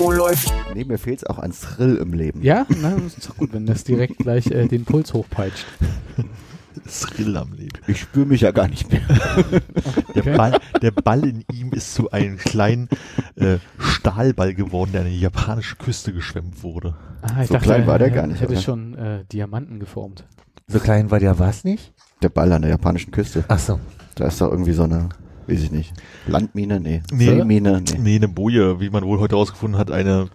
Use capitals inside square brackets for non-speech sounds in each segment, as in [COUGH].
Oh, läuft. Nee, mir fehlt es auch an Thrill im Leben. Ja, na, das ist doch gut, wenn das direkt gleich äh, den Puls hochpeitscht. [LAUGHS] Thrill am Leben. Ich spüre mich ja gar nicht mehr. [LAUGHS] Der, Okay. Ball, der Ball in ihm ist zu einem kleinen äh, Stahlball geworden, der an die japanische Küste geschwemmt wurde. Ah, ich So dachte, klein war der er gar nicht, hätte oder? schon äh, Diamanten geformt. So klein war der was nicht? Der Ball an der japanischen Küste. Ach so. Da ist doch irgendwie so eine, weiß ich nicht, Landmine? Nee. Nee. Seemine? Nee. Nee, eine Boje, wie man wohl heute herausgefunden hat, eine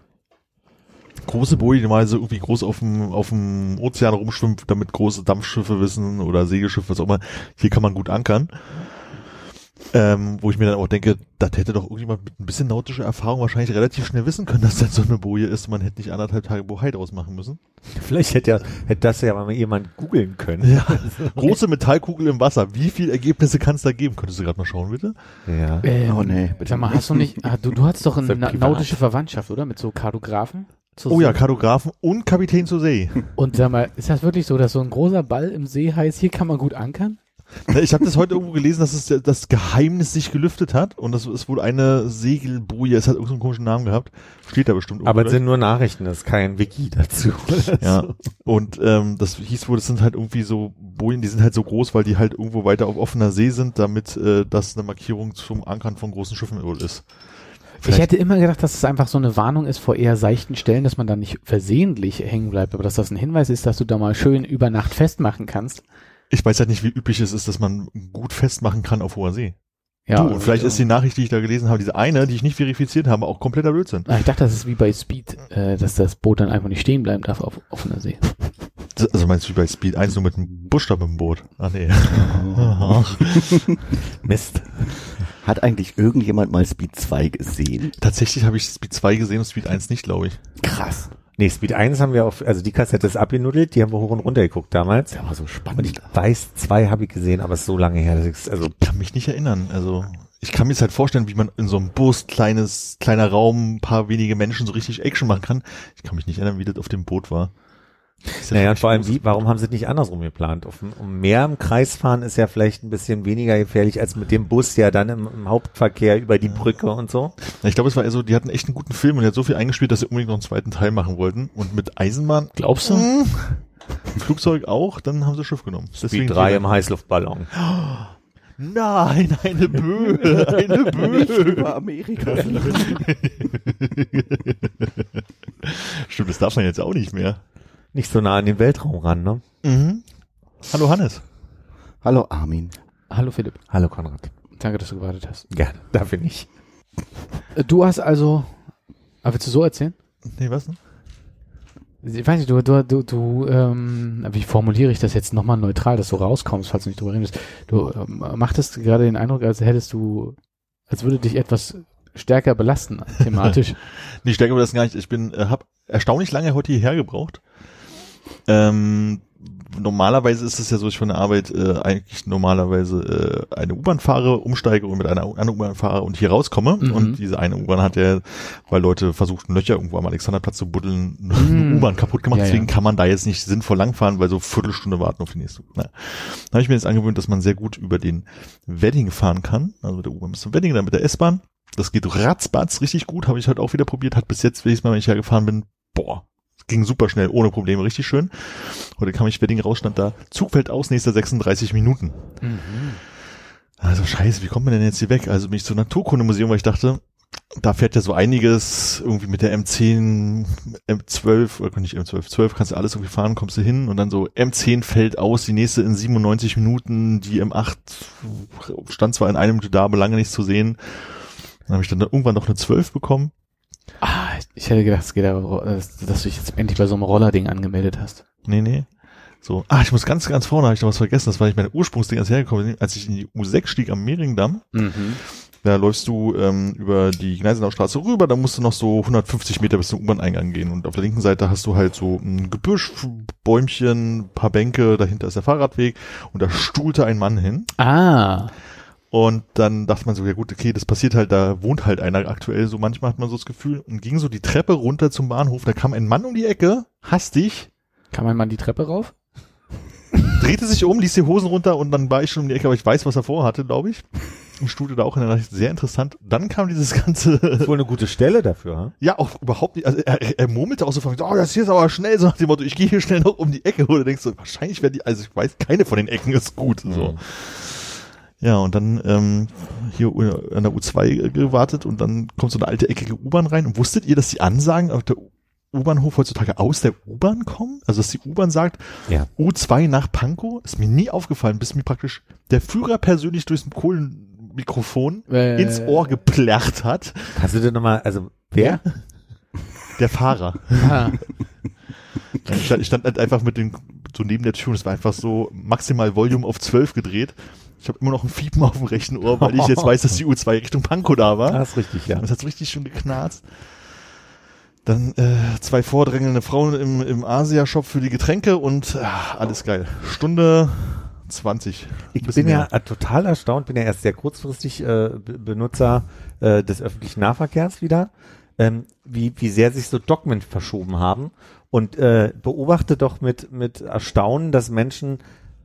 große Boje, die mal so irgendwie groß auf dem, auf dem Ozean rumschwimmt, damit große Dampfschiffe wissen oder Segelschiffe, was auch immer, hier kann man gut ankern. Ähm, wo ich mir dann auch denke, das hätte doch irgendjemand mit ein bisschen nautischer Erfahrung wahrscheinlich relativ schnell wissen können, dass das so eine Boje ist. Man hätte nicht anderthalb Tage Bohai draus machen müssen. Vielleicht hätte ja, hätte das ja mal jemand googeln können. Ja, große Metallkugel im Wasser. Wie viele Ergebnisse kann es da geben? Könntest du gerade mal schauen, bitte? Ja. Ähm, Oh, nee, bitte Sag mal, hast du nicht, ah, du, du hattest doch [LAUGHS] eine nautische Verwandtschaft, oder? Mit so Kartografen? Zu Oh ja. Kartografen und Kapitän zur See. Und sag mal, ist das wirklich so, dass so ein großer Ball im See heißt, hier kann man gut ankern? Na, Ich habe das heute irgendwo gelesen, dass es das Geheimnis sich gelüftet hat und das ist wohl eine Segelboje. Es hat irgendeinen komischen Namen gehabt. Steht da bestimmt. Aber es sind nur Nachrichten, das ist kein Wiki dazu. ja. [LAUGHS] Und ähm, das hieß wohl, das sind halt irgendwie so Bojen, die sind halt so groß, weil die halt irgendwo weiter auf offener See sind, damit äh, das eine Markierung zum Ankern von großen Schiffen wohl ist. Ich hätte immer gedacht, dass es einfach so eine Warnung ist vor eher seichten Stellen, dass man da nicht versehentlich hängen bleibt, aber dass das ein Hinweis ist, dass du da mal schön über Nacht festmachen kannst. Ich weiß halt nicht, wie üblich es ist, dass man gut festmachen kann auf hoher See. Ja, du, und vielleicht ist die Nachricht, die ich da gelesen habe, diese eine, die ich nicht verifiziert habe, auch kompletter Blödsinn. Ah, Ich dachte, das ist wie bei Speed, äh, dass das Boot dann einfach nicht stehen bleiben darf auf offener See. [LAUGHS] Also meinst du wie bei Speed 1 nur mit einem Buchstaben im Boot? Ah nee. [LAUGHS] Mist. Hat eigentlich irgendjemand mal Speed 2 gesehen? Tatsächlich habe ich Speed 2 gesehen und Speed 1 nicht, glaube ich. Krass. Nee, Speed 1 haben wir auf, also die Kassette ist abgenuddelt, die haben wir hoch und runter geguckt damals. Der war so Und spannend. ich weiß, zwei habe ich gesehen, aber es ist so lange her, dass ich also kann mich nicht erinnern. Also ich kann mir jetzt halt vorstellen, wie man in so einem Bus, kleines, kleiner Raum, ein paar wenige Menschen so richtig Action machen kann. Ich kann mich nicht erinnern, wie das auf dem Boot war. Naja, und vor allem, wie, warum haben sie es nicht andersrum geplant? Auf, um mehr im Kreis fahren ist ja vielleicht ein bisschen weniger gefährlich als mit dem Bus ja dann im, im Hauptverkehr über die Brücke und so. Ja, Ich glaube, es war eher so, die hatten echt einen guten Film und er hat so viel eingespielt, dass sie unbedingt noch einen zweiten Teil machen wollten. Und mit Eisenbahn, Glaubst du? hm, Flugzeug auch, dann haben sie Schiff genommen. Speed 3 im Heißluftballon. Nein, eine Böe, eine Böe. Über Amerika. [LAUGHS] Stimmt, das darf man jetzt auch nicht mehr. Nicht so nah an den Weltraum ran, ne? Mhm. Hallo Hannes. Hallo Armin. Hallo Philipp, Hallo Konrad. danke, dass du gewartet hast. Gerne, dafür nicht. Äh, Du hast also, aber willst du so erzählen? Nee, was denn? Ich weiß nicht, du, du, du, du ähm, wie formuliere ich das jetzt nochmal neutral, dass du rauskommst, falls du nicht drüber redest. Du ähm, machtest gerade den Eindruck, als hättest du, als würde dich etwas stärker belasten thematisch. Denke aber das gar nicht. Ich bin, äh, hab erstaunlich lange heute hierher gebraucht. Ähm, normalerweise ist es ja so, ich von der Arbeit äh, eigentlich normalerweise äh, eine U-Bahn fahre, umsteige und mit einer anderen U-Bahn fahre und hier rauskomme. Mhm. Und diese eine U-Bahn hat ja, weil Leute versuchten, Löcher irgendwo am Alexanderplatz zu buddeln, [LAUGHS] eine Mhm. U-Bahn kaputt gemacht. Ja, Deswegen ja. kann man da jetzt nicht sinnvoll langfahren, weil so Viertelstunde warten auf die nächste. Na, da habe ich mir jetzt angewöhnt, dass man sehr gut über den Wedding fahren kann. Also mit der U-Bahn bis zum Wedding, dann mit der S-Bahn. Das geht ratzbatz richtig gut, habe ich heute auch wieder probiert. Hat bis jetzt, jedes Mal, wenn ich hergefahren bin, boah, ging super schnell, ohne Probleme, richtig schön. Heute kam ich Wedding raus, stand da, Zug fällt aus, nächste 36 Minuten. mhm. Also scheiße, wie kommt man denn jetzt hier weg? Also bin ich zum Naturkundemuseum, weil ich dachte, da fährt ja so einiges irgendwie mit der M10, M12, oder nicht M12, 12 kannst du alles irgendwie fahren, kommst du hin und dann so M10 fällt aus, die nächste in 97 Minuten, die M8 stand zwar in einem Minute da, aber lange nichts zu sehen. Dann habe ich dann irgendwann noch eine 12 bekommen. Ah, ich hätte gedacht, es geht aber, dass dass du dich jetzt endlich bei so einem Rollerding angemeldet hast. Nee, nee. So, ah, ich muss ganz, ganz vorne, habe ich noch was vergessen. Das war nicht meine Ursprungsding, als ich hergekommen bin, als ich in die U6 stieg am Mehringdamm. Mhm. Da läufst du ähm, über die Gneisenauer Straße rüber, da musst du noch so 150 Meter bis zum U-Bahn-Eingang gehen. Und auf der linken Seite hast du halt so ein Gebüsch, Bäumchen, paar Bänke, dahinter ist der Fahrradweg und da stuhlte ein Mann hin. Ah. Und dann dachte man so, ja gut, okay, das passiert halt, da wohnt halt einer aktuell, so manchmal hat man so das Gefühl, und ging so die Treppe runter zum Bahnhof, da kam ein Mann um die Ecke, hastig, Kann man mal die Treppe rauf? drehte sich um, ließ die Hosen runter und dann war ich schon um die Ecke, aber ich weiß, was er vorhatte, glaube ich. Und studierte da auch in der Nachricht, sehr interessant. Dann kam dieses ganze, ist wohl eine gute Stelle dafür, ha? ja, auch überhaupt nicht, also er, er murmelte auch so von, oh, das hier ist aber schnell, so nach dem Motto, ich gehe hier schnell noch um die Ecke, wo du denkst, so, wahrscheinlich wäre die, also ich weiß, keine von den Ecken ist gut, so. Mhm. Ja, und dann ähm, hier an der U2 gewartet und dann kommt so eine alte eckige U-Bahn rein. Und wusstet ihr, dass die Ansagen auf der U-Bahnhof heutzutage aus der U-Bahn kommen? Also dass die U-Bahn sagt, Ja. U2 nach Pankow? Ist mir nie aufgefallen, bis mir praktisch der Führer persönlich durchs Kohlenmikrofon Äh, ins Ohr geplärrt hat. Kannst du dir nochmal, also wer? Der Fahrer. Ah. [LAUGHS] Ich stand, ich stand halt einfach mit dem, so neben der Tür und es war einfach so maximal Volume auf 12 gedreht. Ich habe immer noch ein Fiepen auf dem rechten Ohr, weil ich jetzt weiß, dass die U2 Richtung Pankow da war. Das ist richtig, ja. Das hat richtig schon geknarzt. Dann äh, zwei vordrängelnde Frauen im, im Asia-Shop für die Getränke und ah, alles geil. Stunde 20. Ich bin ja mehr. äh, total erstaunt, bin ja erst sehr kurzfristig äh, Be- Benutzer äh, des öffentlichen Nahverkehrs wieder, ähm, wie, wie sehr sich so Dogmen verschoben haben und äh, beobachte doch mit, mit Erstaunen, dass Menschen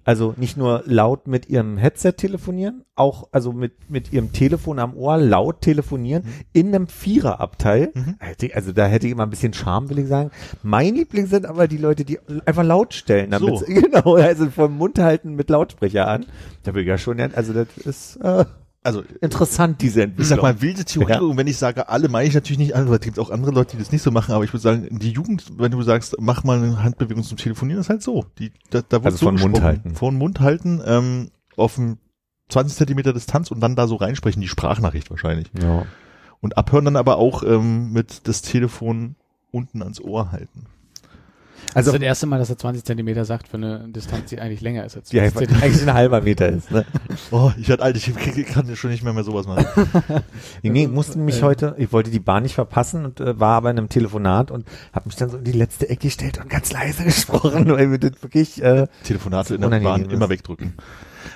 also nicht nur laut mit ihrem Headset telefonieren, auch also mit, mit ihrem Telefon am Ohr laut telefonieren in einem Viererabteil. Hätte- Also da hätte ich immer ein bisschen Charme, will ich sagen. Mein Liebling sind aber die Leute, die einfach laut stellen, damit So. [LAUGHS] genau, also vom Mund halten mit Lautsprecher an. Da will ich ja schon, also das ist äh, Also interessant, diese Entwicklung. ich sag mal wilde Theorie Ja. und wenn ich sage alle, meine ich natürlich nicht alle, weil es gibt auch andere Leute, die das nicht so machen, aber ich würde sagen, die Jugend, wenn du sagst, mach mal eine Handbewegung zum Telefonieren, ist halt so. Die, da, da wird Also so von Mund gesprochen. halten. Von Mund halten, ähm, auf dem 20 Zentimeter Distanz und dann da so reinsprechen, die Sprachnachricht wahrscheinlich. ja. Und abhören dann aber auch ähm, mit das Telefon unten ans Ohr halten. Also Also das erste Mal, dass er 20 Zentimeter sagt für eine Distanz, die eigentlich länger ist als ja, 20 Zentimeter. eigentlich ein halber Meter ist. Ne? [LAUGHS] Oh, ich hatte alt, ich kann ja schon nicht mehr, mehr sowas machen. [LAUGHS] Nee, nee, musste mich heute, ich wollte die Bahn nicht verpassen und äh, war aber in einem Telefonat und habe mich dann so in die letzte Ecke gestellt und ganz leise [LAUGHS] gesprochen, weil mir das wirklich äh, Telefonate in Das der ist Bahn unangenehm immer ist. wegdrücken.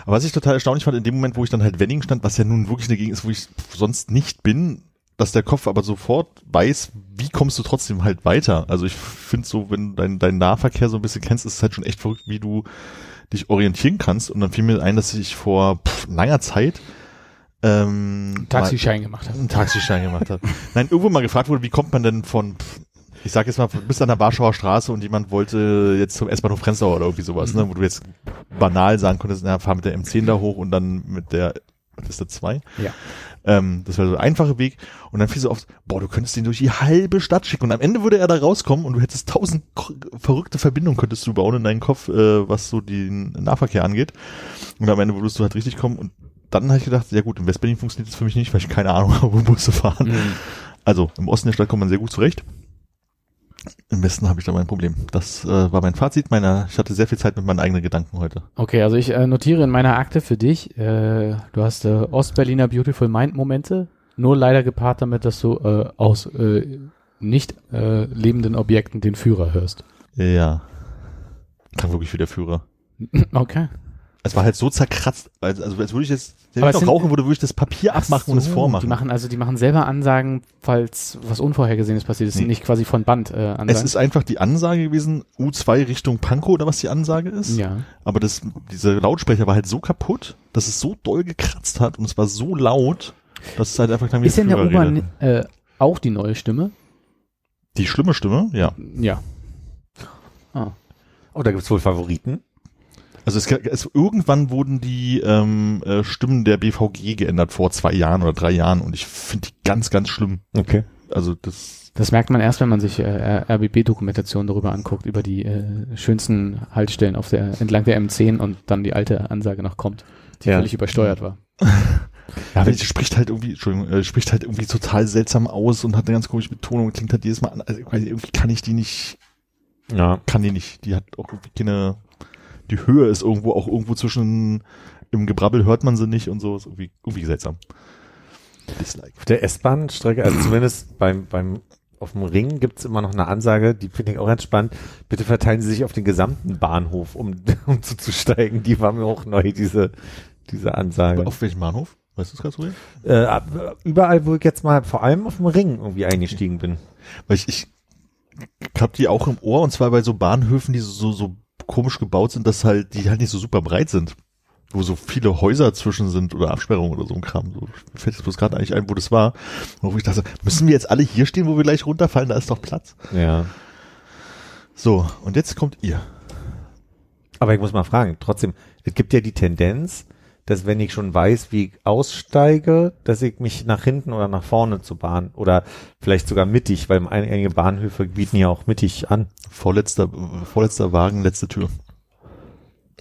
Aber was ich total erstaunlich fand, in dem Moment, wo ich dann halt Wedding stand, was ja nun wirklich eine Gegend ist, wo ich sonst nicht bin, dass der Kopf aber sofort weiß, wie kommst du trotzdem halt weiter. Also ich finde so, wenn du deinen dein Nahverkehr so ein bisschen kennst, ist es halt schon echt verrückt, wie du dich orientieren kannst. Und dann fiel mir ein, dass ich vor pff, langer Zeit ähm, Taxischein gemacht hat. einen Taxischein gemacht habe. Nein, irgendwo mal gefragt wurde, wie kommt man denn von, pff, ich sag jetzt mal, bis an der Warschauer Straße und jemand wollte jetzt zum S-Bahnhof Prenzlauer oder irgendwie sowas, ne, wo du jetzt banal sagen konntest, na, fahr mit der M10 da hoch und dann mit der, was ist das, 2? Ja. Ähm, das wäre so ein einfacher Weg. Und dann fiel so oft, boah, du könntest den durch die halbe Stadt schicken. Und am Ende würde er da rauskommen und du hättest tausend verrückte Verbindungen könntest du bauen in deinen Kopf, äh, was so den Nahverkehr angeht. Und am Ende würdest du halt richtig kommen. Und dann habe ich gedacht, ja gut, in Westberlin funktioniert das für mich nicht, weil ich keine Ahnung [LAUGHS] habe, wo Busse fahren. Mhm. Also im Osten der Stadt kommt man sehr gut zurecht. Im Westen habe ich da mein Problem. Das äh, war mein Fazit. Meiner, ich hatte sehr viel Zeit mit meinen eigenen Gedanken heute. Okay, also ich äh, notiere in meiner Akte für dich, äh, du hast äh, Ostberliner Beautiful Mind Momente, nur leider gepaart damit, dass du äh, aus äh, nicht äh, lebenden Objekten den Führer hörst. Ja. Klang wirklich wie der Führer. [LAUGHS] Okay. Es war halt so zerkratzt, als, also als würde ich jetzt, wenn ich noch rauchen würde, würde ich das Papier abmachen und es So, vormachen. Die machen also, die machen selber Ansagen, falls was Unvorhergesehenes passiert ist, Nee. nicht quasi von Band äh, Ansagen. es ist einfach die Ansage gewesen, U2 Richtung Pankow oder was die Ansage ist. ja. Aber das, dieser Lautsprecher war halt so kaputt, dass es so doll gekratzt hat und es war so laut, dass es halt einfach klang wie Ist eine der U-Bahn äh, auch die neue Stimme? Die schlimme Stimme, ja. Ja. Ah. Oh, da gibt's wohl Favoriten. Also es, es irgendwann wurden die ähm, äh, Stimmen der BVG geändert vor zwei Jahren oder drei Jahren und ich finde die ganz, ganz schlimm. Okay. Also das Das merkt man erst, wenn man sich äh, RBB-Dokumentation darüber anguckt, über die äh, schönsten Haltestellen auf der, entlang der M10 und dann die alte Ansage noch kommt, die Ja. völlig übersteuert war. [LAUGHS] Ja, aber sie spricht halt irgendwie, Entschuldigung, äh, spricht halt irgendwie total seltsam aus und hat eine ganz komische Betonung und klingt halt jedes Mal an. Also irgendwie kann ich die nicht, Ja. kann die nicht. Die hat auch irgendwie keine, die Höhe ist irgendwo auch irgendwo zwischen, im Gebrabbel hört man sie nicht und so, ist irgendwie, irgendwie seltsam. Dislike. Auf der S-Bahn-Strecke, also zumindest beim, beim auf dem Ring gibt's immer noch eine Ansage, die finde ich auch ganz spannend. Bitte verteilen Sie sich auf den gesamten Bahnhof, um, [LAUGHS] um zuzusteigen. Die war mir auch neu, diese, diese Ansage. Auf welchem Bahnhof? Weißt du es gerade so? Äh, überall, wo ich jetzt mal vor allem auf dem Ring irgendwie eingestiegen bin. Weil ich, ich hab die auch im Ohr und zwar bei so Bahnhöfen, die so, so komisch gebaut sind, dass halt, die halt nicht so super breit sind. Wo so viele Häuser zwischen sind oder Absperrungen oder so ein Kram. So, fällt jetzt bloß gerade eigentlich ein, wo das war. Wo ich dachte, müssen wir jetzt alle hier stehen, wo wir gleich runterfallen? Da ist doch Platz. Ja. So, und jetzt kommt ihr. Aber ich muss mal fragen, trotzdem, es gibt ja die Tendenz, dass wenn ich schon weiß, wie ich aussteige, dass ich mich nach hinten oder nach vorne zu Bahn oder vielleicht sogar mittig, weil einige Bahnhöfe bieten ja auch mittig an. Vorletzter, vorletzter Wagen, letzte Tür.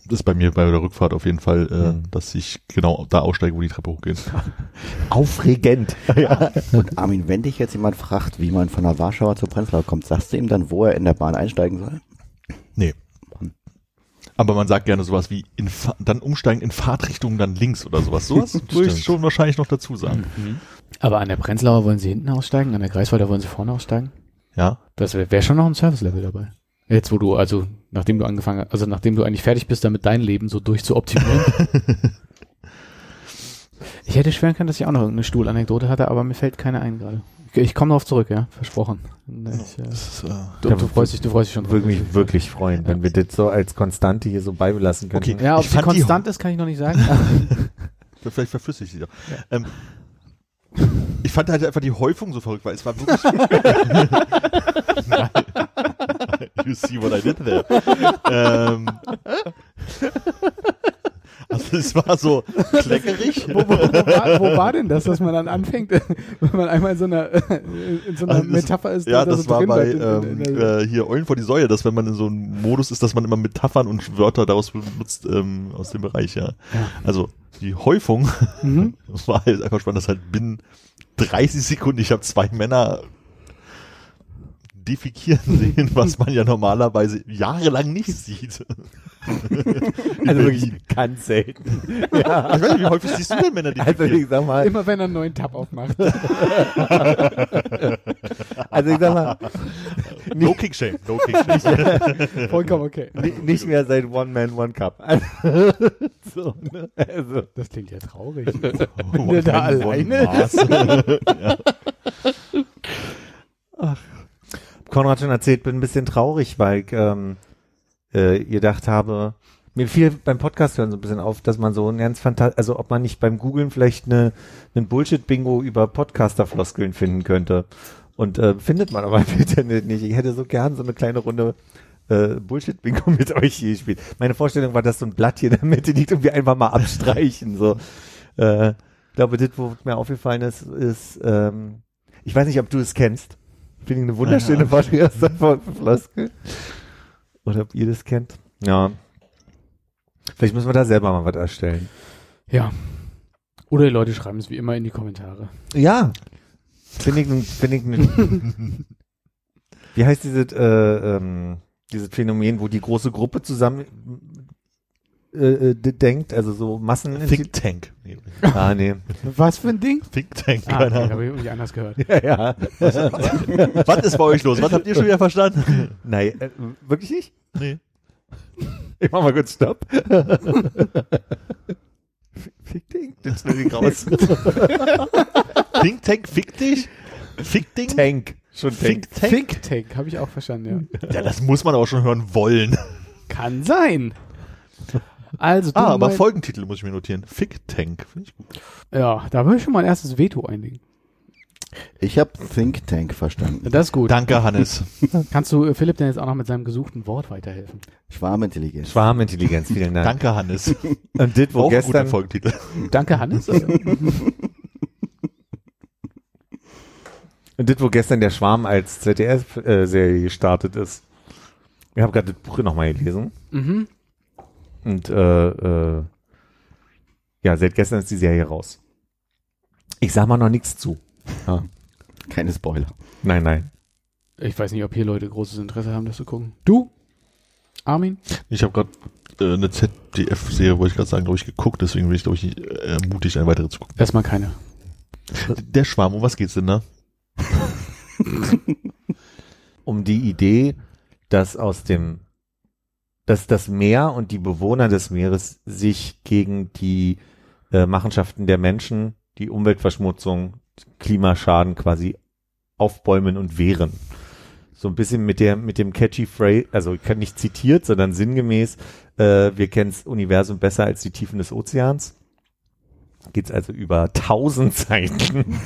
Das ist bei mir bei der Rückfahrt auf jeden Fall, äh, Hm. dass ich genau da aussteige, wo die Treppe hochgeht. [LAUGHS] Aufregend. [LAUGHS] ja. Und Armin, wenn dich jetzt jemand fragt, wie man von der Warschauer zur Prenzlau kommt, sagst du ihm dann, wo er in der Bahn einsteigen soll? Aber man sagt gerne sowas wie in Fa dann umsteigen in Fahrtrichtung dann links oder sowas. Sowas [LAUGHS] würde ich schon wahrscheinlich noch dazu sagen. Aber an der Prenzlauer wollen sie hinten aussteigen, an der Greifswalder wollen sie vorne aussteigen? Ja. Das wäre wär schon noch ein Service-Level dabei. Jetzt, wo du, also, nachdem du angefangen hast, also nachdem du eigentlich fertig bist, damit dein Leben so durchzuoptimieren. [LAUGHS] ich hätte schwören können, dass ich auch noch irgendeine Stuhlanekdote hatte, aber mir fällt keine ein gerade. Ich, ich komme darauf zurück, ja, versprochen. Ich, äh, ist, äh, du, du freust dich, du freust dich schon. Würde mich wirklich freuen, wenn wir das so als Konstante hier so beibelassen könnten. Okay. Ja, ob Ich sie konstant ist, kann ich noch nicht sagen. [LAUGHS] [LAUGHS] vielleicht verflüssig ich sie doch. Ähm, ich fand halt einfach die Häufung so verrückt, weil es war wirklich. [LAUGHS] you see what I did there. ähm, also es war so kleckerig. wo, wo, wo, war, wo war denn das, dass man dann anfängt, [LAUGHS] wenn man einmal in so einer, in so einer Also Metapher ist? Ja, da das so war bei ähm, äh, hier Eulen vor die Säue, dass wenn man in so einem Modus ist, dass man immer Metaphern und Wörter daraus benutzt ähm, aus dem Bereich, ja. Also die Häufung Mhm. [LAUGHS] war halt einfach spannend, dass halt binnen 30 Sekunden, ich habe zwei Männer defekieren [LAUGHS] sehen, was man ja normalerweise jahrelang nicht sieht. [LAUGHS] Also wirklich ganz selten. [LAUGHS] ja. Ich weiß nicht, wie häufig siehst du denn Männer Also defekieren? ich sag mal, Immer wenn er einen neuen Tab aufmacht. also ich sag mal, no Kick Shame, no Kick Shame. Vollkommen okay. ni- nicht mehr seit One Man, One Cup. Also, so, ne? also, Das klingt ja traurig. One da Man, one alleine? Ja. Konrad schon erzählt, bin ein bisschen traurig, weil ich ähm, äh, gedacht habe, mir fiel beim Podcast hören so ein bisschen auf, dass man so ein ganz fantastisch, also ob man nicht beim Googlen vielleicht eine, einen Bullshit-Bingo über Podcaster-Floskeln finden könnte. Und äh, findet man aber [LAUGHS] im Internet nicht. Ich hätte so gern so eine kleine Runde äh, Bullshit-Bingo mit [LAUGHS] euch hier gespielt. Meine Vorstellung war, dass so ein Blatt hier in der Mitte liegt und wir einfach mal abstreichen. So. Äh, ich glaube, das, wo mir aufgefallen ist, ist, ähm, ich weiß nicht, ob du es kennst. Finde ich eine wunderschöne Podcast-Floskel. Oder ob ihr das kennt. Ja. Vielleicht müssen wir da selber mal was erstellen. Ja. Oder die Leute schreiben es wie immer in die Kommentare. Ja. Finde ich, ein- finde ich, ein- [LAUGHS] wie heißt dieses, äh, ähm, dieses Phänomen, wo die große Gruppe zusammen äh, äh, denkt, also so Massen. Think Tank. Nee, Ah, nee. Was für ein Ding? Think Tank, Ah, keine okay, Ahnung. habe ich irgendwie anders gehört. Ja, ja. [LAUGHS] Was ist bei euch los? Was habt ihr schon wieder verstanden? Nein, äh, wirklich nicht? Nee. Ich mach mal kurz Stopp. Fick Ding. Das will ich raus. Think Tank, fick dich? Fick Ding? Tank. Schon Tank. Think Tank? Think Tank, habe ich auch verstanden, ja. Ja, das muss man aber schon hören wollen. Kann sein. Also, Ah, aber mein- Folgentitel muss ich mir notieren. Fick Tank. Finde ich gut. Ja, da würde ich schon mal ein erstes Veto einlegen. Ich habe Think Tank verstanden. Das ist gut. Danke, Hannes. [LAUGHS] Kannst du äh, Philipp denn jetzt auch noch mit seinem gesuchten Wort weiterhelfen? Schwarmintelligenz. Schwarmintelligenz, vielen Dank. Danke, Hannes. [LAUGHS] Und das, ein guter gestern, Folgentitel. Danke, Hannes. [LAUGHS] und das, wo gestern der Schwarm als ZDF-Serie gestartet ist. Ich habe gerade das Buch nochmal gelesen. mhm. Und äh, äh, ja, seit gestern ist die Serie raus. Ich sag mal noch nichts zu. Ja. Keine Spoiler. Nein, nein. Ich weiß nicht, ob hier Leute großes Interesse haben, das zu gucken. Du? Armin? Ich habe gerade äh, eine ZDF-Serie, wollte ich gerade sagen, glaube ich, geguckt. Deswegen bin ich, glaube ich, nicht, äh, mutig, eine weitere zu gucken. Erstmal keine. Der Schwarm, um was geht's denn da? [LAUGHS] um die Idee, dass aus dem, dass das Meer und die Bewohner des Meeres sich gegen die äh, Machenschaften der Menschen, die Umweltverschmutzung, Klimaschaden quasi aufbäumen und wehren. So ein bisschen mit der, mit dem catchy Phrase, also nicht zitiert, sondern sinngemäß, äh, wir kennen das Universum besser als die Tiefen des Ozeans. Geht's also über tausend [LAUGHS] Seiten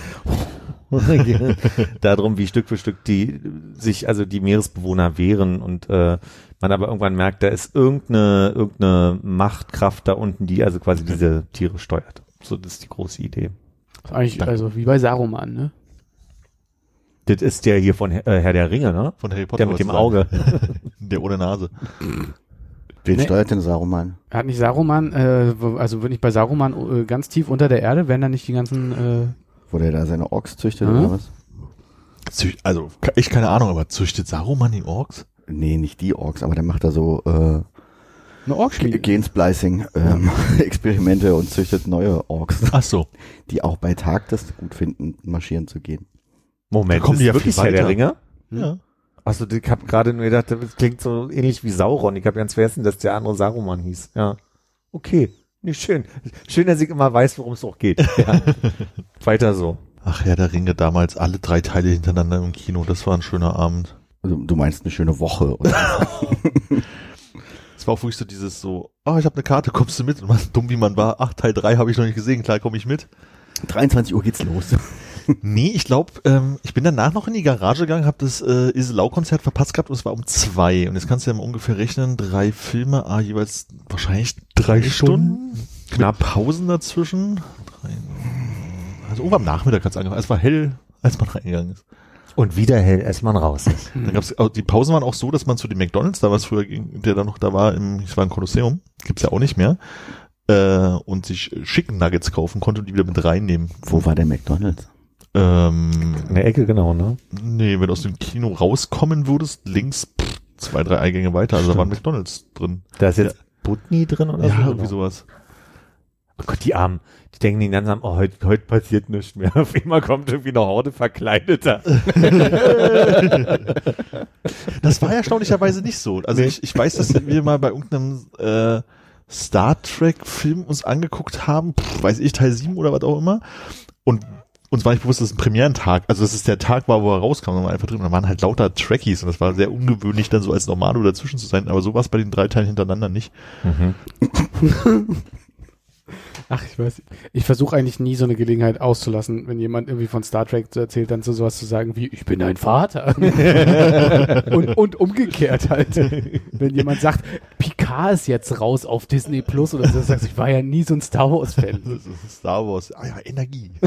[LAUGHS] darum, wie Stück für Stück die sich also die Meeresbewohner wehren und äh, man aber irgendwann merkt, da ist irgendeine irgendeine Machtkraft da unten, die also quasi diese Tiere steuert. So das ist die große Idee. Das ist eigentlich, also wie bei Saruman, ne? Das ist der hier von äh, Herr der Ringe, ne? Von Harry Potter. Der mit dem. Auge. [LAUGHS] Der ohne Nase. Wen Nee. steuert denn Saruman? Hat nicht Saruman, äh, also wenn ich bei Saruman äh, ganz tief unter der Erde, werden da nicht die ganzen, äh, Wo der da seine Orks züchtet Mhm. oder was? Zücht, also, ich keine Ahnung, aber züchtet Saruman die Orks? Nee, nicht die Orks, aber der macht da so äh, eine Ge- Orkschmiede. Gensplicing ähm, [LAUGHS] Experimente und züchtet neue Orks, Ach so. die auch bei Tag das gut finden, marschieren zu gehen. Moment, Da kommen die ja wirklich Herr der. Ringe? Ja. Achso, ich habe gerade nur gedacht, das klingt so ähnlich wie Sauron. Ich habe ganz vergessen, dass der andere Saruman hieß. Ja. Okay. Nicht schön. Schön, dass ich immer weiß, worum es auch geht. [LAUGHS] Ja. Weiter so. Ach ja, der Ringe damals alle drei Teile hintereinander im Kino. Das war ein schöner Abend. Also, du meinst eine schöne Woche. Oder? [LAUGHS] [LAUGHS] Es war auch wirklich so dieses so, ah, ich habe eine Karte, kommst du mit? Und man, dumm wie man war, ach, Teil drei habe ich noch nicht gesehen, klar komme ich mit. 23 Uhr geht's los. Nee, ich glaube, ähm, ich bin danach noch in die Garage gegangen, habe das äh, Iselau-Konzert verpasst gehabt und es war um zwei. Und jetzt kannst du ja mal ungefähr rechnen, drei Filme, ah, jeweils wahrscheinlich drei Stunden. Knapp Pausen dazwischen. Drei, also irgendwann am Nachmittag hat's angefangen. Es war hell, als man reingegangen ist. Und wieder hell, als man raus ist. [LAUGHS] Dann gab's, die Pausen waren auch so, dass man zu dem McDonalds, da was früher ging, der da noch da war, im, ich war im Kolosseum, gibt's ja auch nicht mehr, äh, und sich Chicken Nuggets kaufen konnte und die wieder mit reinnehmen. Wo war der McDonalds? Ähm, In der Ecke, genau, ne? nee, wenn du aus dem Kino rauskommen würdest, links pff, zwei, drei Eingänge weiter, also da war ein McDonalds drin. Da ist jetzt Butni drin oder Ja, so? irgendwie sowas. Oh Gott, die Armen. Die denken die langsam, oh, heute, heute passiert nichts mehr. [LAUGHS] Auf einmal kommt irgendwie eine Horde Verkleideter. [LAUGHS] Das war erstaunlicherweise nicht so. Also ich, ich weiß, dass wir mal bei irgendeinem äh, Star Trek Film uns angeguckt haben, pff, weiß ich, Teil 7 oder was auch immer. Und uns war nicht bewusst, dass es ein Premierentag, also dass es der Tag war, wo er rauskam, und einfach drin, da waren halt lauter Trekkies und das war sehr ungewöhnlich, dann so als Normalo dazwischen zu sein, aber so war es bei den drei Teilen hintereinander nicht. [LAUGHS] Ach, ich weiß. Ich versuche eigentlich nie so eine Gelegenheit auszulassen, wenn jemand irgendwie von Star Trek so erzählt, dann so sowas zu sagen wie, ich bin dein Vater. [LAUGHS] und, und umgekehrt halt. Wenn jemand sagt, Picard ist jetzt raus auf Disney Plus oder so, sagst du, ich war ja nie so ein Star Wars Fan. Das ist Star Wars, ah ja, Energie. [LAUGHS]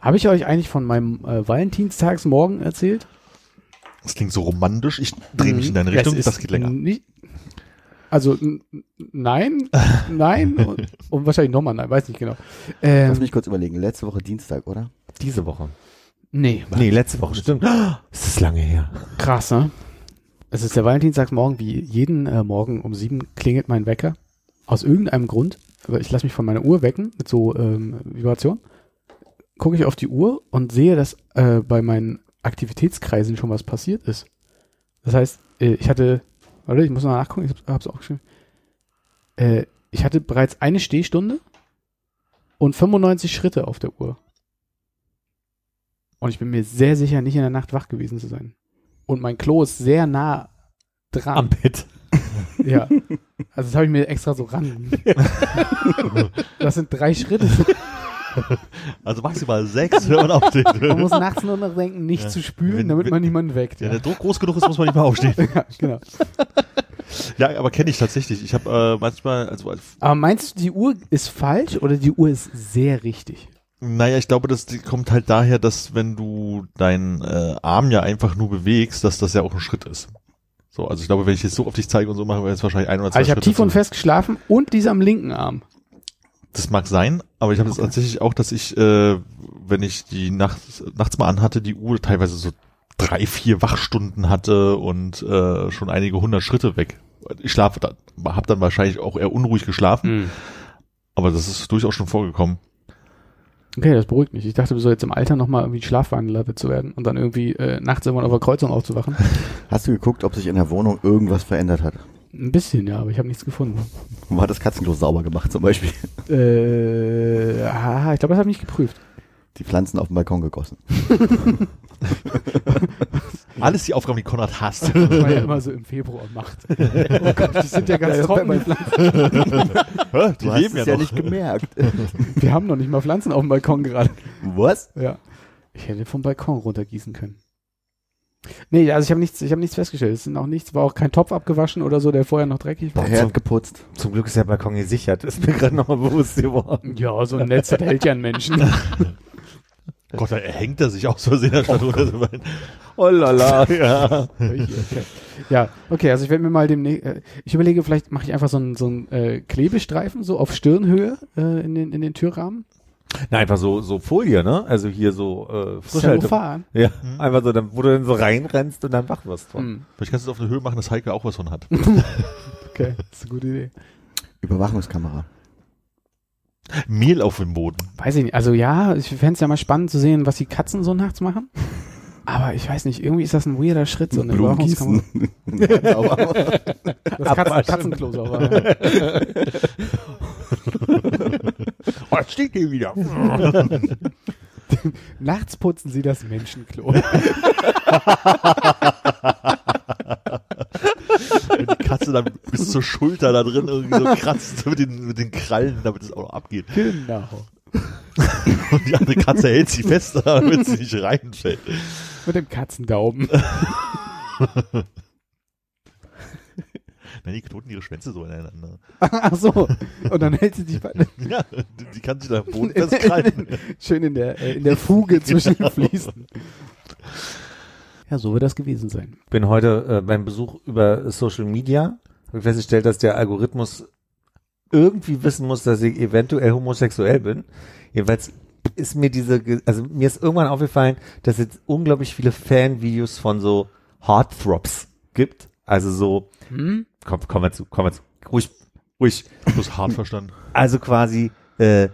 Habe ich euch eigentlich von meinem äh, Valentinstagsmorgen erzählt? Das klingt so romantisch, ich drehe mich in deine Richtung, das ist geht länger. Nicht, also nein, [LAUGHS] nein und, und wahrscheinlich nochmal nein, weiß nicht genau. Ähm, Lass mich kurz überlegen. Letzte Woche Dienstag, oder? Diese Woche. nee, Nee, letzte Woche, stimmt. [GASPS] Es ist lange her. krass, ne? Es ist der Valentinstagsmorgen, wie jeden äh, Morgen um sieben klingelt mein Wecker. Aus irgendeinem Grund. Aber ich lasse mich von meiner Uhr wecken mit so ähm, Vibration. Gucke ich auf die Uhr und sehe, dass äh, bei meinen Aktivitätskreisen schon was passiert ist. Das heißt, äh, ich hatte, warte, ich muss noch nachgucken, ich hab's auch geschrieben. Äh, ich hatte bereits eine Stehstunde und 95 Schritte auf der Uhr. Und ich bin mir sehr sicher, nicht in der Nacht wach gewesen zu sein. Und mein Klo ist sehr nah dran. Am Bett. Ja. Also das habe ich mir extra so ran. [LAUGHS] Das sind drei Schritte. [LAUGHS] Also maximal sechs, wenn man aufsteht. [LAUGHS] Man muss nachts nur noch denken, nicht Ja. zu spülen, Wenn- damit wenn- man niemanden weckt. Ja, Ja, der Druck groß genug ist, muss man nicht mehr aufstehen. [LAUGHS] ja genau. Ja, aber kenne ich tatsächlich. Ich habe äh, manchmal, also Aber meinst du, die Uhr ist falsch oder die Uhr ist sehr richtig? Naja, ich glaube, das kommt halt daher, dass wenn du deinen äh, Arm ja einfach nur bewegst, dass das ja auch ein Schritt ist. So, also ich glaube, wenn ich jetzt so auf dich zeige und so mache, wäre es wahrscheinlich ein oder zwei Also ich habe tief und fest geschlafen und diese am linken Arm. Das mag sein, aber ich habe das tatsächlich auch, dass ich, äh, wenn ich die nachts, nachts mal anhatte, die Uhr teilweise so drei, vier Wachstunden hatte und äh, schon einige hundert Schritte weg. Ich schlafe dann, habe dann wahrscheinlich auch eher unruhig geschlafen. Aber das ist durchaus schon vorgekommen. Okay, das beruhigt mich. Ich dachte, du sollst jetzt im Alter nochmal irgendwie Schlafwandler zu werden und dann irgendwie äh, nachts irgendwann auf der Kreuzung aufzuwachen. [LAUGHS] Hast du geguckt, ob sich in der Wohnung irgendwas verändert hat? Ein bisschen, ja, aber ich habe nichts gefunden. Wo hat das Katzenklo sauber gemacht zum Beispiel? Äh, ah, ich glaube, das habe ich nicht geprüft. Die Pflanzen auf dem Balkon gegossen. [LAUGHS] Alles die Aufgaben, die Konrad hasst. Das war ja immer so im Februar macht. [LAUGHS] Oh Gott, die sind ja ganz trocken, die Pflanzen. Hä? Die Du hast leben es ja ja nicht gemerkt. Wir haben noch nicht mal Pflanzen auf dem Balkon gerade. Was? Ja. Ich hätte vom Balkon runtergießen können. Nee, also ich habe nichts, ich habe nichts festgestellt. Es sind auch nichts, war auch kein Topf abgewaschen oder so, der vorher noch dreckig war. Der Herd geputzt. Zum Glück ist der Balkon gesichert. Ist mir gerade nochmal bewusst geworden. Ja, so ein Netz, das hält ja einen Menschen. [LAUGHS] Gott, da hängt er sich aus Versehen anstatt runter. Oh lala, [LAUGHS] ja. Okay. Ja, okay, also ich werde mir mal dem, äh, ich überlege, vielleicht mache ich einfach so einen so einen, äh, Klebestreifen so auf Stirnhöhe äh, in den in den Türrahmen. Na, einfach so, so Folie, ne? Also hier so, äh, Frischhalte. Cellophan. Ja, einfach so, dann, wo du dann so reinrennst und dann wach wirst von. Hm, Vielleicht kannst du es auf eine Höhe machen, dass Heike auch was von hat. [LAUGHS] [LAUGHS] okay, das ist eine gute Idee. Überwachungskamera. Mehl auf dem Boden. Weiß ich nicht. Also ja, ich fände es ja mal spannend zu sehen, was die Katzen so nachts machen. Aber ich weiß nicht, irgendwie ist das ein weirder Schritt, so eine Überwachungskamera. [LAUGHS] Das Katzen Katzenklo sauber. [LAUGHS] Oh, jetzt steht hier wieder. [LAUGHS] Nachts putzen sie das Menschenklo. [LAUGHS] Wenn die Katze dann bis zur Schulter da drin irgendwie so kratzt mit den, mit den Krallen, damit es auch noch abgeht. genau. Und die andere Katze hält sie fest, damit sie nicht reinfällt. Mit dem Katzendaumen. Nein, die knoten ihre Schwänze so ineinander. [LAUGHS] Ach so. Und dann hält sie sich beide [LAUGHS] Ja, die, die kann sich da am [LAUGHS] Boden festkrallen. schön in der, äh, in der Fuge zwischen den Fliesen. Ja, so wird das gewesen sein. bin heute äh, beim Besuch über Social Media, habe ich festgestellt, dass der Algorithmus irgendwie wissen muss, dass ich eventuell homosexuell bin. Jedenfalls ist mir diese, also mir ist irgendwann aufgefallen, dass es unglaublich viele Fanvideos von so Heartthrobs gibt. Also so, Hm? komm, komm mal zu, komm mal zu, ruhig, ruhig. Bloß hart verstanden. Also quasi äh,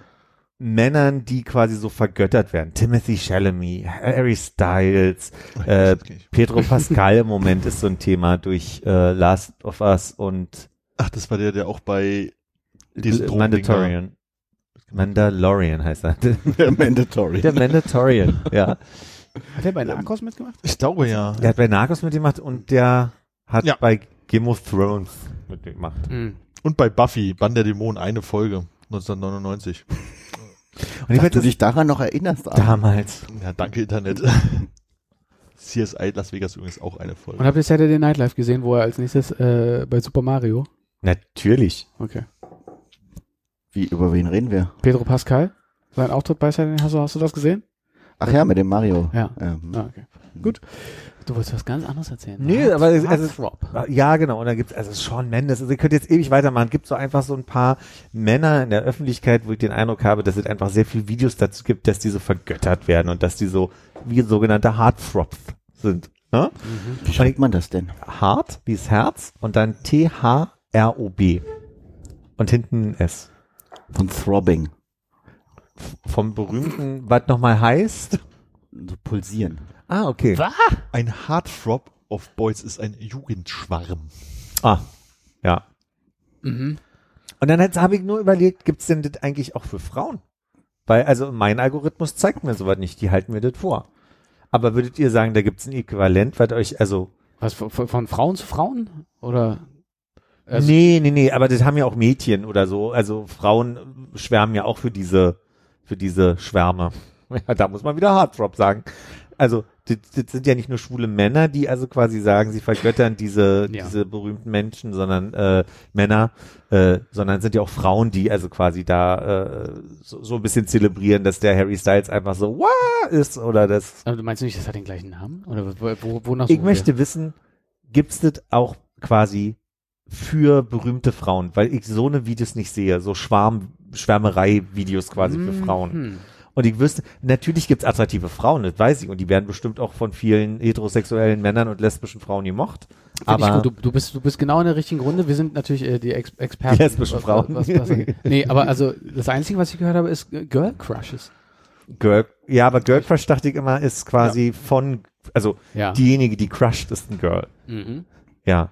Männern, die quasi so vergöttert werden. Timothy Chalamet, Harry Styles, äh, Das kenn ich. Pedro [LAUGHS] Pascal im Moment ist so ein Thema durch äh, Last of Us und Ach, das war der, der auch bei Drogending Mandalorian. Mandalorian heißt er. [LAUGHS] Der Mandatory. Der Mandalorian, ja. Hat er bei Narcos mitgemacht? Ich glaube ja. Der hat bei Narcos mitgemacht und der hat Ja. bei Game of Thrones mitgemacht. Hm. Und bei Buffy, Band der Dämonen, eine Folge. 1999. Und ich Dass du dich daran noch erinnerst. Arne. damals. Ja, danke Internet. [LAUGHS] CSI Las Vegas übrigens auch eine Folge. Und habt ihr Saturday Night Live gesehen, wo er als nächstes äh, bei Super Mario? Natürlich. Okay. Wie, über wen reden wir? Pedro Pascal? Sein Auftritt bei Saturday Night, hast du, hast du das gesehen? Ach ja, mit dem Mario. Ja. Ähm, Ah, okay. Gut. Du wolltest was ganz anderes erzählen. Nee, aber es- also- Heartthrob. Ja, genau. Und da gibt's also Sean Mendes. Also ihr könnt jetzt ewig weitermachen. Gibt so einfach so ein paar Männer in der Öffentlichkeit, wo ich den Eindruck habe, dass es einfach sehr viele Videos dazu gibt, dass die so vergöttert werden und dass die so wie sogenannte Heartthrobs sind. Ne? wie schreibt man das denn? Heart, wie das Herz und dann T-H-R-O-B. Und hinten ein S. Von Throbbing. Vom berühmten, was nochmal heißt. So pulsieren. Ah, okay. Ein Heartthrob of Boys ist ein Jugendschwarm. Ah, ja. Mhm. Und dann habe ich nur überlegt, gibt's denn das eigentlich auch für Frauen? Weil, also mein Algorithmus zeigt mir sowas nicht, die halten mir das vor. Aber würdet ihr sagen, da gibt's ein Äquivalent, was euch, also, Was, von, von Frauen zu Frauen? Oder? Also, nee, nee, nee, aber das haben ja auch Mädchen oder so, also Frauen schwärmen ja auch für diese, für diese Schwärme. [LAUGHS] Ja, da muss man wieder Hardrop sagen. Also, das, das sind ja nicht nur schwule Männer, die also quasi sagen, sie vergöttern diese, Ja. diese berühmten Menschen, sondern äh, Männer, äh, sondern es sind ja auch Frauen, die also quasi da äh, so, so ein bisschen zelebrieren, dass der Harry Styles einfach so wow ist oder das. Aber du meinst nicht, das hat den gleichen Namen? Oder wo, wo, wonach Ich möchte wissen, gibt's das auch quasi für berühmte Frauen, weil ich so eine Videos nicht sehe, so Schwarm, Schwärmerei-Videos quasi wir? für Frauen. Und ich wüsste, natürlich gibt's attraktive Frauen, das weiß ich. Und die werden bestimmt auch von vielen heterosexuellen Männern und lesbischen Frauen gemocht. Find ich Aber gut. Du, du bist du bist genau in der richtigen Runde. Wir sind natürlich äh, die Ex Experten. Die lesbischen was- Frauen. Was, was, was, nee, aber also das Einzige, was ich gehört habe, ist äh, Girl Crushes. Girl, ja, aber Girl Crush dachte ich immer, ist quasi von, also Ja. diejenige, die crushed, ist ein Girl. Mhm. Ja.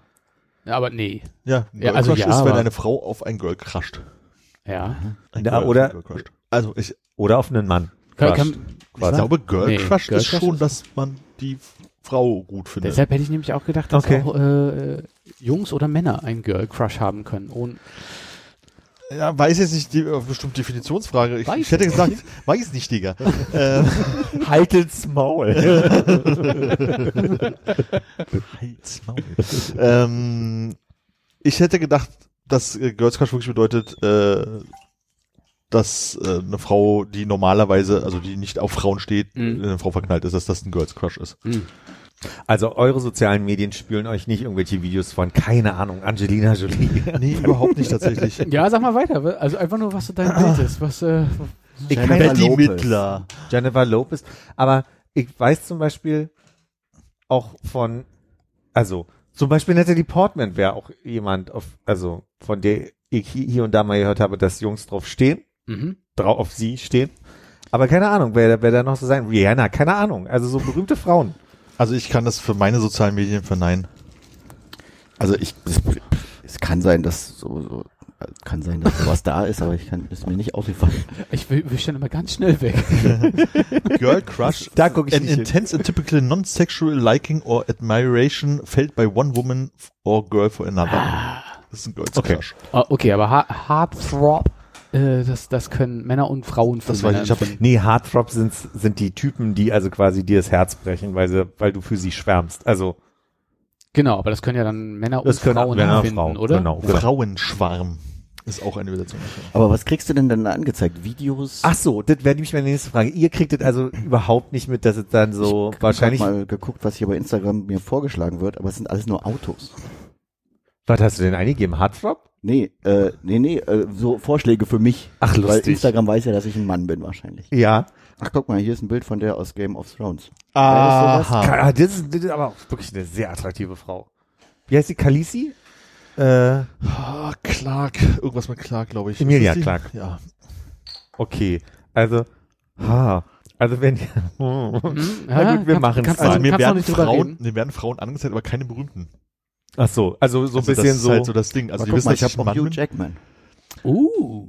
Ja, aber nee. Ja, ein Ja, Girl also Crush ja, ist, wenn eine Frau auf ein Girl crusht. Ja. Ein Ja, Girl oder- ein Girl crusht. Also ich, Oder auf einen Mann. Kann, kann, ich glaube, Girl Nee, Crush Girl ist Crush schon, ist- dass man die Frau gut findet. deshalb hätte ich nämlich auch gedacht, dass Okay. auch äh, Jungs oder Männer einen Girl Crush haben können. Ohne, Ja, weiß jetzt nicht, die äh, bestimmt Definitionsfrage. Ich, ich hätte ich gesagt, weiß nicht, Digga. [LAUGHS] äh, Haltet's Maul. Halt's Maul. ähm, ich hätte gedacht, dass äh, Girls Crush wirklich bedeutet, äh, dass äh, eine Frau, die normalerweise, also die nicht auf Frauen steht, Mhm. in eine Frau verknallt ist, dass das ein Girls Crush ist. Also eure sozialen Medien spülen euch nicht irgendwelche Videos von, keine Ahnung, Angelina Jolie. [LAUGHS] Nee, überhaupt nicht tatsächlich. ja, sag mal weiter. Also einfach nur, was so dein Bild ist. Was, äh, Ich Jennifer Lopez. Midler. Jennifer Lopez. Aber ich weiß zum Beispiel auch von, also zum Beispiel Natalie Portman wäre auch jemand, auf, also von der ich hi- hier und da mal gehört habe, dass Jungs drauf stehen, mhm. drauf auf sie stehen. Aber keine Ahnung, wer, wer da noch so sein? Rihanna, keine Ahnung. Also so berühmte Frauen. Also ich kann das für meine sozialen Medien verneinen. Also ich, es, es kann sein, dass so, so kann sein, dass sowas da ist, aber ich kann, ist mir nicht aufgefallen. Ich will, wir stellen immer ganz schnell weg. [LAUGHS] Girl Crush. [LAUGHS] Da guck ich An nicht hin. intense and typical non-sexual liking or admiration felt by one woman or girl for another. Das ist ein Girls Okay. Crush. Ah, okay, aber Ha- Heartthrob, äh, das, das können Männer und Frauen für Das weiß ich, Männer ich hab-. Nee, Heartthrob sind, sind die Typen, die also quasi dir das Herz brechen, weil sie, weil du für sie schwärmst. Also, Genau, aber das können ja dann Männer und das können Frauen Männer, empfinden, Frauen, oder? Genau, genau. Frauenschwarm ist auch eine Übersetzung. Aber was kriegst du denn dann da angezeigt? Videos? Ach so, das wäre nämlich meine nächste Frage. Ihr kriegt das also überhaupt nicht mit, dass es dann so ich wahrscheinlich. hab mal geguckt, was hier bei Instagram mir vorgeschlagen wird, aber es sind alles nur Autos. Was hast du denn eingegeben? Heartthrob? Nee, äh, nee, nee, äh, so Vorschläge für mich. Ach, Weil lustig. Instagram weiß ja, dass ich ein Mann bin wahrscheinlich. Ja. Ach, guck mal, hier ist ein Bild von der aus Game of Thrones. Ah, das, ist, das ist aber auch wirklich eine sehr attraktive Frau. Wie heißt sie? Khaleesi? Äh, Ah, Clark. Irgendwas mit Clark, glaube ich. Emilia? Clarke. Ja. okay. Also, ha. Also wenn, Mhm, [LAUGHS] Na gut, wir kannst, mal. Also mir werden Frauen, mir werden Frauen angezeigt, aber keine berühmten. Ach so, also so ein also bisschen das ist so. halt so das Ding. Also die wissen, mal, ich habe auch Hugh. Jackman. Uh.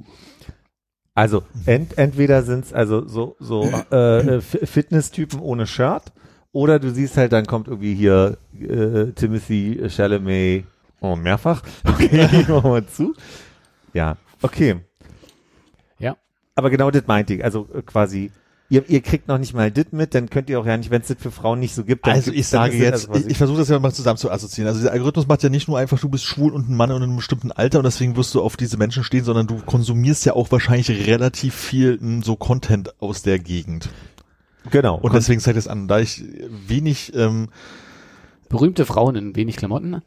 Also ent, entweder sind's also so so äh, äh, Fitness-Typen ohne Shirt oder du siehst halt, dann kommt irgendwie hier äh, Timothy Chalamet oh, mehrfach. [LAUGHS] Okay, [LAUGHS] machen wir zu. Ja, okay. Ja. Aber genau das meinte ich. Also äh, quasi, ihr, ihr kriegt noch nicht mal das mit, dann könnt ihr auch ja nicht, wenn es das für Frauen nicht so gibt. Dann Also ich sage ist das jetzt, also, ich, ich versuche das ja mal zusammen zu assoziieren. Also der Algorithmus macht ja nicht nur einfach, du bist schwul und ein Mann und in einem bestimmten Alter und deswegen wirst du auf diese Menschen stehen, sondern du konsumierst ja auch wahrscheinlich relativ viel m, so Content aus der Gegend. genau. Und deswegen zeigt es an, da ich wenig ähm, Berühmte Frauen in wenig Klamotten.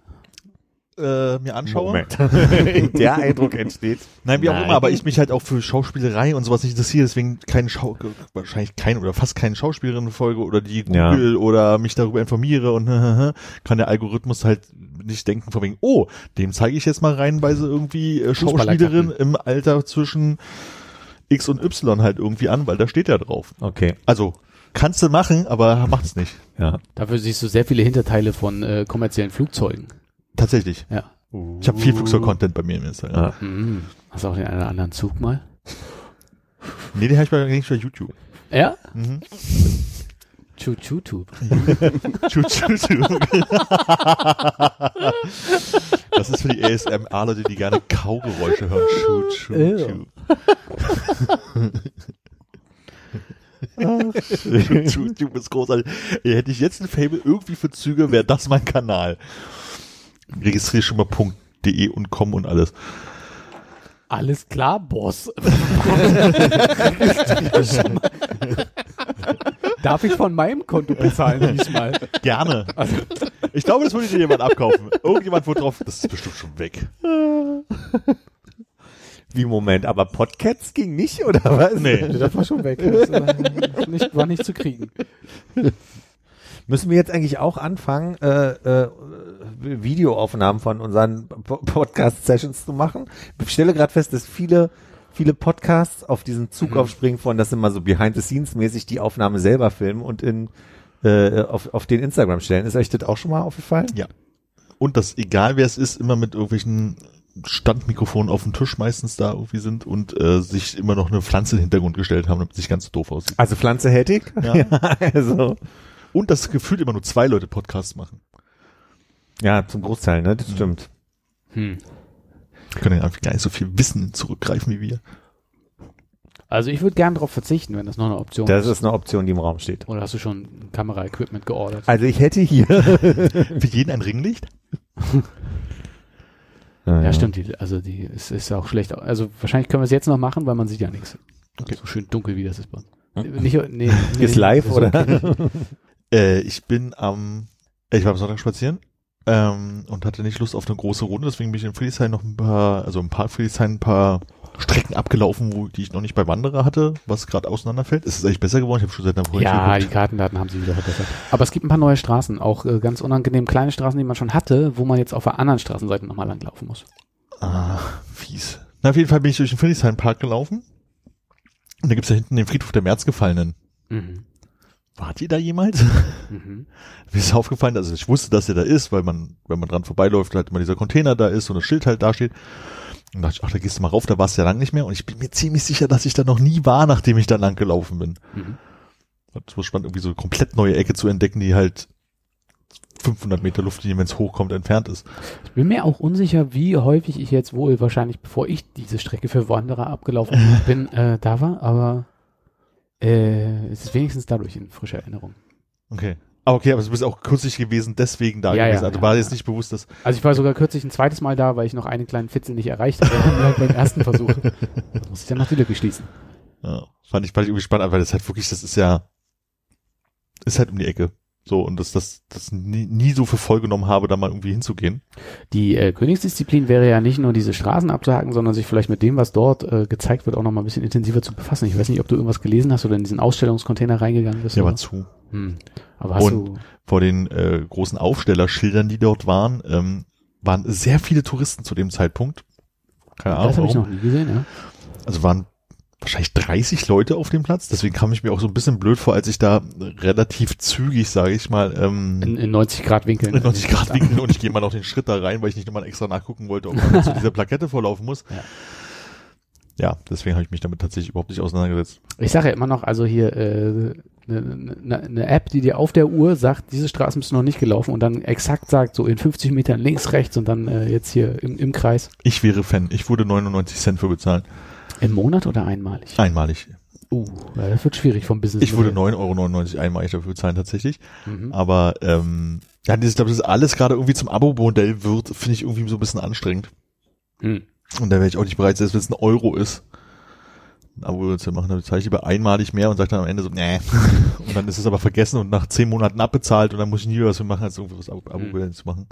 Äh, mir anschaue. Moment. [LAUGHS] [LAUGHS] Der Eindruck entsteht. Nein, wie auch Nein. immer, aber ich mich halt auch für Schauspielerei und sowas nicht interessiere, deswegen keine Schau wahrscheinlich keine oder fast keine Schauspielerin folge oder die Ja. Google oder mich darüber informiere und [LAUGHS] kann der Algorithmus halt nicht denken von wegen, oh, dem zeige ich jetzt mal so irgendwie äh, Schauspielerin im Alter zwischen X und Y halt irgendwie an, weil da steht ja drauf. Okay. Also, kannst du machen, aber macht's nicht. Ja. Dafür siehst du sehr viele Hinterteile von äh, kommerziellen Flugzeugen. Tatsächlich. Ja. Ich habe viel Flugzeug-Content bei mir im Instagram. Ja. Mhm. Hast du auch den einen oder anderen Zug mal? Nee, den habe ich bei, YouTube. Ja? Mhm. Chu Chu Tube. Tschu, tschu, tschu. Das ist für die ASMR-Leute, die gerne Kaugeräusche hören. Tschu, Du bist großartig. Hätte ich jetzt ein Fable irgendwie für Züge, wäre das mein Kanal. Registriere schon mal .de und com und alles. Alles klar, Boss. [LAUGHS] Darf ich von meinem Konto bezahlen diesmal? Gerne. Ich glaube, das würde dir jemand abkaufen. Irgendjemand wurde drauf, das ist bestimmt schon weg. Wie Moment, aber Podcasts ging nicht, oder was? Nee. Das war schon weg. Das war nicht, war nicht zu kriegen. Müssen wir jetzt eigentlich auch anfangen, äh, äh, Videoaufnahmen von unseren Po- Podcast-Sessions zu machen? Ich stelle gerade fest, dass viele, viele Podcasts auf diesen Zug aufspringen von, das immer so Behind-the-Scenes-mäßig die Aufnahme selber filmen und in äh, auf, auf den Instagram stellen. Ist euch das auch schon mal aufgefallen? Ja. Und das, egal wer es ist, immer mit irgendwelchen Standmikrofonen auf dem Tisch meistens da irgendwie sind und äh, sich immer noch eine Pflanze in den Hintergrund gestellt haben, damit es nicht ganz so doof aussieht. Also Pflanze hältig? Ja. [LAUGHS] also. Und dass gefühlt immer nur zwei Leute Podcasts machen. Ja, zum Großteil, ne? Das Mhm. stimmt. Hm. Können ja einfach gar nicht so viel Wissen zurückgreifen wie wir. Also ich würde gern darauf verzichten, wenn das noch eine Option Das ist eine Option, die im Raum steht. Oder hast du schon Kamera-Equipment geordert? Also ich hätte hier. [LAUGHS] Für jeden ein Ringlicht? ja, stimmt. Die, also die es ist auch schlecht. Also wahrscheinlich können wir es jetzt noch machen, weil man sieht ja nichts. Okay. So schön dunkel, wie das ist. bei uns. Nicht, nee, [LAUGHS] nee, Ist live, ist oder? Äh, ich bin am, äh, ich war am Sonntag spazieren ähm, und hatte nicht Lust auf eine große Runde, deswegen bin ich in Friedrichshain noch ein paar, also im Park Friedrichshain ein paar Strecken abgelaufen, wo die ich noch nicht bei Wanderer hatte, was gerade auseinanderfällt. Es ist eigentlich besser geworden, ich habe schon seit einer Woche Ja, die. Kartendaten haben sie wieder verbessert. Aber es gibt ein paar neue Straßen, auch äh, ganz unangenehm kleine Straßen, die man schon hatte, wo man jetzt auf der anderen Straßenseite nochmal langlaufen muss. Ah, fies. Na, auf jeden Fall bin ich durch den Friedrichshain Park gelaufen und da gibt's da hinten den Friedhof der Märzgefallenen. Mhm. Wart ihr da jemals? Mhm. [LAUGHS] Mir ist aufgefallen, also ich wusste, dass er da ist, weil man, wenn man dran vorbeiläuft, halt immer dieser Container da ist und das Schild halt da steht. Und dachte ich, ach, da gehst du mal rauf, da warst du ja lang nicht mehr. Und ich bin mir ziemlich sicher, dass ich da noch nie war, nachdem ich da lang gelaufen bin. Mhm. Es war spannend, irgendwie so eine komplett neue Ecke zu entdecken, die halt 500 Meter Luftlinie, wenn es hochkommt, entfernt ist. Ich bin mir auch unsicher, wie häufig ich jetzt wohl wahrscheinlich, bevor ich diese Strecke für Wanderer abgelaufen [LAUGHS] bin, äh, da war, aber äh, es ist wenigstens dadurch in frischer Erinnerung. Okay. Aber okay, aber du bist auch kürzlich gewesen, deswegen da Ja, gewesen. ja, also ja, war jetzt nicht bewusst, dass, Also ich war sogar kürzlich ein zweites Mal da, weil ich noch einen kleinen Fitzel nicht erreicht habe beim ersten Versuch. Da [LAUGHS] muss ich dann noch die Lücke schließen. ja, fand ich, fand ich irgendwie spannend, weil das halt wirklich, das ist ja, ist halt um die Ecke. So, und dass das, das nie, nie so für voll genommen habe, da mal irgendwie hinzugehen. Die äh, Königsdisziplin wäre ja nicht nur diese Straßen abzuhaken, sondern sich vielleicht mit dem, was dort äh, gezeigt wird, auch noch mal ein bisschen intensiver zu befassen. Ich weiß nicht, ob du irgendwas gelesen hast oder in diesen Ausstellungscontainer reingegangen bist. Oder? war zu. Hm. Aber hast Und- du Vor den äh, großen Aufstellerschildern, die dort waren, ähm, waren sehr viele Touristen zu dem Zeitpunkt. Keine Ahnung. das habe ich noch nie gesehen, ja. Also waren wahrscheinlich 30 Leute auf dem Platz. Deswegen kam ich mir auch so ein bisschen blöd vor, als ich da relativ zügig, sage ich mal, ähm, In, in 90 Grad Winkeln. in 90 Grad winkel [LAUGHS] und ich gehe mal noch den Schritt da rein, weil ich nicht nochmal extra nachgucken wollte, ob man zu dieser Plakette vorlaufen muss. Ja. Ja, deswegen habe ich mich damit tatsächlich überhaupt nicht auseinandergesetzt. Ich sage ja immer noch, also hier äh, eine ne, ne App, die dir auf der Uhr sagt, diese Straßen bist du noch nicht gelaufen und dann exakt sagt, so in 50 Metern links, rechts und dann äh, jetzt hier im, im Kreis. Ich wäre Fan. Ich würde 99 Cent für bezahlen. Im Monat oder einmalig? Einmalig. Uh, ja, das wird schwierig vom Business. Ich würde 9,99 Euro einmalig dafür bezahlen tatsächlich. Mhm. Aber ähm, ja, ich glaube, das alles gerade irgendwie zum Abo-Modell wird, finde ich irgendwie so ein bisschen anstrengend. Mhm. Und da wäre ich auch nicht bereit, selbst wenn es ein Euro ist, ein Abo zu machen. Da bezahle ich lieber einmalig mehr und sage dann am Ende so, nee. [LAUGHS] Und dann ist es aber vergessen und nach zehn Monaten abbezahlt und dann muss ich nie was für machen, als irgendwie was Abo- Abo-Modell zu machen.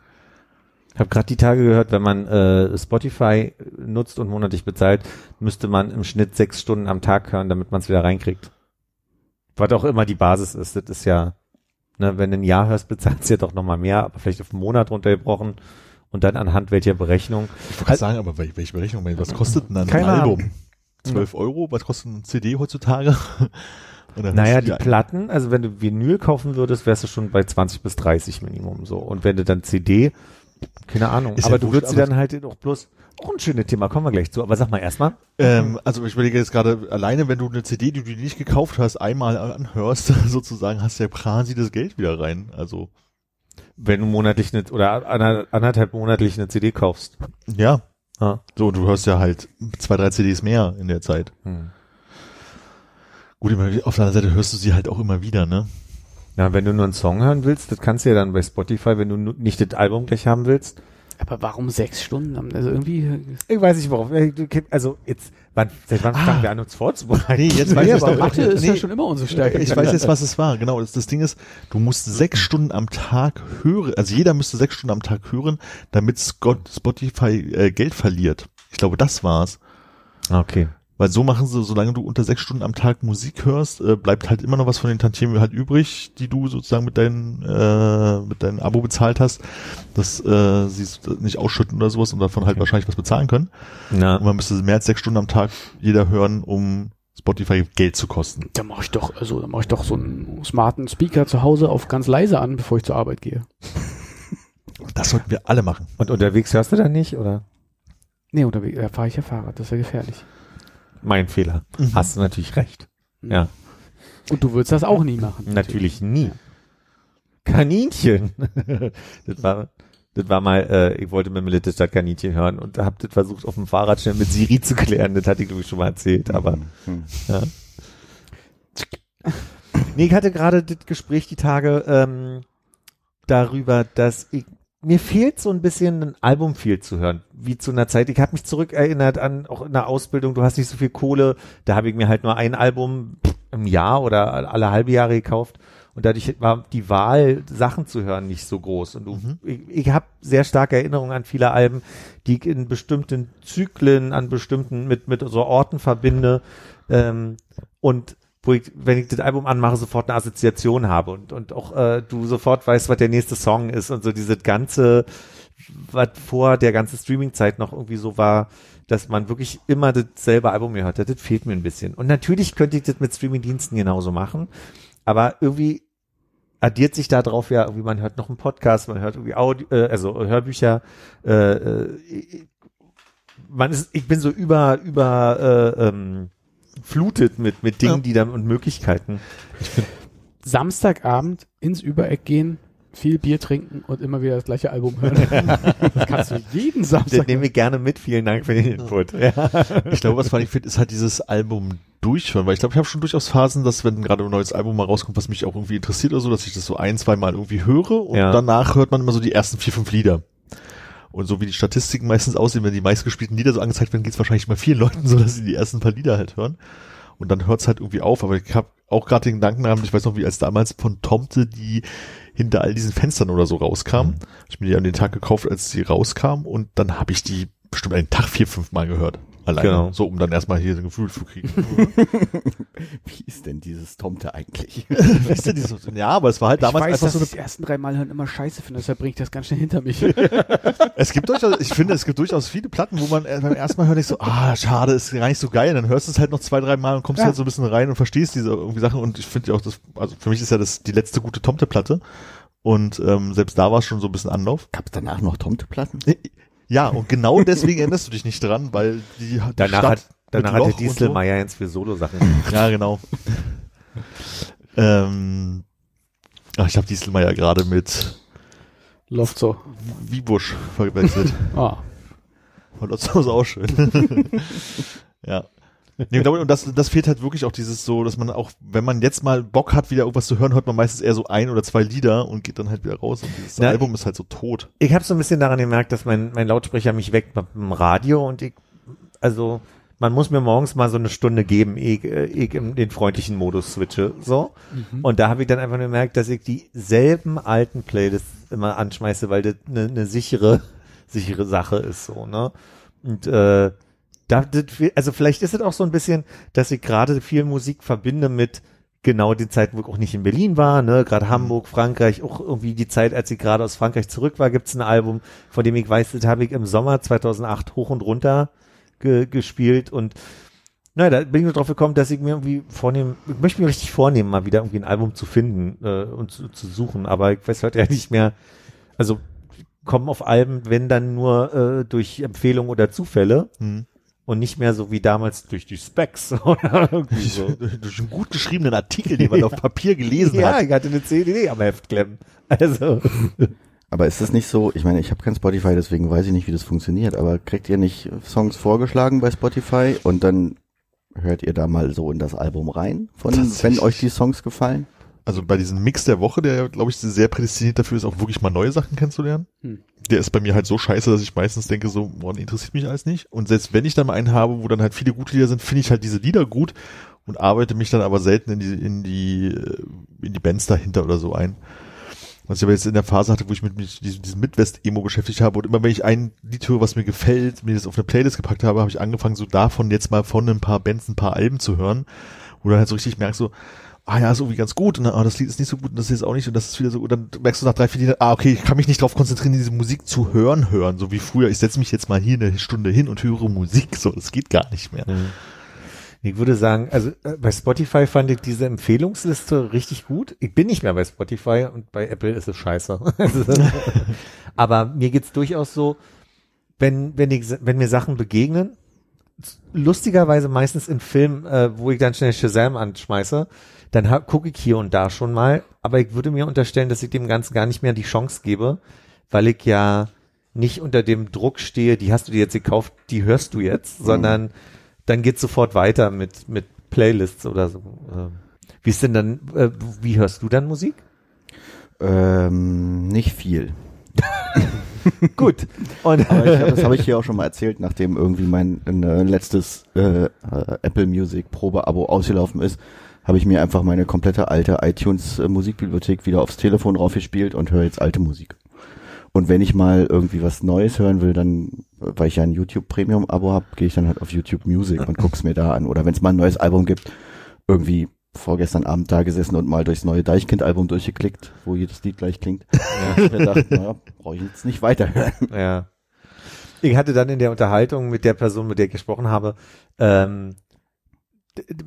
Ich habe gerade die Tage gehört, wenn man äh, Spotify nutzt und monatlich bezahlt, müsste man im Schnitt sechs Stunden am Tag hören, damit man es wieder reinkriegt. Was auch immer die Basis ist. Das ist ja, ne, wenn du ein Jahr hörst, bezahlst du ja doch nochmal mehr, aber vielleicht auf einen Monat runtergebrochen und dann anhand welcher Berechnung. Ich wollte sagen, aber wel- welche Berechnung, was kostet denn dann ein Ahnung. Album? 12 Euro? Was kostet eine CD heutzutage? [LAUGHS] Naja, die du Platten, also wenn du Vinyl kaufen würdest, wärst du schon bei 20 bis 30 Minimum so. Und wenn du dann CD, keine Ahnung, Ist aber ja du würdest sie dann halt auch bloß, auch ein schönes Thema, kommen wir gleich zu, aber sag mal erstmal. Ähm, also ich überlege jetzt gerade, alleine wenn du eine CD, die du nicht gekauft hast, einmal anhörst, [LAUGHS] sozusagen, hast du ja quasi das Geld wieder rein. Also wenn du monatlich eine, oder ander- anderthalb monatlich eine CD kaufst. ja, Ja. so und du hörst ja halt zwei, drei CDs mehr in der Zeit. Hm. Gut, auf der anderen Seite hörst du sie halt auch immer wieder, ne? Ja, wenn du nur einen Song hören willst, das kannst du ja dann bei Spotify, wenn du nicht das Album gleich haben willst. Aber warum sechs Stunden? Also irgendwie. Ich weiß nicht warum. Äh, Also jetzt, wann, seit wann fangen wir an, uns vorzubereiten? Nee, jetzt [LAUGHS] weiß Nee, ich aber Mathe ist nee, ja schon immer unsere Stärke. Ich weiß jetzt, was es war. Genau, das, das Ding ist, du musst sechs Stunden am Tag hören, also jeder müsste sechs Stunden am Tag hören, damit Scott, Spotify äh, Geld verliert. Ich glaube, das war's. Okay. Weil so machen sie, solange du unter sechs Stunden am Tag Musik hörst, äh, bleibt halt immer noch was von den Tantiemen halt übrig, die du sozusagen mit deinem äh, mit deinem Abo bezahlt hast, dass äh, sie es nicht ausschütten oder sowas und davon halt Okay. wahrscheinlich was bezahlen können. Na, Und man müsste mehr als sechs Stunden am Tag jeder hören, um Spotify Geld zu kosten. Da mache ich doch, also da mache ich doch so einen smarten Speaker zu Hause auf ganz leise an, bevor ich zur Arbeit gehe. [LAUGHS] Das sollten wir alle machen. und unterwegs hörst du dann nicht, oder? Nee, unterwegs, da fahre ich ja Fahrrad, das wäre gefährlich. Mein Fehler. Hast du natürlich recht. Ja. Und du würdest das auch nie machen. Natürlich nie. Kaninchen. [LAUGHS] das war, das war mal, äh, ich wollte mit Melitte statt Kaninchen hören und hab das versucht auf dem Fahrrad schnell mit Siri zu klären. Das hatte ich glaube ich schon mal erzählt, aber Hm. ja. Nee, ich hatte gerade das Gespräch die Tage ähm, darüber, dass ich mir fehlt so ein bisschen ein Album viel zu hören, wie zu einer Zeit. Ich habe mich zurückerinnert an auch in der Ausbildung, du hast nicht so viel Kohle, da habe ich mir halt nur ein Album im Jahr oder alle halbe Jahre gekauft und dadurch war die Wahl, Sachen zu hören, nicht so groß. Und du, Mhm. ich, ich habe sehr starke Erinnerungen an viele Alben, die ich in bestimmten Zyklen, an bestimmten, mit, mit so Orten verbinde. Ähm, und wo ich, wenn ich das Album anmache, sofort eine Assoziation habe und, und auch äh, du sofort weißt, was der nächste Song ist und so dieses ganze, was vor der ganzen Streaming-Zeit noch irgendwie so war, dass man wirklich immer dasselbe Album gehört hat, das fehlt mir ein bisschen. Und natürlich könnte ich das mit Streaming-Diensten genauso machen, aber irgendwie addiert sich da drauf ja, irgendwie man hört noch einen Podcast, man hört irgendwie Audio, äh, also Hörbücher, äh, äh, man ist, ich bin so über, über äh, ähm, flutet mit, mit Dingen, Ja. die dann und Möglichkeiten. Samstagabend ins Übereck gehen, viel Bier trinken und immer wieder das gleiche Album hören. [LAUGHS] das kannst du jeden Das Samstag. nehme ich gerne mit. Vielen Dank für den Input. Ja. Ich glaube, was vor allem finde, ist halt dieses Album durchhören, weil ich glaube, ich habe schon durchaus Phasen, dass wenn gerade ein neues Album mal rauskommt, was mich auch irgendwie interessiert oder so, dass ich das so ein, zwei Mal irgendwie höre und Ja. danach hört man immer so die ersten vier, fünf Lieder. Und so wie die Statistiken meistens aussehen, wenn die meistgespielten Lieder so angezeigt werden, geht es wahrscheinlich mal vielen Leuten so, dass sie die ersten paar Lieder halt hören. Und dann hört es halt irgendwie auf. Aber ich habe auch gerade den Gedanken gehabt, ich weiß noch, wie als damals von Tomte die hinter all diesen Fenstern oder so rauskam. Hab Ich mir die an den Tag gekauft, als sie rauskam und dann habe ich die bestimmt einen Tag vier, fünf Mal gehört. Alleine. Genau. So, um dann erstmal hier ein Gefühl zu kriegen. [LAUGHS] Wie ist denn dieses Tomte eigentlich? [LAUGHS] Weißt du, dieses, ja, aber es war halt ich damals weiß, einfach dass so eine ich die ersten drei Mal hören immer scheiße finde, deshalb bringe ich das ganz schnell hinter mich. [LAUGHS] Es gibt durchaus, ich finde, es gibt durchaus viele Platten, wo man äh, beim ersten Mal hört, ich so, ah, schade, ist gar nicht so geil. Dann hörst du es halt noch zwei, drei Mal und kommst Ja. halt so ein bisschen rein und verstehst diese irgendwie Sachen. Und ich finde ja auch das, also für mich ist ja das die letzte gute Tomte-Platte. Und ähm, selbst da war es schon so ein bisschen Anlauf. Gab es danach noch Tomte-Platten? Ja, und genau deswegen erinnerst du dich nicht dran, weil die, die Danach Stadt hat, danach hat der Dieselmeier jetzt für Solo-Sachen. So. [LAUGHS] Ja, genau. ähm, ach, ich habe Dieselmeier gerade mit so. Wiebusch verwechselt. Ah. Und das ist auch [LAUGHS] schön. ja. Nee, glaube, und das, das fehlt halt wirklich auch dieses so, dass man auch, wenn man jetzt mal Bock hat, wieder irgendwas zu hören, hört man meistens eher so ein oder zwei Lieder und geht dann halt wieder raus und dieses Na, Album ist halt so tot. Ich habe so ein bisschen daran gemerkt, dass mein, mein Lautsprecher mich weckt beim Radio und ich, also man muss mir morgens mal so eine Stunde geben, ehe ich, äh, ich in den freundlichen Modus switche. So. Und da habe ich dann einfach gemerkt, dass ich dieselben alten Playlists immer anschmeiße, weil das eine ne sichere, sichere Sache ist so, ne? Und äh, da, also vielleicht ist es auch so ein bisschen, dass ich gerade viel Musik verbinde mit genau den Zeiten, wo ich auch nicht in Berlin war, ne, gerade Hamburg, Frankreich, auch irgendwie die Zeit, als ich gerade aus Frankreich zurück war, gibt's ein Album, von dem ich weiß, das habe ich im Sommer 2008 hoch und runter ge gespielt und na, da bin ich nur drauf gekommen, dass ich mir irgendwie vornehmen, ich möchte mir richtig vornehmen, mal wieder irgendwie ein Album zu finden äh, und zu, zu suchen, aber ich weiß heute ja nicht mehr, also kommen auf Alben, wenn dann nur äh, durch Empfehlung oder Zufälle. Hm. Und nicht mehr so wie damals durch die Specs [LAUGHS] oder irgendwie so. [LAUGHS] Durch einen gut geschriebenen Artikel, den man [LAUGHS] auf Papier gelesen Ja, hat. ich hatte eine CD am Heft klemmen. Also, Aber ist das nicht so, ich meine, ich habe kein Spotify, deswegen weiß ich nicht, wie das funktioniert, aber kriegt ihr nicht Songs vorgeschlagen bei Spotify und dann hört ihr da mal so in das Album rein, von, wenn euch die Songs gefallen? Also bei diesem Mix der Woche, der, glaube ich, sehr prädestiniert dafür ist, auch wirklich mal neue Sachen kennenzulernen. Hm. Der ist bei mir halt so scheiße, dass ich meistens denke so, nee, interessiert mich alles nicht. Und selbst wenn ich dann mal einen habe, wo dann halt viele gute Lieder sind, finde ich halt diese Lieder gut und arbeite mich dann aber selten in die, in die, äh, in die Bands dahinter oder so ein. Was ich aber jetzt in der Phase hatte, wo ich mit, mit diesem, diesem Midwest-Emo beschäftigt habe und immer wenn ich ein Lied höre, was mir gefällt, mir das auf eine Playlist gepackt habe, habe ich angefangen, so davon jetzt mal von ein paar Bands ein paar Alben zu hören, wo du halt so richtig merkst, so, ah ja, ist irgendwie ganz gut und dann, ah, das Lied ist nicht so gut und das ist auch nicht und das ist wieder so gut. Dann merkst du nach drei, vier Liedern, ah, okay, ich kann mich nicht darauf konzentrieren, diese Musik zu hören, hören, so wie früher. Ich setze mich jetzt mal hier eine Stunde hin und höre Musik, so, das geht gar nicht mehr. Ich würde sagen, also äh, bei Spotify fand ich diese Empfehlungsliste richtig gut. Ich bin nicht mehr bei Spotify und bei Apple ist es scheiße. [LAUGHS] [LAUGHS] Aber mir geht's durchaus so, wenn, wenn, ich, wenn mir Sachen begegnen, lustigerweise meistens in Filmen, äh, wo ich dann schnell Shazam anschmeiße, dann gucke ich hier und da schon mal. Aber ich würde mir unterstellen, dass ich dem Ganzen gar nicht mehr die Chance gebe, weil ich ja nicht unter dem Druck stehe, die hast du dir jetzt gekauft, die hörst du jetzt, sondern dann geht's sofort weiter mit, mit Playlists oder so. Ähm, Wie ist denn dann, äh, wie hörst du dann Musik? Ähm, nicht viel. [LAUGHS] Gut. Und ich das habe ich hier auch schon mal erzählt, nachdem irgendwie mein äh, letztes äh, äh, Apple Music Probe-Abo ausgelaufen ist, habe ich mir einfach meine komplette alte iTunes äh, Musikbibliothek wieder aufs Telefon raufgespielt und höre jetzt alte Musik. Und wenn ich mal irgendwie was Neues hören will, dann, äh, weil ich ja ein YouTube Premium Abo habe, gehe ich dann halt auf YouTube Music und guck's mir da an. Oder wenn es mal ein neues Album gibt, irgendwie vorgestern Abend da gesessen und mal durchs neue Deichkind-Album durchgeklickt, wo jedes Lied gleich klingt. Ja. Ich mir gedacht, na, brauche ich jetzt nicht weiterhören. Ja. Ich hatte dann in der Unterhaltung mit der Person, mit der ich gesprochen habe, ähm,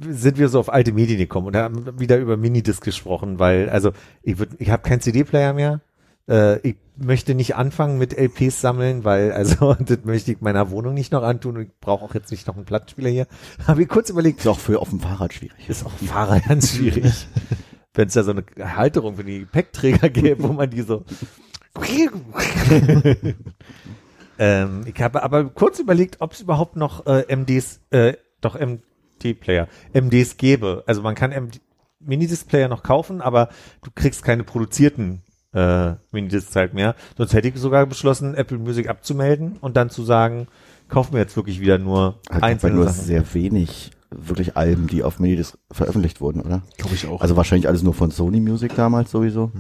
sind wir so auf alte Medien gekommen und haben wieder über Minidisc gesprochen, weil, also ich würde, ich habe keinen CD-Player mehr. Äh, ich möchte nicht anfangen mit LPs sammeln, weil, also [LAUGHS] das möchte ich meiner Wohnung nicht noch antun und ich brauche auch jetzt nicht noch einen Plattenspieler hier. [LAUGHS] Habe ich kurz überlegt, Ist auch für auf dem Fahrrad schwierig. ist auch Fahrer ganz schwierig. [LAUGHS] Wenn es da so eine Halterung für die Gepäckträger gäbe, wo man die so. ähm, ich habe aber kurz überlegt, ob es überhaupt noch äh, MDs, äh, doch MD-Player, MDs gäbe. Also man kann MD Minidisc-Player noch kaufen, aber du kriegst keine produzierten äh, Minidiscs halt mehr. Sonst hätte ich sogar beschlossen, Apple Music abzumelden und dann zu sagen, kaufen wir jetzt wirklich wieder nur einfach einzelne nur Sachen. sehr wenig wirklich Alben, die auf Minidisc veröffentlicht wurden, oder? Glaube ich auch. Also wahrscheinlich alles nur von Sony Music damals sowieso.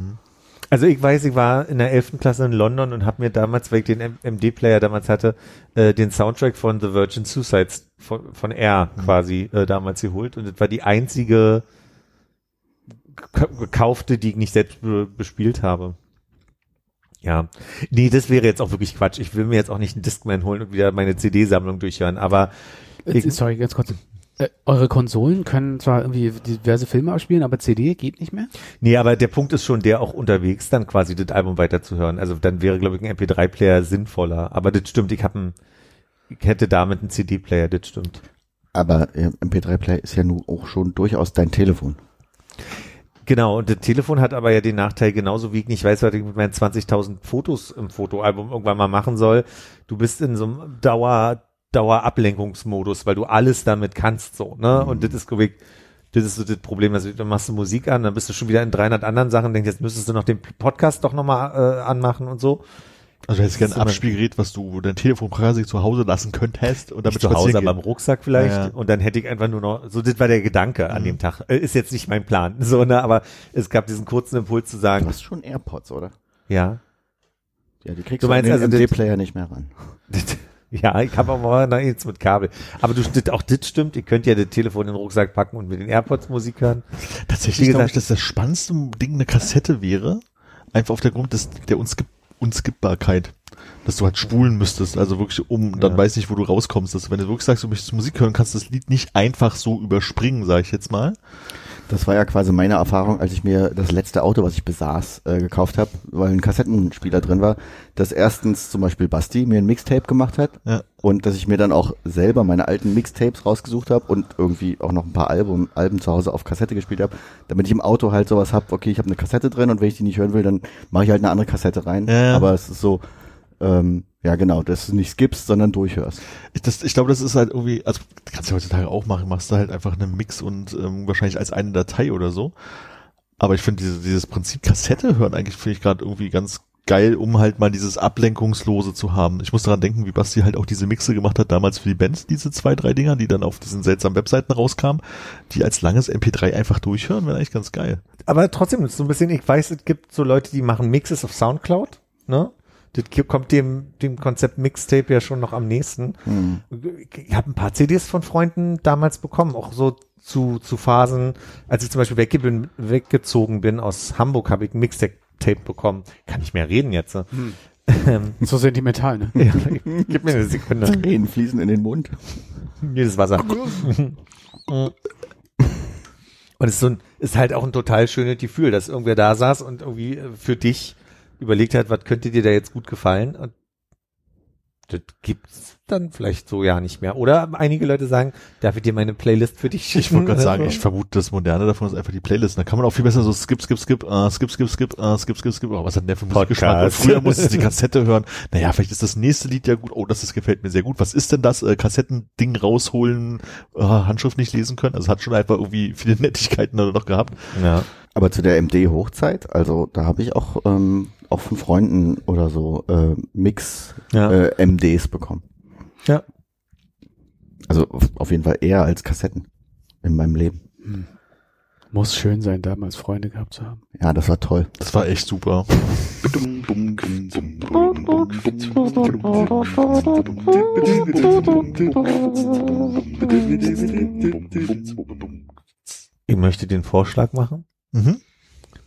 Also ich weiß, ich war in der 11. Klasse in London und habe mir damals, weil ich den MD-Player damals hatte, äh, den Soundtrack von The Virgin Suicides von, von R quasi äh, damals geholt und das war die einzige gek- gekaufte, die ich nicht selbst be bespielt habe. Ja, nee, das wäre jetzt auch wirklich Quatsch. Ich will mir jetzt auch nicht einen Discman holen und wieder meine CD-Sammlung durchhören, aber Äh, Sorry, ganz kurz. Äh, eure Konsolen können zwar irgendwie diverse Filme abspielen, aber CD geht nicht mehr? Nee, aber der Punkt ist schon der auch unterwegs, dann quasi das Album weiterzuhören. Also dann wäre, glaube ich, ein MP3-Player sinnvoller. Aber das stimmt, ich habe einen, ich hätte damit einen CD-Player, das stimmt. Aber äh, MP3-Player ist ja nun auch schon durchaus dein Telefon. Genau, und das Telefon hat aber ja den Nachteil, genauso wie ich nicht weiß, was ich mit meinen 20.000 Fotos im Fotoalbum irgendwann mal machen soll. Du bist in so einem Dauer, Dauerablenkungsmodus, weil du alles damit kannst, so, ne? Und das ist, glaube ich, das ist so das Problem, also dann machst du Musik an, dann bist du schon wieder in 300 anderen Sachen, denkst, jetzt müsstest du noch den Podcast doch nochmal äh, anmachen und so. Also du hättest gerne Das ein Abspielgerät, was du wo dein Telefon quasi zu Hause lassen könntest und damit zu Hause, aber im. Rucksack vielleicht. Ja. Und dann hätte ich einfach nur noch, so das war der Gedanke an dem Tag. Äh, Ist jetzt nicht mein Plan, [LAUGHS] so, ne? Aber es gab diesen kurzen Impuls zu Du sagen, hast schon AirPods, oder? ja, Ja, die kriegst Du du, meinst an den also MD-Player nicht mehr ran. [LAUGHS] Ja, ich habe aber noch jetzt mit Kabel. Aber du das, auch das stimmt, ihr könnt ja das Telefon in den Rucksack packen und mit den AirPods Musik hören. Tatsächlich glaube gesagt- ich, dass das spannendste Ding eine Kassette wäre. Einfach auf der Grund des, der Unskip Unskippbarkeit. Dass du halt spulen müsstest, also wirklich um, dann Ja. weiß nicht, wo du rauskommst. Dass, wenn du wirklich sagst, du möchtest Musik hören, kannst du das Lied nicht einfach so überspringen, sage ich jetzt mal. Das war ja quasi meine Erfahrung, als ich mir das letzte Auto, was ich besaß, äh, gekauft habe, weil ein Kassettenspieler drin war, dass erstens zum Beispiel Basti mir ein Mixtape gemacht hat Ja. und dass ich mir dann auch selber meine alten Mixtapes rausgesucht habe und irgendwie auch noch ein paar Album, Alben zu Hause auf Kassette gespielt habe, damit ich im Auto halt sowas hab. okay, ich habe eine Kassette drin und wenn ich die nicht hören will, dann mache ich halt eine andere Kassette rein. Ja. Aber es ist so, ähm, ja genau, dass du nicht skippst, sondern durchhörst. Ich, das, ich glaube, das ist halt irgendwie, also kannst du heutzutage auch machen, machst du halt einfach einen Mix und ähm, wahrscheinlich als eine Datei oder so. Aber ich finde diese, dieses Prinzip Kassette hören eigentlich finde ich gerade irgendwie ganz geil, um halt mal dieses Ablenkungslose zu haben. Ich muss daran denken, wie Basti halt auch diese Mixe gemacht hat damals für die Bands, diese zwei, drei Dinger, die dann auf diesen seltsamen Webseiten rauskamen, die als langes MP3 einfach durchhören, wäre eigentlich ganz geil. Aber trotzdem, so ein bisschen, ich weiß, es gibt so Leute, die machen Mixes auf Soundcloud, ne? Das kommt dem, dem Konzept Mixtape ja schon noch am nächsten. Hm. Ich habe ein paar CDs von Freunden damals bekommen, auch so zu, zu Phasen, als ich zum Beispiel wegge bin, weggezogen bin aus Hamburg, habe ich ein Mixtape bekommen. Kann nicht mehr reden jetzt. ne? Ähm, [LAUGHS] So sentimental, ne? ja, gib mir eine Sekunde. Tränen fließen in den Mund. Jedes Wasser. Und es ist so ein, ist halt auch ein total schönes Gefühl, dass irgendwer da saß und irgendwie für dich überlegt hat, was könnte dir da jetzt gut gefallen und das gibt's dann vielleicht so ja nicht mehr. Oder einige Leute sagen, darf ich dir meine Playlist für dich schicken? Ich wollte gerade sagen, ich vermute, das Moderne davon ist einfach die Playlist. Da kann man auch viel besser so skip, skip, skip, äh, skip, skip, skip, äh, skip, skip, skip. Oh, was hat denn der für Musikgeschmack? Und früher musstest du die Kassette hören. Naja, vielleicht ist das nächste Lied ja gut. Oh, das, das gefällt mir sehr gut. Was ist denn das? Äh, Kassettending rausholen, äh, Handschrift nicht lesen können. Also es hat schon einfach irgendwie viele [LAUGHS] Nettigkeiten da noch gehabt. ja. Aber zu der MD-Hochzeit, also da habe ich auch, ähm, auch von Freunden oder so äh, Mix Ja. äh, MDs bekommen. Ja. Also auf, auf jeden Fall eher als Kassetten in meinem Leben. Muss schön sein, damals Freunde gehabt zu haben. Ja, das war toll. Das war echt super. Ich möchte den Vorschlag machen, Mhm.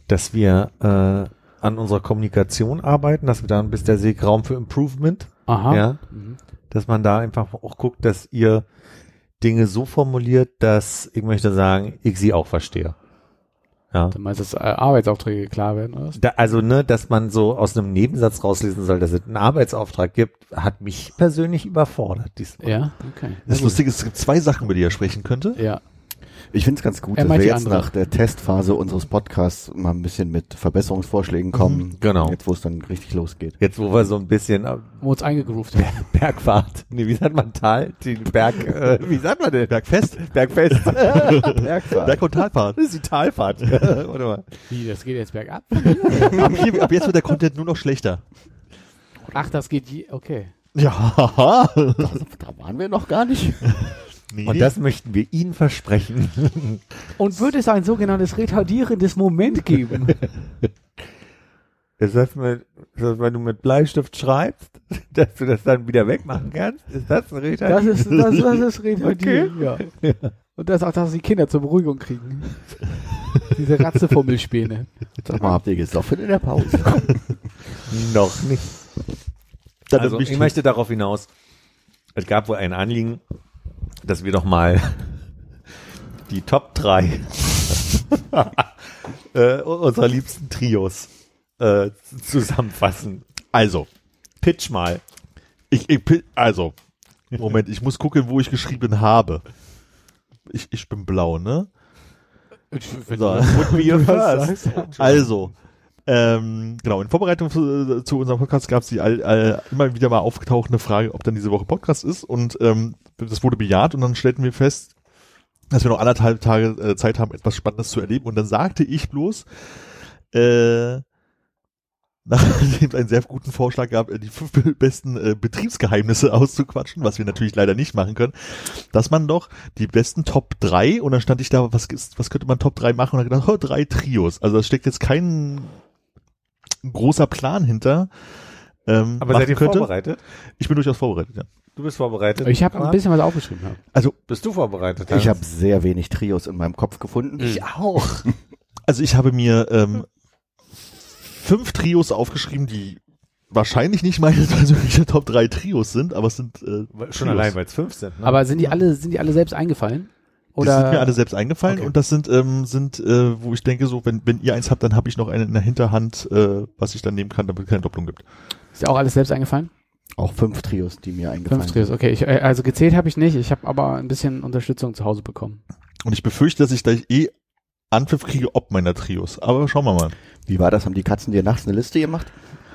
dass wir äh, an unserer Kommunikation arbeiten, dass wir da ein bisschen der Raum für Improvement, Aha. ja, Mhm. dass man da einfach auch guckt, dass ihr Dinge so formuliert, dass ich möchte sagen, ich sie auch verstehe. Ja. Du meinst, dass äh, Arbeitsaufträge klar werden, oder? Da, also, ne, dass man so aus einem Nebensatz rauslesen soll, dass es einen Arbeitsauftrag gibt, hat mich persönlich überfordert. Diesmal. Ja, okay. Das Lustige ist, es gibt zwei Sachen, über die er sprechen könnte. Ja. Ich finde es ganz gut, Er dass wir jetzt andere. nach der Testphase unseres Podcasts mal ein bisschen mit Verbesserungsvorschlägen kommen. genau. Jetzt, wo es dann richtig losgeht. Jetzt, wo wir so ein bisschen äh, Wo uns eingegroovt haben. Bergfahrt, nee, wie sagt man Tal, den Berg, äh, wie sagt man denn? Bergfest. Bergfest. [LAUGHS] Bergfahrt. Berg- und Talfahrt. Das ist die Talfahrt. [LAUGHS] Warte mal. Wie, das geht jetzt bergab? ab, hier, ab jetzt wird der Content nur noch schlechter. Ach, das geht je, okay. Ja. Da waren wir noch gar nicht. [LAUGHS] nee. Und das möchten wir Ihnen versprechen. [LAUGHS] Und wird es ein sogenanntes retardierendes Moment geben? Ist das, mit, ist das, wenn du mit Bleistift schreibst, [LAUGHS] dass du das dann wieder wegmachen kannst? Ist das ein Ritter? Das ist, das, das ist [LAUGHS] retardiert, ja. Und das auch, dass die Kinder zur Beruhigung kriegen. Diese Ratzefummelspäne. Sag mal, habt ihr gesoffen in der Pause? noch nicht. Also, ich möchte darauf hinaus, es gab wohl ein Anliegen, dass wir doch mal [LAUGHS] die Top 3 [LAUGHS] äh, unserer liebsten Trios äh, zusammenfassen. Also, Pitch mal. ich, ich also, Moment, ich muss gucken, wo ich geschrieben habe. Ich, ich bin blau, ne? So. [LAUGHS] Also, ähm, genau, in Vorbereitung zu, zu unserem Podcast gab es die all, all, immer wieder mal aufgetauchte Frage, ob dann diese Woche Podcast ist. Und ähm, das wurde bejaht. Und dann stellten wir fest, dass wir noch anderthalb Tage äh, Zeit haben, etwas Spannendes zu erleben. Und dann sagte ich bloß, äh, [LAUGHS] nachdem es einen sehr guten Vorschlag gab, äh, die fünf be- besten äh, Betriebsgeheimnisse auszuquatschen, was wir natürlich leider nicht machen können, dass man doch die besten Top 3 und dann stand ich da, was, was könnte man Top 3 machen? Und dann gedacht, oh, drei Trios. Also da steckt jetzt kein großer Plan hinter. Ähm, Aber seid ihr könnte. vorbereitet? Ich bin durchaus vorbereitet, ja. Du bist vorbereitet. Ich habe ein bisschen was aufgeschrieben. Ja. Also, Bist du vorbereitet? Ich habe sehr wenig Trios in meinem Kopf gefunden. auch. [LAUGHS] also ich habe mir ähm, fünf Trios aufgeschrieben, die wahrscheinlich nicht meine [LAUGHS] persönliche Top 3 Trios sind, aber es sind äh, Schon Trios. allein, weil es fünf sind. Ne? Aber sind die alle, sind die alle selbst eingefallen? Oder? Die sind mir alle selbst eingefallen Okay. und das sind, ähm, sind äh, wo ich denke, so, wenn, wenn ihr eins habt, dann habe ich noch eine in der Hinterhand, äh, was ich dann nehmen kann, damit es keine Doppelung gibt. Ist dir auch alles selbst eingefallen? Auch fünf Trios, die mir eingefallen Fünf Trios, okay. Ich, äh, also gezählt habe ich nicht. Ich habe aber ein bisschen Unterstützung zu Hause bekommen. Und ich befürchte, dass ich gleich eh Anpfiff kriege ob meiner Trios. Aber schauen wir mal. sind. Wie war das? Haben die Katzen dir nachts eine Liste gemacht?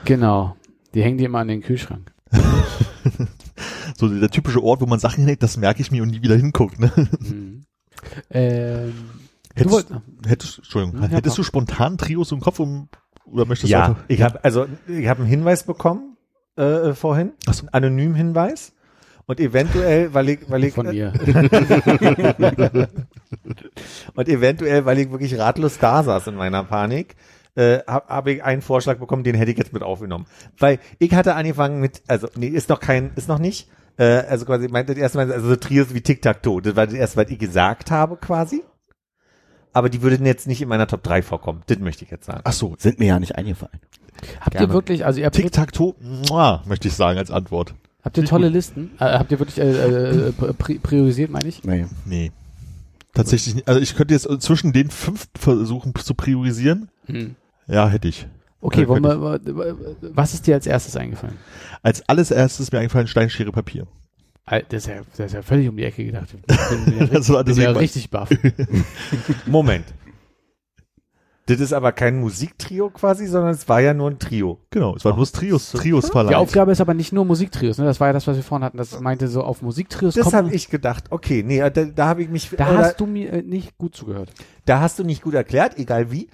Genau. Die hängen die immer an den Kühlschrank. [LAUGHS] So der typische Ort, wo man Sachen hinlegt, das merke ich mir und nie wieder hinguckt. Ne? Mhm. Ähm, du Hättest, wollt, hättest, Entschuldigung, Ja, hättest du spontan Trios im Kopf, um Oder möchtest du Ja, ich habe also ich habe einen Hinweis bekommen äh, vorhin, Ach so. einen anonymen Hinweis. Und eventuell, weil ich, weil ich Von ihr. [LAUGHS] und eventuell, weil ich wirklich ratlos da saß in meiner Panik, äh, habe hab ich einen Vorschlag bekommen, den hätte ich jetzt mit aufgenommen, weil ich hatte angefangen mit, also nee, ist noch kein, ist noch nicht, äh, also quasi meinte das erste Mal, also so Trios wie Tic Tac Toe, das war das erste, was ich gesagt habe quasi. Aber die würden jetzt nicht in meiner Top 3 vorkommen. Das möchte ich jetzt sagen. Ach so, Sind mir ja nicht eingefallen. Habt ihr Gerne. wirklich, also ihr habt, Tic-Tac-Toe, möchte ich sagen als Antwort. habt ihr tolle Listen? Äh, habt ihr wirklich äh, äh, pri- priorisiert, meine ich? Nee. Nee. Tatsächlich nicht. Also ich könnte jetzt zwischen den fünf versuchen zu priorisieren. Hm. Ja, hätte ich. Okay, wollen wir, was ist dir als erstes eingefallen? Als alles erstes ist mir eingefallen Stein, Schere, Papier. Das ist ja, das ist ja völlig um die Ecke gedacht. Ich bin, bin [LAUGHS] ja richtig, bin ja richtig baff. [LAUGHS] Moment. Das ist aber kein Musiktrio quasi, sondern es war ja nur ein Trio. Genau, es war bloß Trios, Trios Die verleiht. Aufgabe ist aber nicht nur Musiktrios, ne? Das war ja das, was wir vorhin hatten. Das meinte so auf Musiktrios Das habe ich gedacht. Okay, nee, da, da habe ich mich, Da oder, hast du mir äh, nicht gut zugehört. da hast du nicht gut erklärt, egal wie.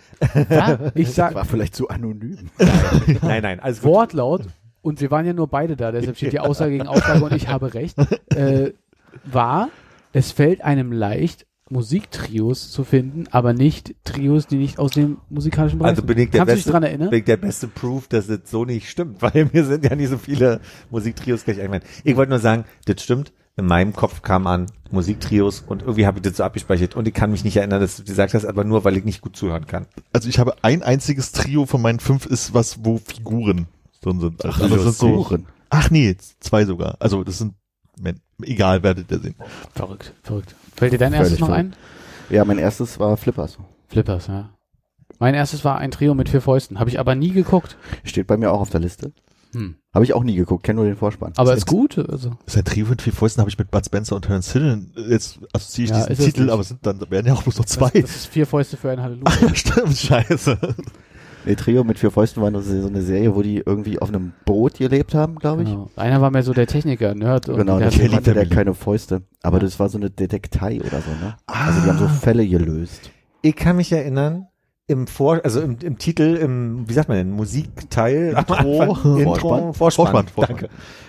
Ja, ich Das [LAUGHS] sag war vielleicht zu anonym. [LAUGHS] nein, nein, gut. Wortlaut und wir waren ja nur beide da, deshalb steht die Aussage gegen Aussage und ich habe recht. Äh, war, es fällt einem leicht, Musiktrios zu finden, aber nicht Trios, die nicht aus dem musikalischen Bereich Also bin ich der Kannst du dich beste, dran erinnern? bin ich der beste Proof, dass das so nicht stimmt, [LAUGHS] weil mir sind ja nicht so viele Musiktrios gleich eingefallen. Ich wollte nur sagen, das stimmt. In meinem Kopf kam an Musiktrios und irgendwie habe ich das so abgespeichert und ich kann mich nicht erinnern, dass du gesagt hast, aber nur, weil ich nicht gut zuhören kann. Also ich habe ein einziges Trio von meinen fünf ist was, wo Figuren drin sind. Ach, das sind so, Figuren. ach nee, zwei sogar. Also das sind, egal, werdet ihr sehen. Verrückt, verrückt. Fällt dir dein Völlig erstes noch verrückt. ein? Ja, mein erstes war Flippers. Flippers, ja. Mein erstes war ein Trio mit vier Fäusten. Habe ich aber nie geguckt. Steht bei mir auch auf der Liste. Hm. Habe ich auch nie geguckt, kenne nur den Vorspann. Aber Das ist gut. Also. Das ist ein Trio mit vier Fäusten, habe ich mit Bud Spencer und Terence Hill. Jetzt assoziiere ich Ja, diesen ist es Titel, aber es sind dann werden ja auch bloß noch zwei. Das, das ist vier Fäuste für ein [LAUGHS] Halleluja. ja, stimmt, scheiße. Nee, Trio mit vier Fäusten war nur so so eine Serie, wo die irgendwie auf einem Boot gelebt haben, glaube ich. Genau. Einer war mehr so der Techniker, Nerd. und Genau, der Kelly hatte der keine Fäuste. Aber Ja. das war so eine Detektei oder so, ne? Also die haben so Fälle gelöst. Ich kann mich erinnern, im Vor, also im, im Titel, im, wie sagt man denn, Musikteil, Anfang, Vorspann. Intro, Vorspann, Vorspann, Vorspann. danke.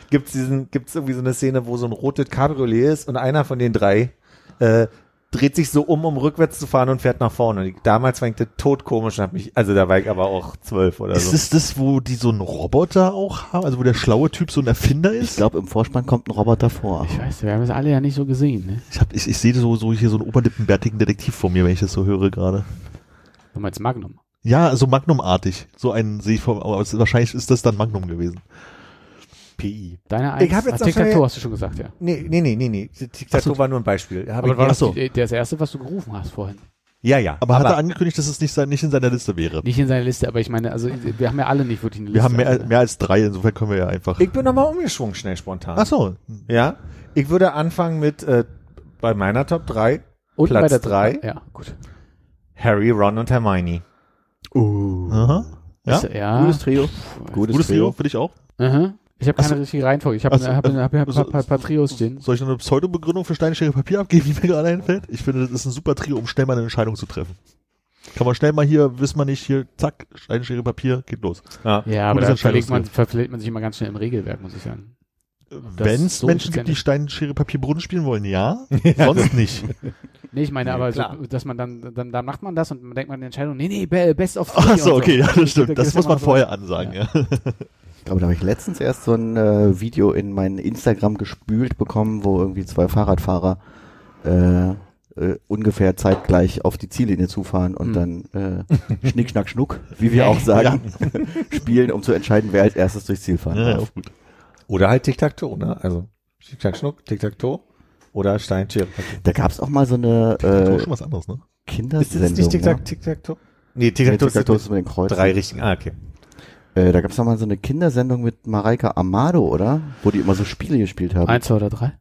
Gibt's diesen, gibt's irgendwie so eine Szene, wo so ein rotes Cabriolet ist und einer von den drei, äh, dreht sich so um, um rückwärts zu fahren und fährt nach vorne. Und ich, damals war ich das totkomisch hab mich, also da war ich aber auch zwölf oder Ist so. es das, wo die so einen Roboter auch haben? Also wo der schlaue Typ so ein Erfinder ist? Ich glaube, im Vorspann kommt ein Roboter vor. Ich weiß, wir haben es alle ja nicht so gesehen. Ne? Ich, hab, ich, ich sehe so, so hier so einen oberlippenbärtigen Detektiv vor mir, wenn ich das so höre gerade. Du meinst Magnum. Ja, so Magnum-artig. So einen sehe ich vor, aber wahrscheinlich ist das dann Magnum gewesen. PI. Deine Ich Eins. hab jetzt Ah, Tic-Tac-Toe schnell- hast du schon gesagt, ja. Nee, nee, nee, nee, nee. Tic-Tac-Toe war nur ein Beispiel. Hab Aber ich war das so. die, das erste, was du gerufen hast vorhin? ja, ja. Aber, hat er angekündigt, dass es nicht, sein, nicht in seiner Liste wäre? Nicht in seiner Liste, aber ich meine, also wir haben ja alle nicht wirklich eine Liste. Wir haben mehr, mehr als drei, insofern können wir ja einfach. ich bin nochmal umgeschwungen, schnell spontan. Ach so. Ja, ich würde anfangen mit äh, bei meiner Top 3 Und Platz bei der drei? Ja, gut. Harry, Ron und Hermione. Uh. Aha. Ja? Ist, ja. Gutes Trio. Gutes, Gutes Trio, Trio. für dich auch. Aha. Ich habe keine so. richtige Reihenfolge. Ich habe Ach so, hab, hab, hab, hab, hab, hab, paar Trios stehen. Soll ich noch eine Pseudo-Begründung für Steine, Schere, Papier abgeben, die mir gerade einfällt? Ich finde, das ist ein super Trio, um schnell mal eine Entscheidung zu treffen. Kann man schnell mal hier, wissen wir nicht, hier, zack, Steine, Schere, Papier, geht los. Ja. Ja, aber da verlegt man, verlegt man sich immer ganz schnell im Regelwerk, muss ich sagen. Das Wenn es so Menschen gibt, die Stein, Schere, Papier, Brunnen spielen wollen, [LAUGHS] ja. Sonst nicht. Nee, ich meine Nee, aber, so, dass man dann, dann, dann macht man das und man denkt man die Entscheidung, nee, nee, be- best of three Ach so, okay, ja, das stimmt. Das geht muss man so. vorher ansagen, ja. Ich [LAUGHS] glaube, da habe ich letztens erst so ein äh, Video in mein Instagram gespült bekommen, wo irgendwie zwei Fahrradfahrer äh, äh, ungefähr zeitgleich auf die Ziellinie zufahren und Hm. dann äh, Schnick, Schnack, Schnuck, wie wir auch sagen, [LAUGHS] spielen, um zu entscheiden, wer als erstes durchs Ziel fahren Ja, darf. Oder halt Tic-Tac-Toe, ne? Also Tic-Tac-Schnuck, Tic-Tac-Toe oder Stein, Schere, Papier. Da gab's auch mal so eine äh, schon was anderes, ne? Ist das nicht Kindersendung. Tic-Tac, ne? Tic-Tac-Toe? Nee, Tic-Tac-Toe ist mit den Kreuzen. drei richtigen. Ah, okay. Äh, da gab's noch mal so eine Kindersendung mit Mareika Amado, oder? Wo die immer so Spiele gespielt haben. Eins, zwei oder drei?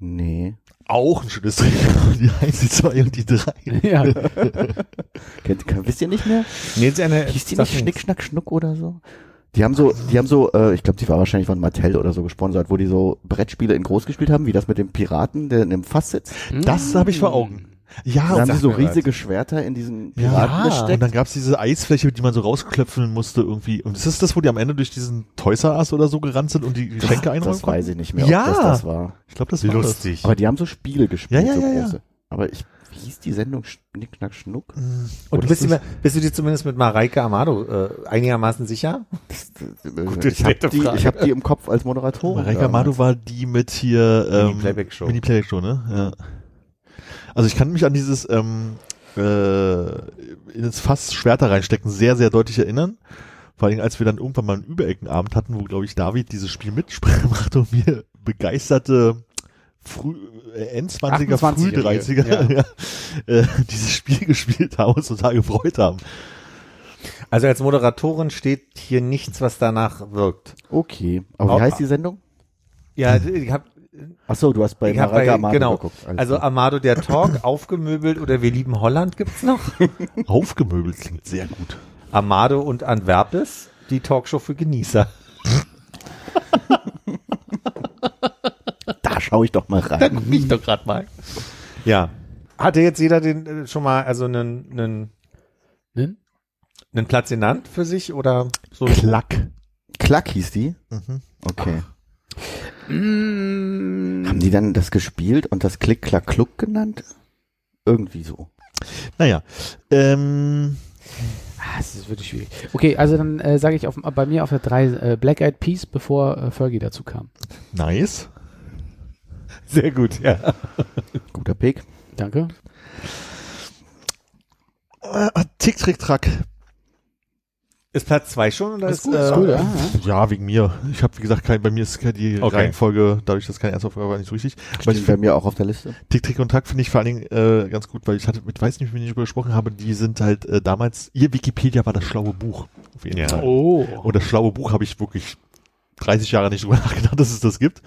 Nee. Auch ein schönes Trio. [LAUGHS] Die eins, die zwei und die drei. [LAUGHS] ja. [LAUGHS] Kennt, kann, wisst ihr nicht mehr? Nee, jetzt eine, Hieß die nicht Schnick, Schnack, Schnuck oder so? Die haben so, die haben so, äh, ich glaube, die war wahrscheinlich von Mattel oder so gesponsert, wo die so Brettspiele in groß gespielt haben, wie das mit dem Piraten, der in dem Fass sitzt. Das habe ich vor Augen. Ja, Da haben und, sie so riesige Schwerter in diesen ja, Piraten und gesteckt. dann gab's diese Eisfläche, die man so rausklöpfeln musste irgendwie. Und ist das das, wo die am Ende durch diesen Toys R Us oder so gerannt sind und die Geschenke einräumen das weiß ich nicht mehr, Ja. ob das das war. Ich glaube, das war das. Lustig. Aber die haben so Spiele gespielt, Ja, ja, so ja, ja. große. Aber ich, wie hieß die Sendung? Schnick, Schnack, Schnuck? Und bist du, mir- bist du dir zumindest mit Mareike Amado äh, einigermaßen sicher? Gute, ich habe die, ich hab die im Kopf als Moderatorin. Mareika Amado war die mit hier ähm, Mini-Playback-Show. Mini-Playback-Show, ne? Ja. Also ich kann mich an dieses ähm, äh, in das Fass Schwerter reinstecken sehr, sehr deutlich erinnern. Vor allem, als wir dann irgendwann mal einen Übereckenabend hatten, wo, glaube ich, David dieses Spiel mitmachte [LAUGHS] und mir begeisterte früh, äh, Endzwanziger, 28-Jährige, Früh-30er [LAUGHS] ja. äh, dieses Spiel [LAUGHS] gespielt haben und total gefreut haben. Also als Moderatorin steht hier nichts, was danach wirkt. Okay. Aber wie heißt die Sendung? Ja, ich habe Ach so, du hast bei ich bei, Amado genau. geguckt. Alles Also klar. Amado der Talk, [LAUGHS] aufgemöbelt oder wir lieben Holland gibt's noch. [LAUGHS] Aufgemöbelt klingt sehr gut. Amado und Antwerpes, die Talkshow für Genießer. [LAUGHS] da schaue ich doch mal rein. guck ich doch gerade mal. Ja. Hatte jetzt jeder den äh, schon mal also einen, einen, Ne? einen Platz genannt für sich oder so? Klack. Klack hieß die? Mhm. Okay. Mm, Haben die dann das gespielt und das Klick, Klack, Kluck genannt? Irgendwie so. Naja, ähm, ah, es ist wirklich schwierig. Okay, also dann äh, sage ich auf, bei mir auf der 3 äh, Black Eyed Peas, bevor äh, Fergie dazu kam. nice. Sehr gut, ja. Guter Pick. Danke. Äh, Tick, Trick, Track. Ist Platz zwei schon oder ist, gut, äh, ist gut, ja. Ja, wegen mir. Ich habe, wie gesagt, kein, bei mir ist die Okay. Reihenfolge, dadurch, dass keine Erstaufgabe war, nicht so richtig. Aber ich bei mir auch auf der Liste. Tick, Trick und Track finde ich vor allen Dingen äh, ganz gut, weil ich hatte, mit weiß nicht, wie ich darüber gesprochen habe, die sind halt äh, damals, ihr Wikipedia war das schlaue Buch. Auf jeden Ja. Fall. Oh. Und das schlaue Buch habe ich wirklich 30 Jahre nicht drüber [LAUGHS] nachgedacht, dass es das gibt.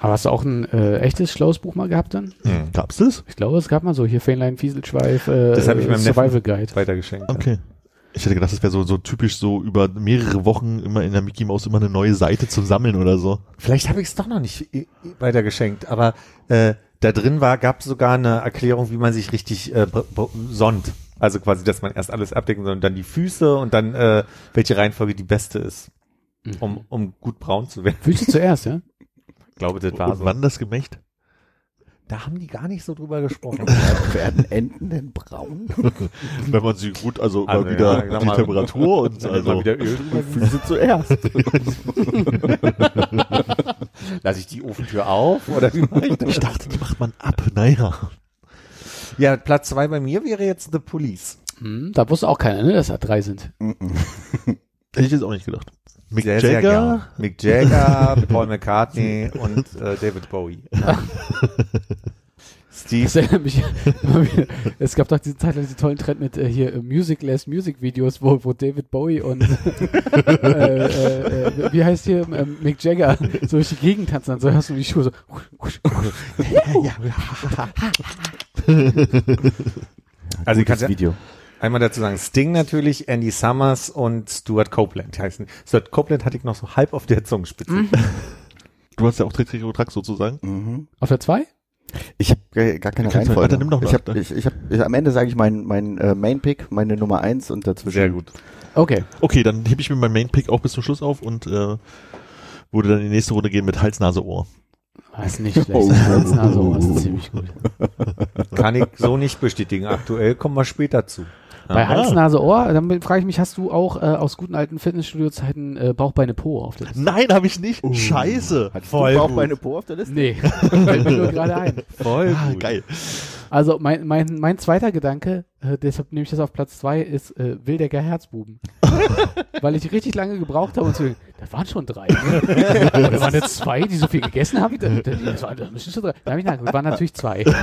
Aber hast du auch ein äh, echtes schlaues Buch mal gehabt dann? Hm. Gab's das? Ich glaube, es gab mal so hier Fähnlein, Fieselschweif, äh, Das habe ich meinem Survival Neffen Guide. weitergeschenkt. Okay. Ich hätte gedacht, das wäre so, so typisch so über mehrere Wochen immer in der Mickey Mouse immer eine neue Seite zum Sammeln oder so. Vielleicht habe ich es doch noch nicht äh, weitergeschenkt, aber äh, da drin war, gab es sogar eine Erklärung, wie man sich richtig äh, sonnt. Also quasi, dass man erst alles abdecken soll und dann die Füße und dann äh, welche Reihenfolge die beste ist, Mhm. um, um gut braun zu werden. Du zuerst, ja? Ich glaube, das war Und so. wann das Gemächt? Da haben die gar nicht so drüber gesprochen. [LAUGHS] Werden Enten denn braun? [LAUGHS] Wenn man sie gut, also, Also, mal wieder ja, die mal- Temperatur und also, mal wieder Öl. Füße zuerst. [LAUGHS] Lasse ich die Ofentür auf oder wie mache ich das? ich dachte, die macht man ab. Naja. Ja, Platz zwei bei mir wäre jetzt The Police. Hm, da wusste auch keiner, ne, dass da drei sind. Hätte ich jetzt auch nicht gedacht. Mick Sehr, sehr Jagger, gern. Mick Jagger, [LAUGHS] Paul McCartney und äh, David Bowie. [LAUGHS] Steve. Mich. Es gab doch diese Zeit lang diesen tollen Trend mit äh, hier äh, Musicless Music Videos, wo, wo David Bowie und [LAUGHS] äh, äh, äh, wie heißt hier ähm, Mick Jagger so durch die Gegend tanzen, dann so hörst du die Schuhe so. Also ich kann ja Video. Einmal dazu sagen, Sting natürlich, Andy Summers und Stuart Copeland heißen. Stuart Copeland hatte ich noch so halb auf der Zungenspitze. du hast ja auch und Track sozusagen. Mhm. Auf der 2? Ich habe gar keine Kannst Reihenfolge. warte, nimm doch ich mal. hab, ich, ich hab, ich, am Ende sage ich mein, mein äh, Main Pick, meine Nummer eins und dazwischen. Sehr gut. Okay. Okay, dann hebe ich mir meinen Main-Pick auch bis zum Schluss auf und äh, würde dann in die nächste Runde gehen mit Hals, Nase, Ohr. Ist nicht schlecht. Oh. Halsnase, oh, ist ziemlich gut. Kann ich so nicht bestätigen. Aktuell kommen wir später zu. Bei Aha. Hals, Nase, Ohr, dann frage ich mich, hast du auch äh, aus guten alten Fitnessstudio-Zeiten äh, Bauch, Beine, Po auf der Liste? Nein, habe ich nicht. Scheiße. Hattest Voll du auch gut. meine Po auf der Liste? Nee, [LAUGHS] fällt mir nur gerade ein. Voll Ah, geil. Also mein, mein, mein zweiter Gedanke, äh, deshalb nehme ich das auf Platz zwei, ist äh, Wildecker Herzbuben. [LAUGHS] Weil ich richtig lange gebraucht habe und zu denken, das waren schon drei. Ne? [LAUGHS] Oder waren das zwei, die so viel gegessen haben? Das, das, das, waren, das müssen schon drei. Da habe ich nachgeguckt, waren natürlich zwei. [LAUGHS]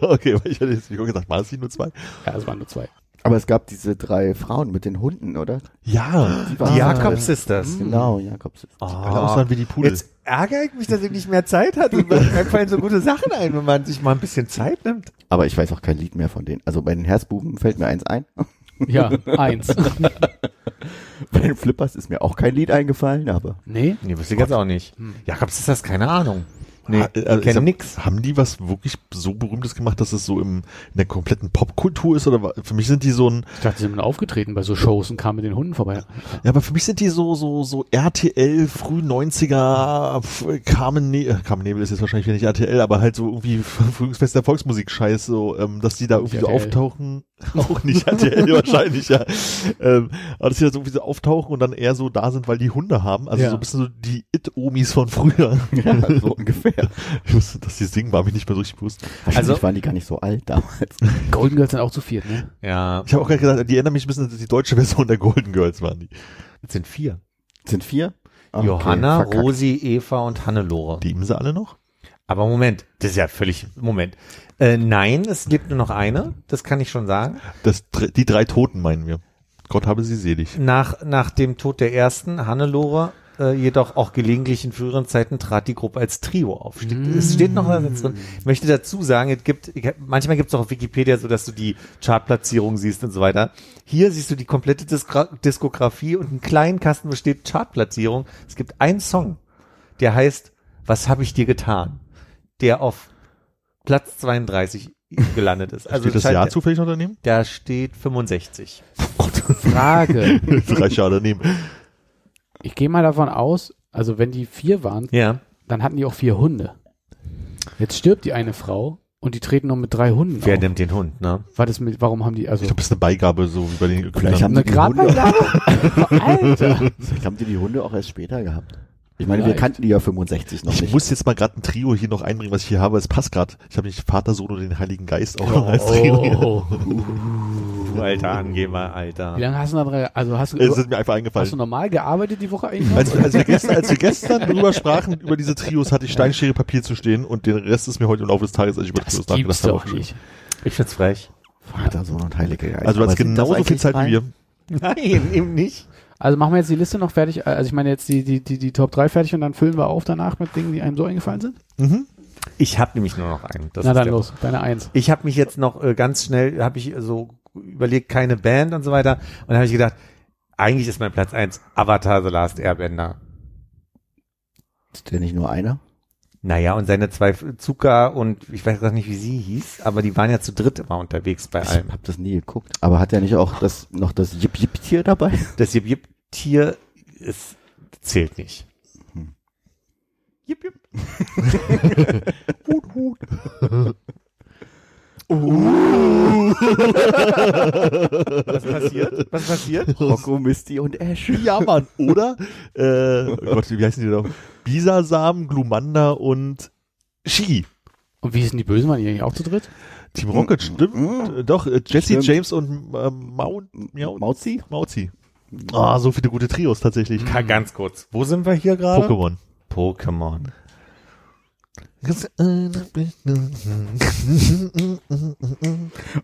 Okay, weil ich hätte jetzt nicht gesagt, war das nicht nur zwei? Ja, es waren nur zwei. Aber es gab diese drei Frauen mit den Hunden, oder? Ja. Die Die Jakob Sisters. Genau, Jakobs. Alle aussahen wie die Pudel. Jetzt ärgere ich mich, dass ich nicht mehr Zeit hatte. Mir [LAUGHS] fallen so gute Sachen ein, wenn man sich mal ein bisschen Zeit nimmt. Aber ich weiß auch kein Lied mehr von denen. Also bei den Herzbuben fällt mir eins ein. [LAUGHS] Ja, eins. [LAUGHS] Bei den Flippers ist mir auch kein Lied eingefallen, aber Nee? Nee, wüsste ich jetzt auch nicht. Jakob Sisters, keine Ahnung. Nee, Ah, äh, ich kenn sag- nix. Haben die was wirklich so Berühmtes gemacht, dass es so im, in der kompletten Popkultur ist? Oder für mich sind die so ein, Ich dachte, sie sind aufgetreten bei so Shows und kamen mit den Hunden vorbei. ja, aber für mich sind die so, so, so RTL, früh 90er, f- Carmen, ne äh, Carmen Nebel ist jetzt wahrscheinlich wieder nicht RTL, aber halt so irgendwie Frühlingsfest der Volksmusik-Scheiß, so, ähm, dass die da irgendwie so RTL. auftauchen. [LAUGHS] Auch nicht RTL wahrscheinlich, ja. Ähm, aber dass die da so irgendwie so auftauchen und dann eher so da sind, weil die Hunde haben. Also Ja. so ein bisschen so die It-Omis von früher. Ja, so ungefähr. Ich wusste, dass die singen, war mich nicht mehr so richtig bewusst. Wahrscheinlich Also- waren die gar nicht so alt damals. [LAUGHS] Golden Girls sind auch zu viert, ne? Ja, Ich habe auch gerade gesagt, die erinnern mich ein bisschen, dass die deutsche Version der Golden Girls waren die. es sind vier. Sind vier? Ah, Johanna, okay, verkackt. Rosi, Eva und Hannelore. Lieben sie alle noch? Aber Moment, das ist ja völlig, Moment. Äh, nein, es lebt nur noch eine, das kann ich schon sagen. Das, die drei Toten meinen wir. Gott habe sie selig. Nach, nach dem Tod der ersten, Hannelore, äh, jedoch auch gelegentlich in früheren Zeiten trat die Gruppe als Trio auf. Steht, Es steht noch da drin. Ich möchte dazu sagen, es gibt, ich manchmal gibt es auch auf Wikipedia so, dass du die Chartplatzierung siehst und so weiter. Hier siehst du die komplette Diskra Diskografie und einen kleinen Kasten besteht Chartplatzierung. Es gibt einen Song, der heißt Was habe ich dir getan? Der auf Platz 32 gelandet ist. [LAUGHS] Also Steht das scheint- Jahr zufällig noch daneben? Da steht 65. [LAUGHS] Frage. Drei Jahre daneben. Ich gehe mal davon aus, also wenn die vier waren, Ja. dann hatten die auch vier Hunde. Jetzt stirbt die eine Frau und die treten nur mit drei Hunden Wer auf. nimmt den Hund, ne? War das mit, warum haben die, also Ich glaube, das ist eine Beigabe, so wie bei den Vielleicht haben eine die die Hunde? [LAUGHS] Alter! vielleicht haben die die Hunde auch erst später gehabt. Ich meine, wir Vielleicht. kannten die ja 65 noch Ich nicht. muss jetzt mal gerade ein Trio hier noch einbringen, was ich hier habe. Es passt gerade. Ich habe nicht Vater, Sohn und den Heiligen Geist auch noch als Trio. hier. Oh. [LAUGHS] Du alter Angeber, Alter. Wie lange hast du da dran, also hast du, Es ist mir einfach hast du eingefallen. normal gearbeitet die Woche eigentlich? Als, als, wir gestern, als wir gestern drüber sprachen, über diese Trios, hatte ich Stein, Schere, Papier zu stehen und den Rest ist mir heute im Laufe des Tages, als ich über das Trios nachgedacht habe, doch aufgeschrieben. nicht. Ich find's frech. Vater, Sohn und Heilige Geist. Also du hast genauso viel Zeit drei? wie wir. Nein, eben nicht. Also machen wir jetzt die Liste noch fertig. Also ich meine jetzt die, die, die, die Top 3 fertig und dann füllen wir auf danach mit Dingen, die einem so eingefallen sind? Mhm. Ich habe nämlich nur noch einen. Das Na ist dann los, deine Eins. Ich habe mich jetzt noch äh, ganz schnell, habe ich so überlegt, keine Band und so weiter. Und dann habe ich gedacht, eigentlich ist mein Platz eins Avatar The Last Airbender. Ist der nicht nur einer? Naja, und seine zwei Zuka und ich weiß gar nicht, wie sie hieß, aber die waren ja zu dritt immer unterwegs bei Ich allem. hab das nie geguckt. Aber hat er nicht auch das, noch das Jip Jip Tier dabei? [LAUGHS] Das Jip Jip Tier ist, zählt nicht. Jip Jip. [LAUGHS] [LAUGHS] Was passiert? Was passiert? [LAUGHS] Rocco, Misty und Ash. Ja, Mann. Oder, äh, oh Gott, wie heißen die noch? Bisasam, Glumanda und Shi. Und wie hießen die Bösen? Waren die eigentlich auch zu dritt? Team Rocket, stimmt. Mhm. Äh, Doch, äh, Jesse, Stimmt. James und ähm, Mau, Miau, Mauzi? Mauzi. Ah, so viele gute Trios tatsächlich. Ganz kurz. Wo sind wir hier gerade? Pokémon. Pokémon.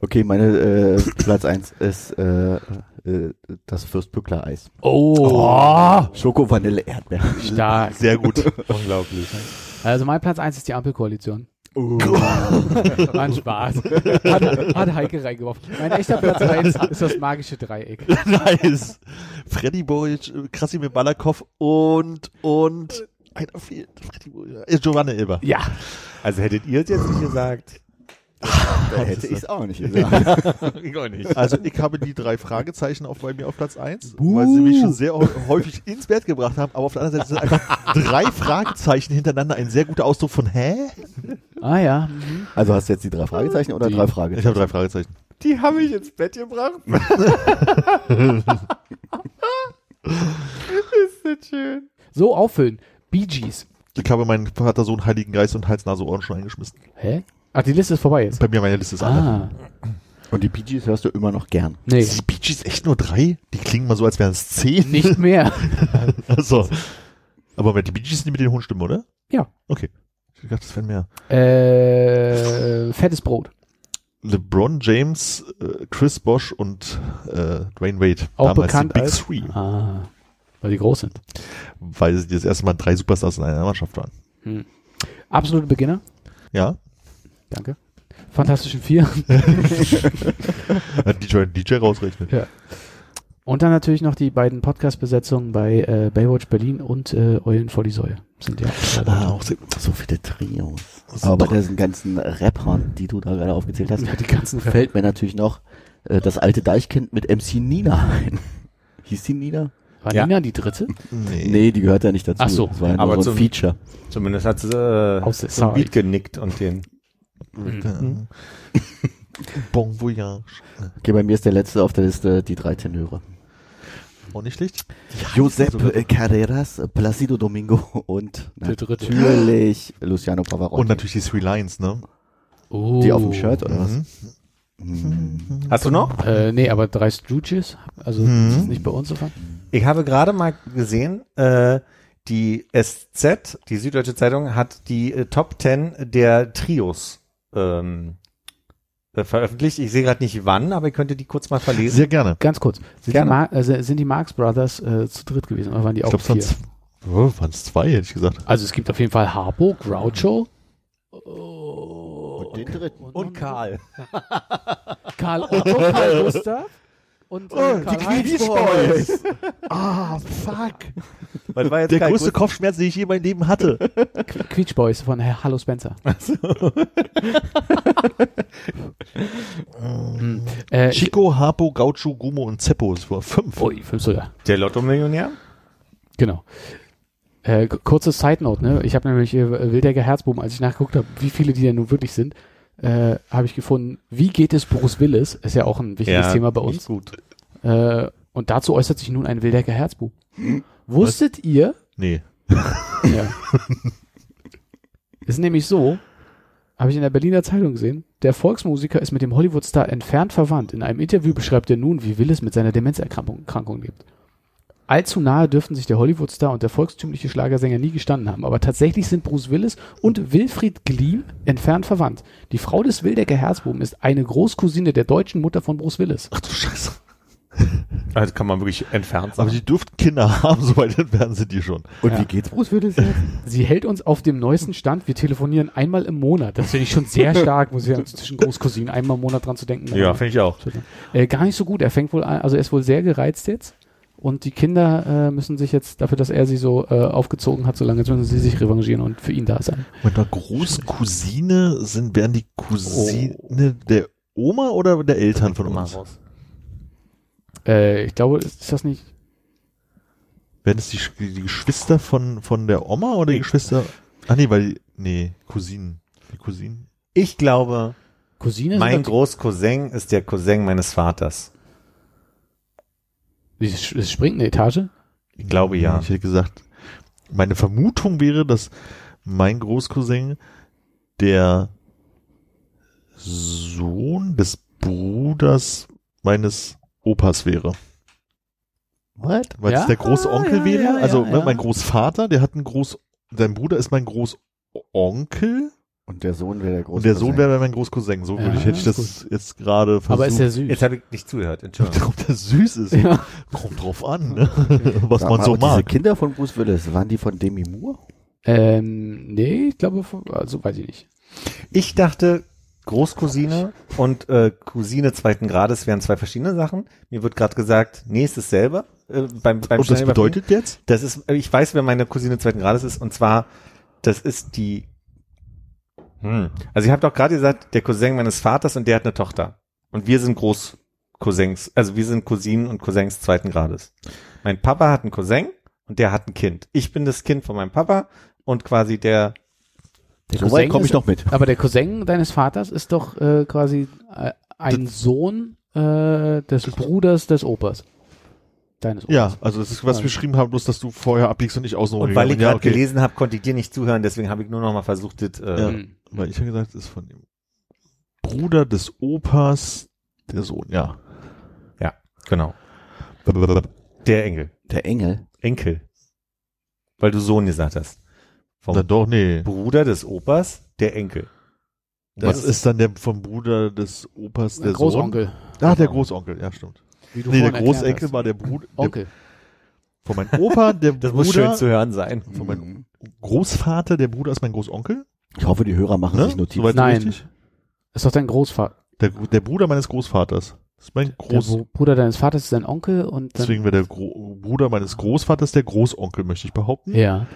Okay, meine äh, Platz eins ist äh, äh, das Fürstbückler Eis. Oh, Schoko, Vanille, Erdbeer. stark. [LAUGHS] Sehr gut. Unglaublich. Also mein Platz 1 ist die Ampelkoalition. [LAUGHS] War ein Spaß. Hat, hat Heike reingeworfen. Mein echter Platz 1 ist das magische Dreieck. [LAUGHS] nice. Freddy Boyd, Krasimir Balakov und, und, einer fehlt. Giovanni Ilber. Ja. Also hättet ihr es jetzt nicht gesagt? [LAUGHS] Da hätte ich es auch nicht [LAUGHS] gesagt. [LAUGHS] ich auch nicht. Also ich habe die drei Fragezeichen auf, bei mir auf Platz eins, weil sie mich schon sehr hä- häufig ins Bett gebracht haben, aber auf der anderen Seite sind einfach drei Fragezeichen hintereinander ein sehr guter Ausdruck von Hä? Ah ja. Mhm. Also hast du jetzt die drei Fragezeichen oder Die- drei Ich Fragezeichen? habe drei Fragezeichen. Die haben mich ins Bett gebracht. ist das schön. So auffüllen. Bee Gees. Ich habe meinen Vater, Sohn, Heiligen Geist und Hals, Nase, Ohren schon eingeschmissen. Hä? Ach, die Liste ist vorbei jetzt. Bei mir meine Liste ist alle. Ah. Und die Bee Gees hörst du immer noch gern. Nee, Die Bee Gees echt nur drei? Die klingen mal so, als wären es zehn. nicht mehr. [LAUGHS] Also. Aber die Bee Gees sind die mit den hohen Stimmen, oder? Ja. Okay. Ich dachte, das wären mehr. Äh, fettes Brot. LeBron James, äh, Chris Bosch und äh, Dwayne Wade. Auch Damals bekannt die Big als- Three. Ah. Weil die groß sind. Weil sie das erste Mal drei Superstars in einer Mannschaft waren. Hm. Absolute Beginner. Ja. Danke. Fantastischen Vier. [LAUGHS] Hat DJ, DJ rausrechnet. Und dann natürlich noch die beiden Podcast-Besetzungen bei äh, Baywatch Berlin und äh, Eulen vor die Säue. Sind ja Ah, auch sehr, So viele Trios. Aber sind bei diesen ganzen Rappern, die du da gerade aufgezählt hast, ja, die ganzen fällt mir natürlich noch äh, das alte Deichkind mit MC Nina ein. Hieß die Nina? War Ja. Nina die dritte? nee. Nee, die gehört ja nicht dazu. Ach so. Das war ja nur Aber so ein zum- Feature. Zumindest hat sie äh, Aus ein Sorry. Beat genickt und den. Mhm. [LAUGHS] Bon Voyage. Okay, bei mir ist der letzte auf der Liste die drei Tenöre. Auch nicht schlecht. Josep äh, Carreras, Placido Domingo und natürlich Luciano Pavarotti. Und natürlich die Three Lions, ne? Oh. die auf dem Shirt oder was? Mhm. Hm. Hast du noch? Äh, nee, aber drei Stooges, also Mhm. das ist nicht bei uns so fand. Ich habe gerade mal gesehen, äh, die SZ, die Süddeutsche Zeitung, hat die äh, Top 10 der Trios ähm, äh, veröffentlicht. Ich sehe gerade nicht wann, aber ihr könntet die kurz mal verlesen. Sehr gerne. Ganz kurz. Sind, die, Gerne. Mar also sind die Marx Brothers äh, zu dritt gewesen oder waren die Ich auch glaube, es vier? waren, oh, waren es zwei, hätte ich gesagt. Also es gibt auf jeden Fall Harpo, Groucho. Und den dritten. Und Karl. Karl Otto, Karl [LAUGHS] Gustav und äh, Karl Heinz. [LAUGHS] Ah, fuck. Weil war jetzt Der größte Gustav- Kopfschmerz, den ich je in meinem Leben hatte. [LAUGHS] Qu- Queech Boys von Herr Hallo Spencer. [LAUGHS] Hm. Äh, Chico, Harpo, Gaucho, Gumo und Zeppo. Das war fünf. Ui, fünf sogar. Der Lotto-Millionär? Genau. Äh, kurze Side Note, ne? Ich habe nämlich äh, Wildecker Herzbuben, als ich nachgeguckt habe, wie viele die denn nun wirklich sind, äh, habe ich gefunden, wie geht es Bruce Willis? Ist ja auch ein wichtiges Thema bei uns. Gut. Äh, und dazu äußert sich nun ein Wildecker Herzbub. Wusstet ihr? Nee. [LAUGHS] Ja. ist nämlich so, habe ich in der Berliner Zeitung gesehen, der Volksmusiker ist mit dem Hollywood-Star entfernt verwandt. In einem Interview beschreibt er nun, wie Willis mit seiner Demenzerkrankung Erkrankung lebt. Allzu nahe dürften sich der Hollywood-Star und der volkstümliche Schlagersänger nie gestanden haben, aber tatsächlich sind Bruce Willis und Wilfried Gliem entfernt verwandt. Die Frau des Wildecker Herzbuben ist eine Großcousine der deutschen Mutter von Bruce Willis. Ach du Scheiße. [LAUGHS] Also kann man wirklich entfernt Aber sein. die dürften Kinder [LAUGHS] haben, soweit entfernt sind die schon. Und Ja. wie geht's Bruce Willis jetzt? [LAUGHS] Sie hält uns auf dem neuesten Stand. Wir telefonieren einmal im Monat. Das finde ich schon sehr stark, muss ich sagen, zwischen Großcousinen einmal im Monat dran zu denken. ja, finde ich auch. Äh, gar nicht so gut. Er fängt wohl an, also er ist wohl sehr gereizt jetzt. Und die Kinder äh, müssen sich jetzt, dafür, dass er sie so äh, aufgezogen hat, so lange, jetzt müssen sie sich revanchieren und für ihn da sein. Mit einer Großcousine sind, wären die Cousine der Oma oder der Eltern von Mal uns? raus. Äh, ich glaube, ist das nicht. Wären es die, die Geschwister von, von der Oma oder die. Geschwister? Ach nee, weil, die- nee, Cousinen. Die Cousinen. Ich glaube, Cousine? mein Großcousin ist der Cousin meines Vaters. Es springt eine Etage? Ich glaube ja. Ich hätte gesagt, meine Vermutung wäre, dass mein Großcousin der Sohn des Bruders meines Opas wäre. What? Weil Ja? es der Großonkel ja, wäre. ja, also ja, ja. mein Großvater, der hat einen Groß, sein Bruder ist mein Großonkel Und der Sohn wäre der große und der Sohn wäre mein Großcousin. So Ja, würde ich, hätte ich das ist jetzt gerade versucht. Aber ist der süß? Jetzt habe ich nicht zugehört, Entschuldigung. [LAUGHS] Ob der süß ist, ja. kommt drauf an, ne? [LAUGHS] was Sag man mal, so aber Diese mag. Kinder von Bruce Willis, waren die von Demi Moore? ähm, nee, ich glaube, also weiß ich nicht. Ich dachte, Großcousine und äh, Cousine zweiten Grades wären zwei verschiedene Sachen. Mir wird gerade gesagt, nee, es ist selber. Äh, beim, beim Und das bedeutet jetzt? Das ist, ich weiß, wer meine Cousine zweiten Grades ist, und zwar, das ist die. Hm. Also ich habe doch gerade gesagt, der Cousin meines Vaters und der hat eine Tochter. Und wir sind Großcousins, also wir sind Cousinen und Cousins zweiten Grades. Mein Papa hat einen Cousin und der hat ein Kind. Ich bin das Kind von meinem Papa und quasi der. Der So Cousin komme ich noch mit. Aber der Cousin deines Vaters ist doch äh, quasi äh, ein Sohn äh, des Bruders des Opas. Deines Opas. Ja, also das ist, was Ja. wir geschrieben haben, bloß dass du vorher abbiegst und nicht außen Und weil ich gerade ja, okay. gelesen habe, konnte ich dir nicht zuhören, deswegen habe ich nur noch mal versucht, das, äh, Ja. Hm. Weil ich habe gesagt, es ist von dem Bruder des Opas der Sohn, ja. genau. Der Engel. Der Engel. Enkel. Weil du Sohn gesagt hast. Vom Na doch, nee. Bruder des Opas, der Enkel. Was ist dann der vom Bruder des Opas der Großonkel. Sohn? Ah, der Großonkel, ja, stimmt. Wie du Nee, der Großenkel hast. war der Bruder der, Onkel. von meinem Opa, der Das muss Bruder, schön zu hören sein. von meinem Großvater, der Bruder ist mein Großonkel. Ich hoffe, die Hörer machen Ne? sich Notizen. Soweit Nein. richtig? Ist doch dein Großvater. Der, der Bruder meines Großvaters. Das ist mein Der Groß. Bru- Bruder deines Vaters ist dein Onkel und dann, Deswegen wäre der Gro Bruder meines Großvaters der Großonkel, möchte ich behaupten. ja.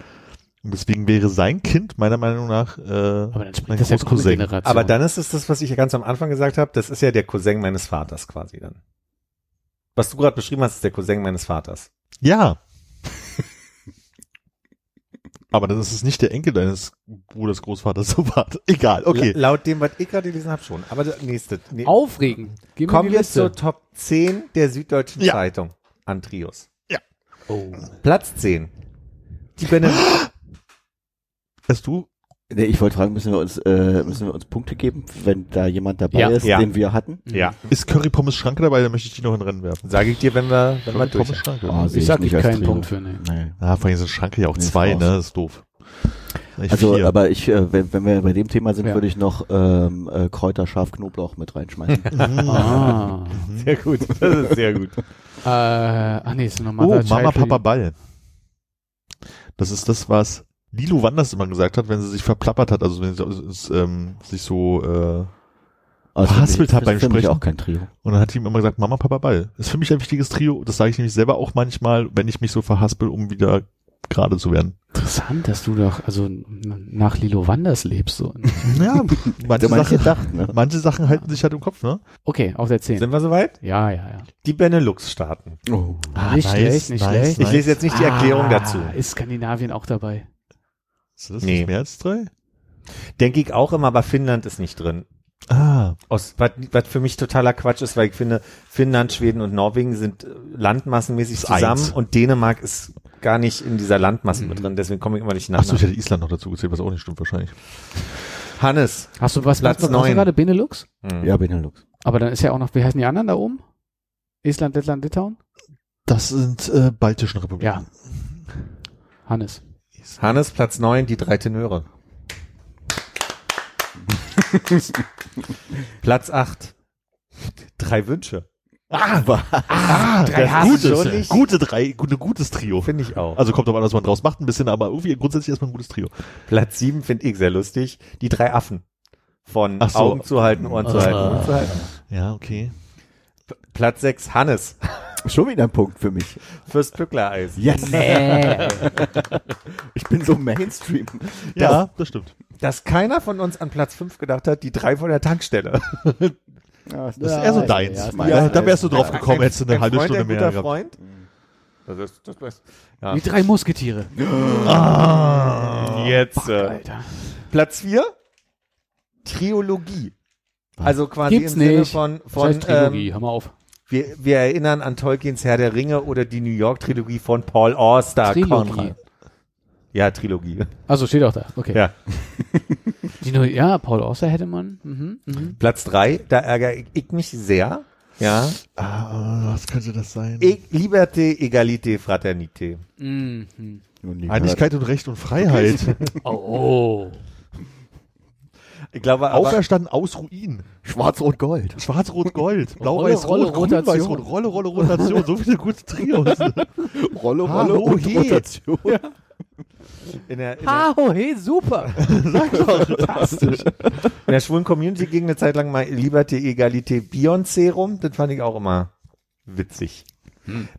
Und deswegen wäre sein Kind meiner Meinung nach äh, Aber dann mein das Großcousin. Generation. Aber dann ist es das, was ich ja ganz am Anfang gesagt habe, das ist ja der Cousin meines Vaters quasi dann. Was du gerade beschrieben hast, ist der Cousin meines Vaters. Ja. [LAUGHS] Aber dann ist es nicht der Enkel deines Bruders Großvaters, [LAUGHS] so war. Egal, okay. La laut dem, was ich gerade gelesen habe, schon. Aber der nächste. Nee. Aufregend. Gib Kommen wir Liste. zur Top 10 der Süddeutschen Ja. Zeitung an Trios. Oh. Platz 10. Die Bene [GASPS] Hast du? Nee, ich wollte fragen, müssen wir uns, äh, müssen wir uns Punkte geben, wenn da jemand dabei Ja. ist, Ja. den wir hatten? Ja. Ist Curry Pommes Schranke dabei? Dann möchte ich die noch in Rennen werfen. Sage ich dir, wenn wir, wenn wir Pommes Schranke. Oh, sehe Ich sag nicht keinen. Punkt für, ne. Nee. Ja, vor allem ist Schranke ja auch Nee, zwei, ne? Das ist doof. Eigentlich Also, vier. aber ich, äh, wenn, wenn wir bei dem Thema sind, Ja. würde ich noch ähm, äh, Kräuter, Schaf, Knoblauch mit reinschmeißen. [LAUGHS] Ah. Sehr gut. Das ist sehr gut. äh, ach nee, ist noch Oh, Mother Mama, Papa, Ball. Das ist das, was Lilo Wanders immer gesagt hat, wenn sie sich verplappert hat, also wenn sie es, ähm, sich so, äh, Also Verhaspelt hat beim für mich Sprechen. auch kein Trio. und dann hat die ihm immer gesagt, Mama, Papa, Ball. Ist für mich ein wichtiges Trio. Das sage ich nämlich selber auch manchmal, wenn ich mich so verhaspel, um wieder gerade zu werden. Interessant, dass du doch also nach Lilo Wanders lebst. So. Ja, [LAUGHS] manche, Hätte man nicht Sachen, gedacht, ne? manche Sachen halten sich halt im Kopf, ne? Okay, auf der 10. Sind wir soweit? Ja, ja, ja. Die Benelux-Staaten. Oh. Ah, nicht nice, schlecht, nicht nice, schlecht. Ich lese jetzt nicht die Erklärung ah, dazu. Ist Skandinavien auch dabei? Ist das Nee. nicht mehr als drei? Denke ich auch immer, aber Finnland ist nicht drin. Ah, Aus, was, was für mich totaler Quatsch ist, weil ich finde, Finnland, Schweden und Norwegen sind äh, landmassenmäßig Ist zusammen eins. und Dänemark ist gar nicht in dieser Landmasse mit drin, deswegen komme ich immer nicht nach. achso, ich hätte Island noch dazu gezählt, was auch nicht stimmt wahrscheinlich. Hannes. Hast du was, Platz was, was hast du neun. gerade Benelux? Hm. Ja, Benelux. Aber dann ist ja auch noch, wie heißen die anderen da oben? Estland, Lettland, Litauen? Das sind äh, baltischen Republiken. Ja. Hannes. Hannes, Platz 9, die drei Tenöre. [LAUGHS] Platz 8. Drei Wünsche. [LAUGHS] Ah, ah drei das gutes, gute drei, gute, gutes Trio. Finde ich auch. Also kommt aber an, was man draus macht, ein bisschen, aber irgendwie grundsätzlich erstmal ein gutes Trio. Platz 7 finde ich sehr lustig. Die drei Affen. Von Ach so. Augen zu halten, Ohren zu Ah. halten, Mund zu halten. Ja, okay. Platz 6, Hannes. Schon wieder ein Punkt für mich. Fürs Pückler-Eis. Yes! Nee. [LAUGHS] Ich bin so Mainstream. Ja, das stimmt. Dass keiner von uns an Platz 5 gedacht hat, die drei von der Tankstelle. [LAUGHS] Ja, Das ist eher so deins. ja, da, ja. da wärst du drauf gekommen, Ein- hättest du eine ein halbe Freund, Stunde ein mehr guter gehabt. Freund. Das ist, das ist, ja. Die drei Musketiere. [GASPS] Ah. Jetzt äh, Alter. Platz 4, Triologie. Also quasi Gibt's im Sinne nicht. von, Das von heißt Trilogie, ähm, hör mal auf. Wir, wir erinnern an Tolkiens Herr der Ringe oder die New York Trilogie von Paul Auster. Trilogie. Conrad. Ja, Trilogie. Also steht auch da. Okay. Ja. Die nur, ja, Paul Auster hätte man. Mhm, mhm. Platz 3, da ärgere ich, ich mich sehr. Ja. Ah, was könnte das sein? E Liberté, Egalité, Fraternité. Mhm. Einigkeit und Recht und Freiheit. [LAUGHS] Oh, oh. Ich glaube Auferstanden aus Ruin. Schwarz-Rot-Gold. Schwarz-Rot-Gold. Rolle, Rolle, Blau-Weiß-Rot. Rotation. Grün-Weiß-Rot. Rolle, Rolle, Rotation. So viele gute Trios. [LAUGHS] Rolle, Hallo, Rolle und. Rotation. in der, in der, Ha, oh, hey, super. [LAUGHS] in der schwulen Community ging eine Zeit lang mal Liberté, Egalité, Beyoncé rum. Das fand ich auch immer witzig.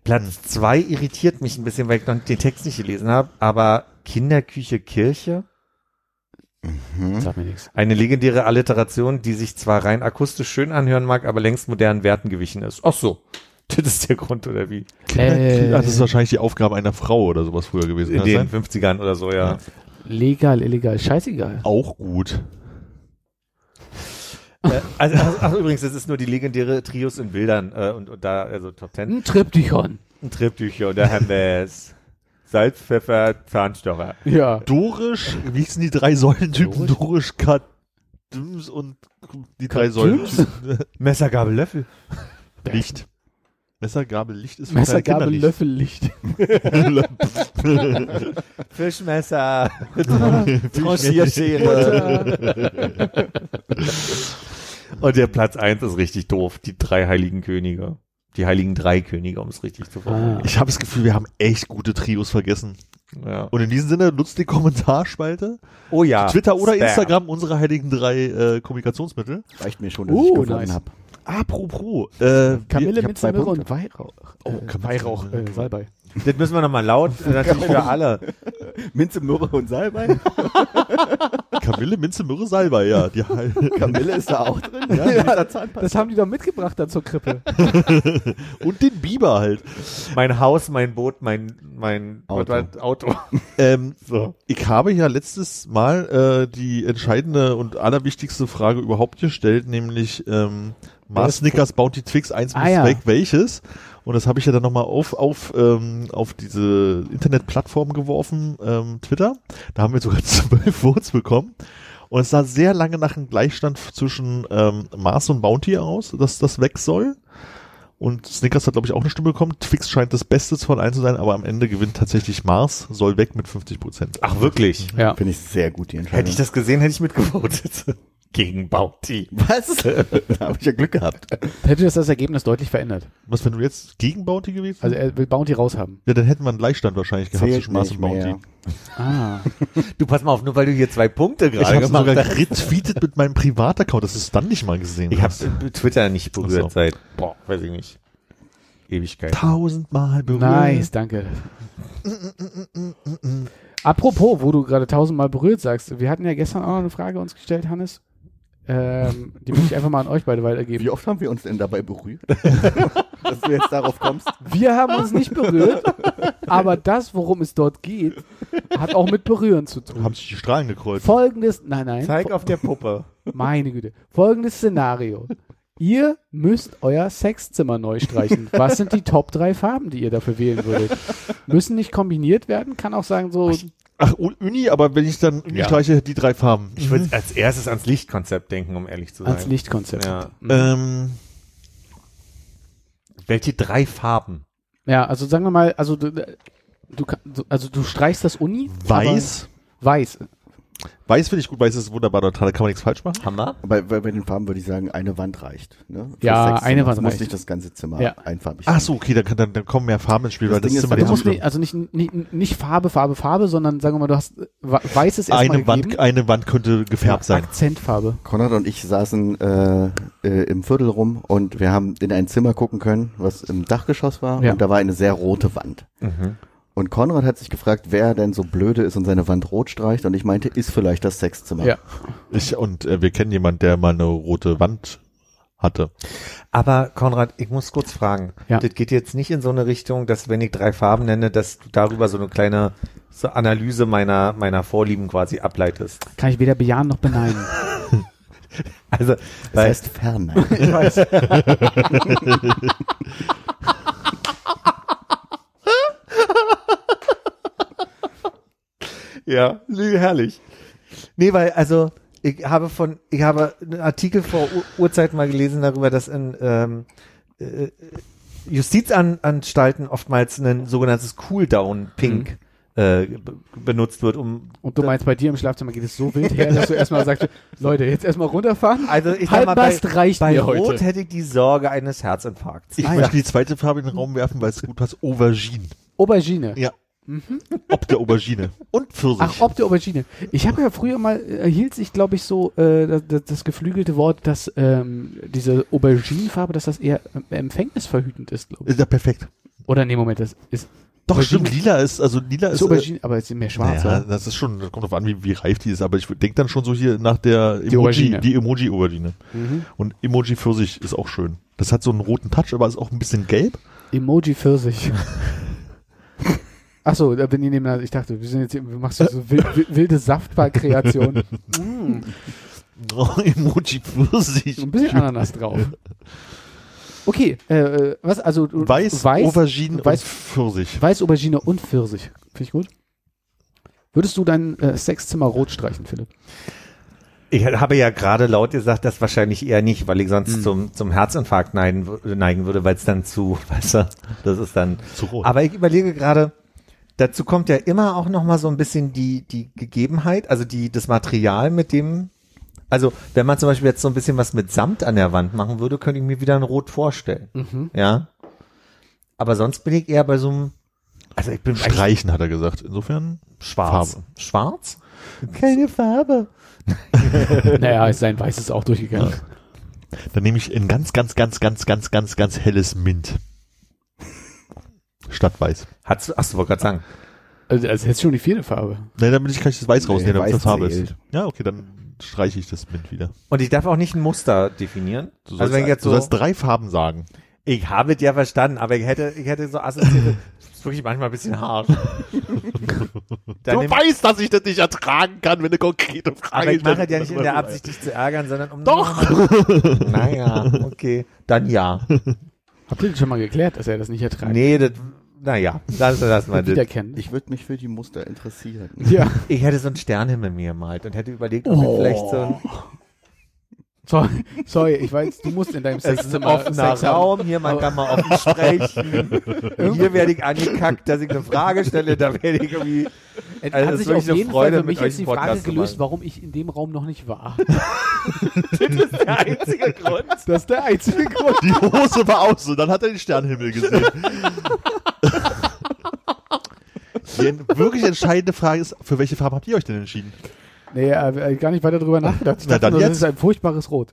Platz 2 irritiert mich ein bisschen, weil ich noch den Text nicht gelesen habe, aber Kinderküche Kirche? Sag mir nichts. Eine legendäre Alliteration, die sich zwar rein akustisch schön anhören mag, aber längst modernen Werten gewichen ist. Ach so. [LAUGHS] Das ist der Grund, oder wie? Äh, Ach, das ist wahrscheinlich die Aufgabe einer Frau oder sowas früher gewesen. In den sein? 50ern oder so, ja. legal, illegal, scheißegal. Auch gut. Äh, also, ach, ach, übrigens, das ist nur die legendäre Trios in Bildern äh, und, und da, also Top Ten. Ein Triptychon. Ein Triptycho, und da haben wir es. Salz, Pfeffer, Zahnstocher. Ja. Dorisch, wie hießen die drei Säulentypen? Dorisch, Kadims und die drei Säulentypen. [LAUGHS] Messer, Gabel, Löffel. Licht. Messer, Gabel, Licht ist für Messer, Gabel, Löffel, Licht. [LAUGHS] Fischmesser. [LAUGHS] Tranchierschere. und der Platz eins ist richtig doof. Die drei heiligen Könige. Die heiligen drei Könige, um es richtig zu formulieren. Ah. Ich habe das Gefühl, wir haben echt gute Trios vergessen. Ja. Und in diesem Sinne, nutzt die Kommentarspalte, Oh ja. Twitter oder Spam. Instagram, unsere heiligen drei äh, Kommunikationsmittel. Reicht mir schon, dass Uh, ich gewonnen nice. habe. Apropos, äh, Kamille, Minze, zwei Myrrhe und Weihrauch. Oh, äh, Kamille, Weihrauch, äh, Salbei. Das müssen wir nochmal laut, äh, natürlich für alle. Minze, Myrrhe und Salbei. Kamille, Minze, Myrrhe, Salbei, ja. Die, [LAUGHS] Kamille ist da auch drin. Ja, Zahnpasta. Das haben die doch mitgebracht dann zur Krippe. [LAUGHS] und den Biber halt. Mein Haus, mein Boot, mein, mein Auto. Auto. Ähm, [LAUGHS] So. Ich habe ja letztes Mal äh, die entscheidende und allerwichtigste Frage überhaupt gestellt, nämlich ähm, Mars Snickers Bounty Twix 1 Ah, bis ja. weg, welches? Und das habe ich ja dann nochmal auf, auf, ähm, auf diese Internetplattform geworfen, ähm, Twitter. Da haben wir sogar [LAUGHS] zwölf Votes bekommen. Und es sah sehr lange nach einem Gleichstand zwischen ähm, Mars und Bounty aus, dass das weg soll. Und Snickers hat, glaube ich, auch eine Stimme bekommen. Twix scheint das Beste von allen zu sein, aber am Ende gewinnt tatsächlich Mars, soll weg mit 50 Prozent. Ach, wirklich? Ja. Finde ich sehr gut, die Entscheidung. Hätte ich das gesehen, hätte ich mitgevotet. [LAUGHS] Gegen Bounty. Was? [LAUGHS] da habe ich ja Glück gehabt. Hätte das das Ergebnis deutlich verändert. Was, wenn du jetzt gegen Bounty gewesen Also er will Bounty raushaben. Ja, dann hätten wir einen Gleichstand wahrscheinlich gehabt Zählt zwischen Mars und Bounty. mehr. Ah. [LAUGHS] Du pass mal auf, nur weil du hier zwei Punkte Ich gerade habe gemacht sogar hast. retweetet mit meinem Privataccount, dass du es dann nicht mal gesehen Ich habe hast. Twitter nicht berührt so. seit, boah, weiß ich nicht. Ewigkeit. Tausendmal berührt. Nice, danke. Apropos, wo du gerade tausendmal berührt sagst, wir hatten ja gestern auch noch eine Frage uns gestellt, Hannes. Ähm, die möchte ich einfach mal an euch beide weitergeben. Wie oft haben wir uns denn dabei berührt? [LAUGHS] Dass du jetzt darauf kommst. Wir haben uns nicht berührt, aber das, worum es dort geht, hat auch mit Berühren zu tun. Haben sich die Strahlen gekreuzt. Folgendes, nein, nein, Zeig auf der Puppe. meine Güte. Folgendes Szenario. Ihr müsst euer Sexzimmer neu streichen. Was sind die Top drei Farben, die ihr dafür wählen würdet? Müssen nicht kombiniert werden, kann auch sagen so, Ach, Uni, aber wenn ich dann Uni Ja. streiche, die drei Farben. Ich würde als erstes ans Lichtkonzept denken, um ehrlich zu sein. als Lichtkonzept. Ja. Ähm, Welche drei Farben? Ja, also sagen wir mal, also du, du, also du streichst das Uni. weiß. Weiß. Weiß finde ich gut, weiß ist wunderbar, da kann man nichts falsch machen. Hammer. Bei, bei, bei den Farben würde ich sagen, eine Wand reicht. Ne? Für Ja, eine Wand muss reicht. nicht das ganze Zimmer Ja. einfarbig Ach sein. so, okay, dann, kann, dann, dann kommen mehr Farben ins Spiel, Das weil das Ding ist ist, immer du Du nicht nicht, also nicht, nicht, nicht Farbe, Farbe, Farbe, sondern sagen wir mal, du hast äh, weißes erstmal Eine Wand, gegeben. eine Wand könnte gefärbt sein. Akzentfarbe. Konrad und ich saßen äh, äh, im Viertel rum und wir haben in ein Zimmer gucken können, was im Dachgeschoss war Ja. und da war eine sehr rote Wand. Mhm. Und Konrad hat sich gefragt, wer denn so blöde ist und seine Wand rot streicht und ich meinte, ist vielleicht das Sexzimmer. Ja. Ich, und äh, wir kennen jemanden, der mal eine rote Wand hatte. Aber Konrad, ich muss kurz fragen. Ja. Das geht jetzt nicht in so eine Richtung, dass wenn ich drei Farben nenne, dass du darüber so eine kleine so Analyse meiner meiner Vorlieben quasi ableitest. Kann ich weder bejahen noch beneiden. [LAUGHS] Also, Das weil, heißt Fernnein. ich weiß. [LAUGHS] [LAUGHS] ja, herrlich. Nee, weil, also, ich habe von, ich habe einen Artikel vor Ur Urzeiten mal gelesen darüber, dass in ähm, äh, Justizanstalten oftmals ein sogenanntes Cooldown-Pink äh, be- benutzt wird, um Und du meinst, bei dir im Schlafzimmer geht es so wild her, dass du erstmal sagst, [LAUGHS] Leute, jetzt erstmal runterfahren. Also ich sag mal, bei, reicht bei mir Rot heute. hätte ich die Sorge eines Herzinfarkts. Ich Ah, möchte die zweite Farbe in den Raum werfen, weil es gut passt. Aubergine. Aubergine. Ja. Ob der Aubergine. Und Pfirsich. Ach, ob der Aubergine. Ich habe ja früher mal, äh, hielt sich, glaube ich, so äh, das, das, geflügelte Wort, dass ähm, diese Auberginenfarbe, dass das eher äh, empfängnisverhütend ist, glaube ich. ist ja perfekt. Oder nee, Moment, das ist Doch, Aubergine- stimmt. Lila ist, also lila ist ist. Aubergine, aber es ist mehr schwarz. ja, oder? das ist schon, das kommt drauf an, wie, wie reif die ist, aber ich denke dann schon so hier nach der Emoji, die Emoji-Aubergine. Mhm. Und Emoji Pfirsich ist auch schön. Das hat so einen roten Touch, aber ist auch ein bisschen gelb. Emoji Pfirsich. [LAUGHS] Achso, da bin ich nebeneinander. Ich dachte, wir sind jetzt, hier- du machst hier so wild, [LAUGHS] wild- wilde Saftbar-Kreation. mm, [LAUGHS] Oh, Emoji Pfirsich. so ein bisschen Ananas drauf. [LAUGHS] Okay, äh, äh, was, also du- Weiß, weiß, Aubergine weiß- und Pfirsich. Weiß, Aubergine und Pfirsich. Finde ich gut. Würdest du dein äh, Sexzimmer rot streichen, Philipp? Ich habe ja gerade laut gesagt, das wahrscheinlich eher nicht, weil ich sonst Mhm. zum, zum Herzinfarkt neigen, neigen würde, weil es dann zu, weißt du, das ist dann. Zu rot. Aber ich überlege gerade, dazu kommt ja immer auch noch mal so ein bisschen die, die Gegebenheit, also die, das Material, mit dem, also wenn man zum Beispiel jetzt so ein bisschen was mit Samt an der Wand machen würde, könnte ich mir wieder ein Rot vorstellen. Mhm. Ja. Aber sonst bin ich eher bei so einem, also ich bin Streichen, hat er gesagt. Insofern schwarz. Farbe. Schwarz? Keine Farbe. [LAUGHS] [LAUGHS] naja, ist sein Weißes auch durchgegangen. Dann nehme ich ein ganz, ganz, ganz, ganz, ganz, ganz, ganz helles Mint. Statt weiß. Hat's, ach, du wollte gerade sagen. Also, also jetzt schon die vierte Farbe. Nein, damit ich kann ich das Weiß Nee, rausnehmen, damit Weiß das Farbe ist. Ja, okay, dann streiche ich das mit wieder. Und ich darf auch nicht ein Muster definieren. Du also wenn ich jetzt du so, sollst drei Farben sagen. ich habe es ja verstanden, aber ich hätte, ich hätte so assoziiert, das [LAUGHS] ist wirklich manchmal ein bisschen hart. [LAUGHS] Dann nehm- weißt, dass ich das nicht ertragen kann, wenn eine konkrete Frage aber ich mache es ja nicht in der Absicht, dich zu ärgern, sondern um... Doch! [LAUGHS] naja, okay. Dann ja. Habt ihr das schon mal geklärt, dass er das nicht ertragen Nee, das, naja, [LAUGHS] das lassen wir das. Ich würde mich für die Muster interessieren. ja. Ich hätte so einen Sternhimmel mir gemalt und hätte überlegt, ob ich vielleicht so ein Sorry, [LAUGHS] sorry, ich weiß, du musst in deinem Es ist ein Sexzimmer offener. Raum, hier man kann mal offen sprechen. [LAUGHS] hier werde ich angekackt, dass ich eine Frage stelle, da werde ich irgendwie. Es Also hat sich auf jeden Freude, Fall für mich jetzt die Frage gelöst, warum ich in dem Raum noch nicht war. [LAUGHS] Das ist der einzige Grund. Das ist der einzige Grund. Die Hose war aus und dann hat er den Sternenhimmel gesehen. Die wirklich entscheidende Frage ist, für welche Farbe habt ihr euch denn entschieden? Nee, äh, gar nicht weiter drüber nachgedacht. Ich Na, dachte dann das jetzt. ist ein furchtbares Rot.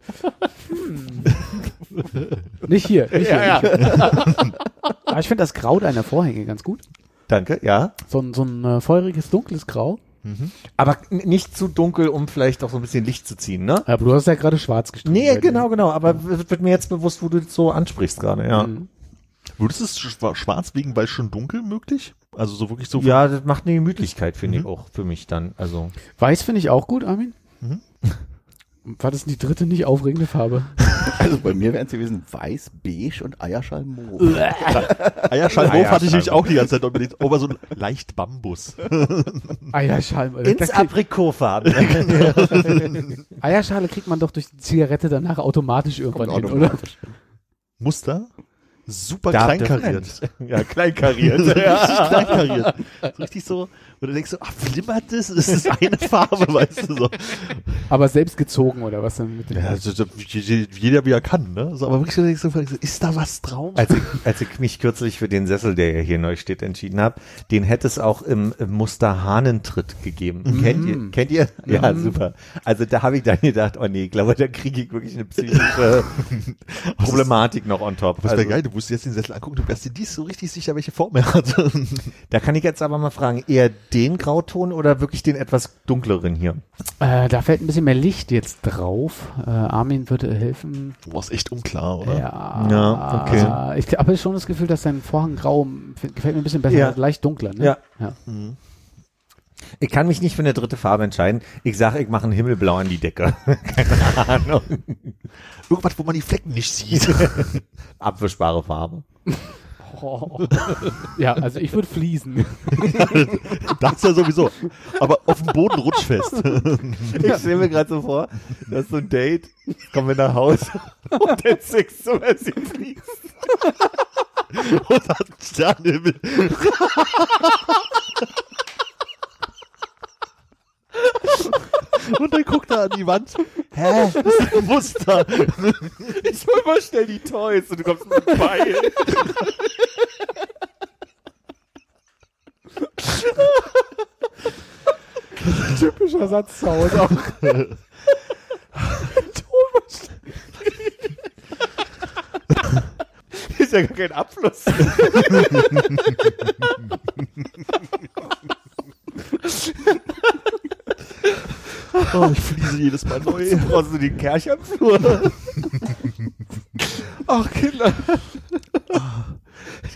Hm. nicht hier, nicht hier. Ja, nicht hier. [LAUGHS] Aber ich finde das Grau deiner Vorhänge ganz gut. Danke, ja. So ein, so ein äh, feuriges, dunkles Grau. Aber n- nicht zu dunkel, um vielleicht auch so ein bisschen Licht zu ziehen, ne? Aber du hast ja gerade schwarz gestrichen. Nee, genau, genau. Aber wird mir jetzt bewusst, wo du das so ansprichst gerade, ja. Mhm. Würdest du es schwa- schwarz wegen, weil schon dunkel möglich? Also so wirklich so. Ja, das macht eine Gemütlichkeit, finde ich auch für mich dann. Also. Weiß finde ich auch gut, Armin. Mhm. [LAUGHS] War das die dritte nicht aufregende Farbe? [LAUGHS] Also bei mir wären es gewesen weiß, beige und Eierschall mauve. Eierschallwurf hatte ich nämlich auch die ganze Zeit unbedingt. Aber so ein leicht Bambus. [LAUGHS] Eierschale. Ins Aprikotfarben. Eierschale kriegt man doch durch die Zigarette danach automatisch irgendwann hin, oder? Muster? Super Darf kleinkariert. [LAUGHS] ja, kleinkariert. [LAUGHS] Richtig kleinkariert. So richtig so, wo du denkst so, ach, flimmert das? Das ist eine Farbe, [LAUGHS] weißt du so. Aber selbst gezogen oder was dann mit dem Ja, also, so, je- jeder wie er kann, ne? So, aber wirklich so, denkst du, ist da was drauf? Als ich, als ich mich kürzlich für den Sessel, der ja hier neu steht, entschieden habe, den hätte es auch im, im Muster Hahnentritt gegeben. Kennt ihr? Kennt ihr? Ja, super. Also da habe ich dann gedacht, oh nee, ich glaube, da kriege ich wirklich eine psychische Problematik noch on top. Wäre Also, geil, du musst jetzt den Sessel angucken, du wärst dir dies so richtig sicher, welche Form er hat. [LAUGHS] da kann ich jetzt aber mal fragen, eher den Grauton oder wirklich den etwas dunkleren hier? Äh, da fällt ein bisschen mehr Licht jetzt drauf. Äh, Armin würde helfen. Du warst echt unklar, oder? Ja, Ja, okay. Ich habe schon das Gefühl, dass dein Vorhang grau gefällt mir ein bisschen besser, Ja. leicht dunkler. Ne? Ja. ja. Ich kann mich nicht für eine dritte Farbe entscheiden. Ich sage, ich mache einen Himmelblau an die Decke. [LAUGHS] Keine Ahnung. Irgendwas, wo man die Flecken nicht sieht. [LAUGHS] Abwischbare Farbe. Oh. ja, also ich würde fließen. [LAUGHS] das ja sowieso. Aber auf dem Boden rutschfest. Ich stelle mir gerade so vor, das ist so ein Date, kommen wir nach Hause und der Sex zum Essen fließt. Und hat Sternenhimmel. [LAUGHS] Und dann guckt er an die Wand. Hä? Das ist ein Muster. [LAUGHS] Ich hol mal schnell die Toys und du kommst mit Beil. [LAUGHS] Typischer Satz zu Hause auch. Ist ja gar kein Abfluss. Oh, ich fließe jedes Mal neu. Brauchst du den Kerch am Flur? [LAUGHS] Ach, Kinder.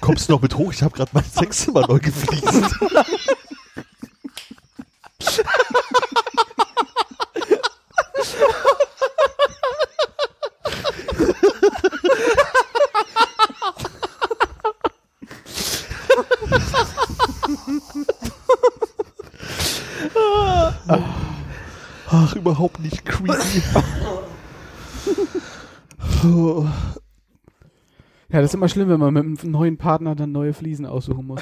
Kommst du noch mit hoch? Ich habe gerade mein Sexzimmer neu gefliest. [LAUGHS] Ach, überhaupt nicht creepy. Oh. [LAUGHS] Ja, das ist immer schlimm, wenn man mit einem neuen Partner dann neue Fliesen aussuchen muss.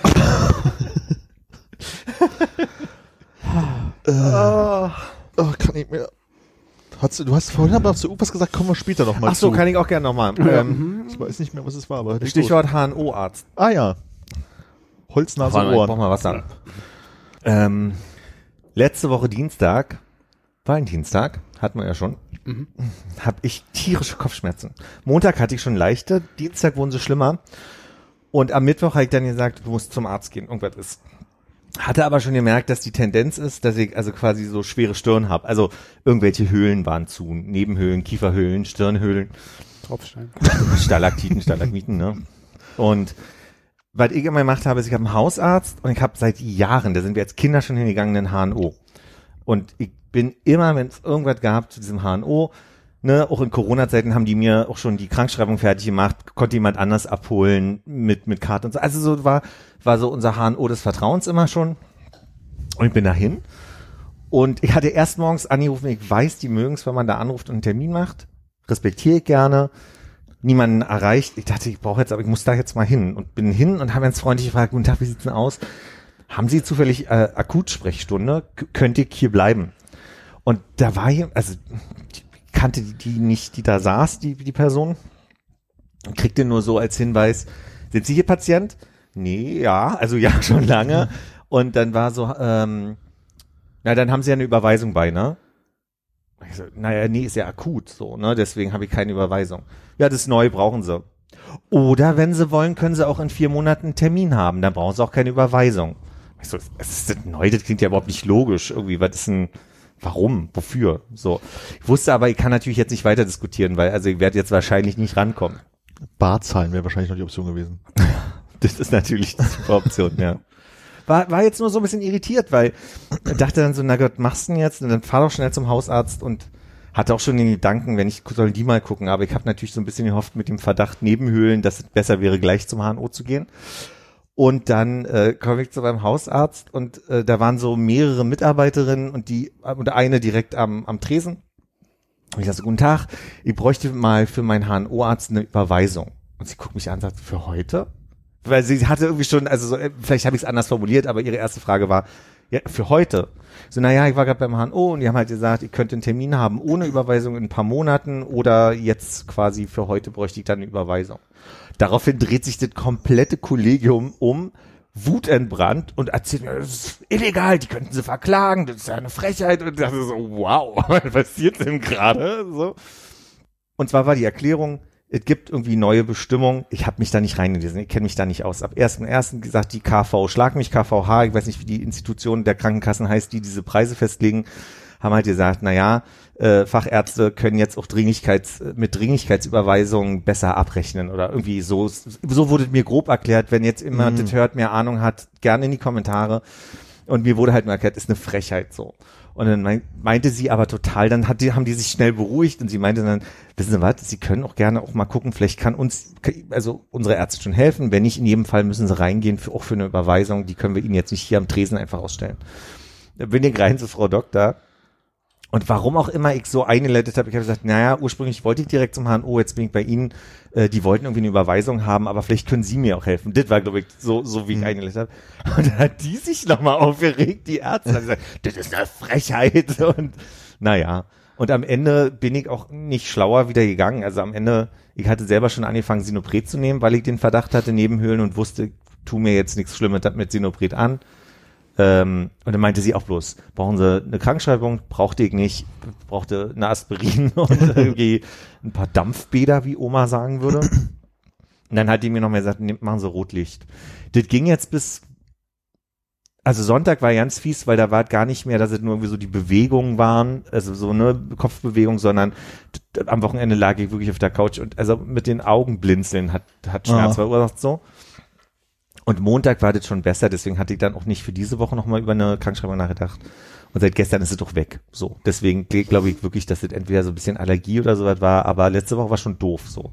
Oh, [LAUGHS] kann ich mehr. Hast du, du hast vorhin aber du irgendwas gesagt, kommen wir später nochmal Ach so, zu. kann ich auch gerne nochmal. Ähm, ich weiß nicht mehr, was es war, aber. Stichwort HNO-Arzt. Ah ja. Holznase mal, ich brauch Ohren. mal Wasser. Ähm, letzte Woche Dienstag, Valentinstag, hatten wir ja schon, habe ich tierische Kopfschmerzen. Montag hatte ich schon leichte, Dienstag wurden sie schlimmer. Und am Mittwoch habe ich dann gesagt, du musst zum Arzt gehen, irgendwas ist. Hatte aber schon gemerkt, dass die Tendenz ist, dass ich also quasi so schwere Stirn habe. Also irgendwelche Höhlen waren zu. Nebenhöhlen, Kieferhöhlen, Stirnhöhlen, Tropfstein. [LAUGHS] Stalaktiten, Stalagmiten, ne? Und was ich immer gemacht habe, ist, ich habe einen Hausarzt und ich habe seit Jahren, da sind wir als Kinder schon hingegangen, einen HNO. Und ich bin immer, wenn es irgendwas gab zu diesem HNO, ne, auch in Corona-Zeiten haben die mir auch schon die Krankschreibung fertig gemacht, konnte jemand anders abholen mit, mit Karte und so. Also so war, war so unser HNO des Vertrauens immer schon. Und ich bin dahin. Und ich hatte erst morgens angerufen, ich weiß, die mögen es, wenn man da anruft und einen Termin macht. Respektiere ich gerne. Niemanden erreicht. Ich dachte, ich brauche jetzt, aber ich muss da jetzt mal hin. Und bin hin und habe ganz freundlich gefragt, guten Tag, wie sieht's denn aus? Haben Sie zufällig äh, Akutsprechstunde? K könnt ihr hier bleiben? Und da war hier, also ich kannte die, die nicht, die da saß, die, die Person. Und kriegte nur so als Hinweis, sind Sie hier Patient? Nee, ja, also ja, [LAUGHS] schon lange. Und dann war so, ähm, na, dann haben Sie ja eine Überweisung bei, ne? Ich so, naja, nee, ist ja akut, so, ne? Deswegen habe ich keine Überweisung. Ja, das neu, brauchen Sie. Oder wenn Sie wollen, können Sie auch in vier Monaten einen Termin haben, dann brauchen Sie auch keine Überweisung. Ich so, ist neu, das klingt ja überhaupt nicht logisch. Irgendwie, was ist ein, warum, wofür? So. Ich wusste aber, ich kann natürlich jetzt nicht weiter diskutieren, weil, also ich werde jetzt wahrscheinlich nicht rankommen. Barzahlen wäre wahrscheinlich noch die Option gewesen. [LAUGHS] Das ist natürlich die super Option, ja. War, war jetzt nur so ein bisschen irritiert, weil ich dachte dann so, na Gott, machst du denn jetzt? Und dann fahr doch schnell zum Hausarzt und hatte auch schon den Gedanken, wenn ich soll die mal gucken, aber ich habe natürlich so ein bisschen gehofft mit dem Verdacht Nebenhöhlen, dass es besser wäre, gleich zum HNO zu gehen. Und dann äh, komme ich zu meinem Hausarzt und äh, da waren so mehrere Mitarbeiterinnen und die und eine direkt am, am Tresen. Und ich sage, guten Tag, ich bräuchte mal für meinen HNO-Arzt eine Überweisung. Und sie guckt mich an und sagt, für heute? Weil sie hatte irgendwie schon, also so, äh, vielleicht habe ich es anders formuliert, aber ihre erste Frage war, ja, für heute. So, naja, ich war gerade beim HNO und die haben halt gesagt, ich könnte einen Termin haben ohne Überweisung in ein paar Monaten oder jetzt quasi für heute bräuchte ich dann eine Überweisung. Daraufhin dreht sich das komplette Kollegium um, wutentbrannt und erzählt das ist illegal, die könnten sie verklagen, das ist ja eine Frechheit. Und ich dachte so, wow, [LAUGHS] was passiert denn gerade? So. Und zwar war die Erklärung, es gibt irgendwie neue Bestimmungen. Ich habe mich da nicht reingelesen, ich kenne mich da nicht aus. Ab 1.1. gesagt, die KV, Schlag mich KVH, ich weiß nicht, wie die Institution der Krankenkassen heißt, die diese Preise festlegen, haben halt gesagt, na ja, äh, Fachärzte können jetzt auch Dringlichkeits, mit Dringlichkeitsüberweisungen besser abrechnen oder irgendwie so. So wurde mir grob erklärt, wenn jetzt immer Mhm. das hört, mehr Ahnung hat, gerne in die Kommentare. Und mir wurde halt nur erklärt, ist eine Frechheit so. Und dann mein, meinte sie aber total, dann hat die, haben die sich schnell beruhigt und sie meinte dann, wissen Sie was, Sie können auch gerne auch mal gucken, vielleicht kann uns, also unsere Ärzte schon helfen. Wenn nicht, in jedem Fall müssen Sie reingehen, für, auch für eine Überweisung, die können wir Ihnen jetzt nicht hier am Tresen einfach ausstellen. Da bin ich rein zu Frau Doktor. Und warum auch immer ich so eingeleitet habe, ich habe gesagt, naja, ursprünglich wollte ich direkt zum HNO, jetzt bin ich bei Ihnen, äh, die wollten irgendwie eine Überweisung haben, aber vielleicht können Sie mir auch helfen. Das war, glaube ich, so, so wie ich eingeleitet habe. Und dann hat die sich nochmal aufgeregt, die Ärzte, hat gesagt, das ist eine Frechheit. [LAUGHS] Und naja, und am Ende bin ich auch nicht schlauer wieder gegangen. Also am Ende, ich hatte selber schon angefangen, Sinopret zu nehmen, weil ich den Verdacht hatte, Nebenhöhlen und wusste, tu mir jetzt nichts Schlimmes mit Sinopret an. Ähm, und dann meinte sie auch bloß, brauchen Sie eine Krankschreibung? Brauchte ich nicht. Brauchte eine Aspirin [LAUGHS] und irgendwie ein paar Dampfbäder, wie Oma sagen würde. Und dann hat die mir noch mal gesagt, nehmt, machen Sie Rotlicht. Das ging jetzt bis, also Sonntag war ganz fies, weil da war gar nicht mehr, dass es nur irgendwie so die Bewegungen waren, also so eine Kopfbewegung, sondern am Wochenende lag ich wirklich auf der Couch und also mit den Augen blinzeln hat, hat Schmerz Ah. verursacht so. Und Montag war das schon besser, deswegen hatte ich dann auch nicht für diese Woche nochmal über eine Krankschreibung nachgedacht. Und seit gestern ist es doch weg. So. Deswegen glaube ich wirklich, dass das entweder so ein bisschen Allergie oder sowas war, aber letzte Woche war schon doof so.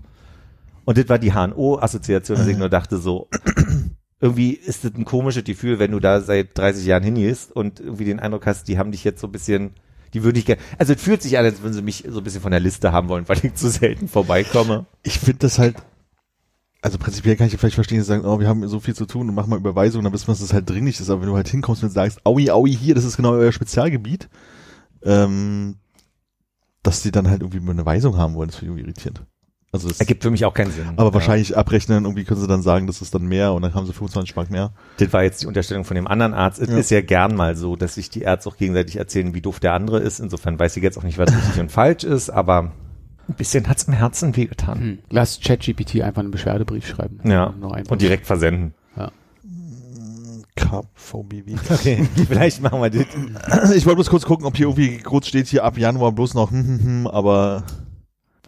Und das war die HNO-Assoziation, dass ich nur dachte so, [CLEARS THROAT] irgendwie ist das ein komisches Gefühl, wenn du da seit 30 Jahren hingehst und irgendwie den Eindruck hast, die haben dich jetzt so ein bisschen, die würde ich gerne, also es fühlt sich an, als würden sie mich so ein bisschen von der Liste haben wollen, weil ich zu selten vorbeikomme. Ich finde das halt, also prinzipiell kann ich vielleicht verstehen, dass sie sagen, oh, wir haben so viel zu tun und machen mal Überweisung, dann wissen wir, dass es halt dringlich ist, aber wenn du halt hinkommst und sagst, aui, aui, hier, das ist genau euer Spezialgebiet, ähm, dass die dann halt irgendwie eine Weisung haben wollen, das finde ich irgendwie irritierend. Also das, Ergibt für mich auch keinen Sinn. aber wahrscheinlich abrechnen, irgendwie können sie dann sagen, das ist dann mehr und dann haben sie 25 Mark mehr. Das war jetzt die Unterstellung von dem anderen Arzt. Es Ja. ist ja gern mal so, dass sich die Ärzte auch gegenseitig erzählen, wie doof der andere ist. Insofern weiß ich jetzt auch nicht, was richtig und falsch ist, aber ein bisschen hat's im Herzen wehgetan. Hm. Lass ChatGPT einfach einen Beschwerdebrief schreiben. Ja. Noch einfach. Und direkt versenden. Ja. KVBW. [LAUGHS] Okay, vielleicht machen wir das. Ich wollte bloß kurz gucken, ob hier irgendwie kurz steht hier ab Januar bloß noch, hm, hm, hm, aber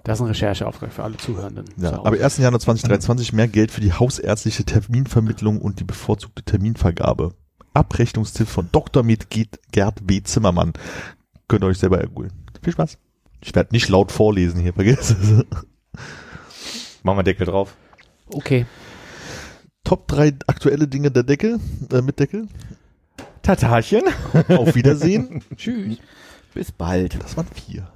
Das ist ein Rechercheauftrag für alle Zuhörenden. Ja, aber 1. Januar 2023 mehr Geld für die hausärztliche Terminvermittlung und die bevorzugte Terminvergabe. Abrechnungstipp von Dr. Med Gerd W. Zimmermann. Könnt ihr euch selber ergoogeln. Viel Spaß. Ich werde nicht laut vorlesen hier, vergiss es. [LAUGHS] Machen wir Deckel drauf. Okay. Top 3 aktuelle Dinge der Deckel, äh, mit Deckel. Tatarchen. Auf Wiedersehen. [LAUGHS] Tschüss. Bis bald. Das waren vier.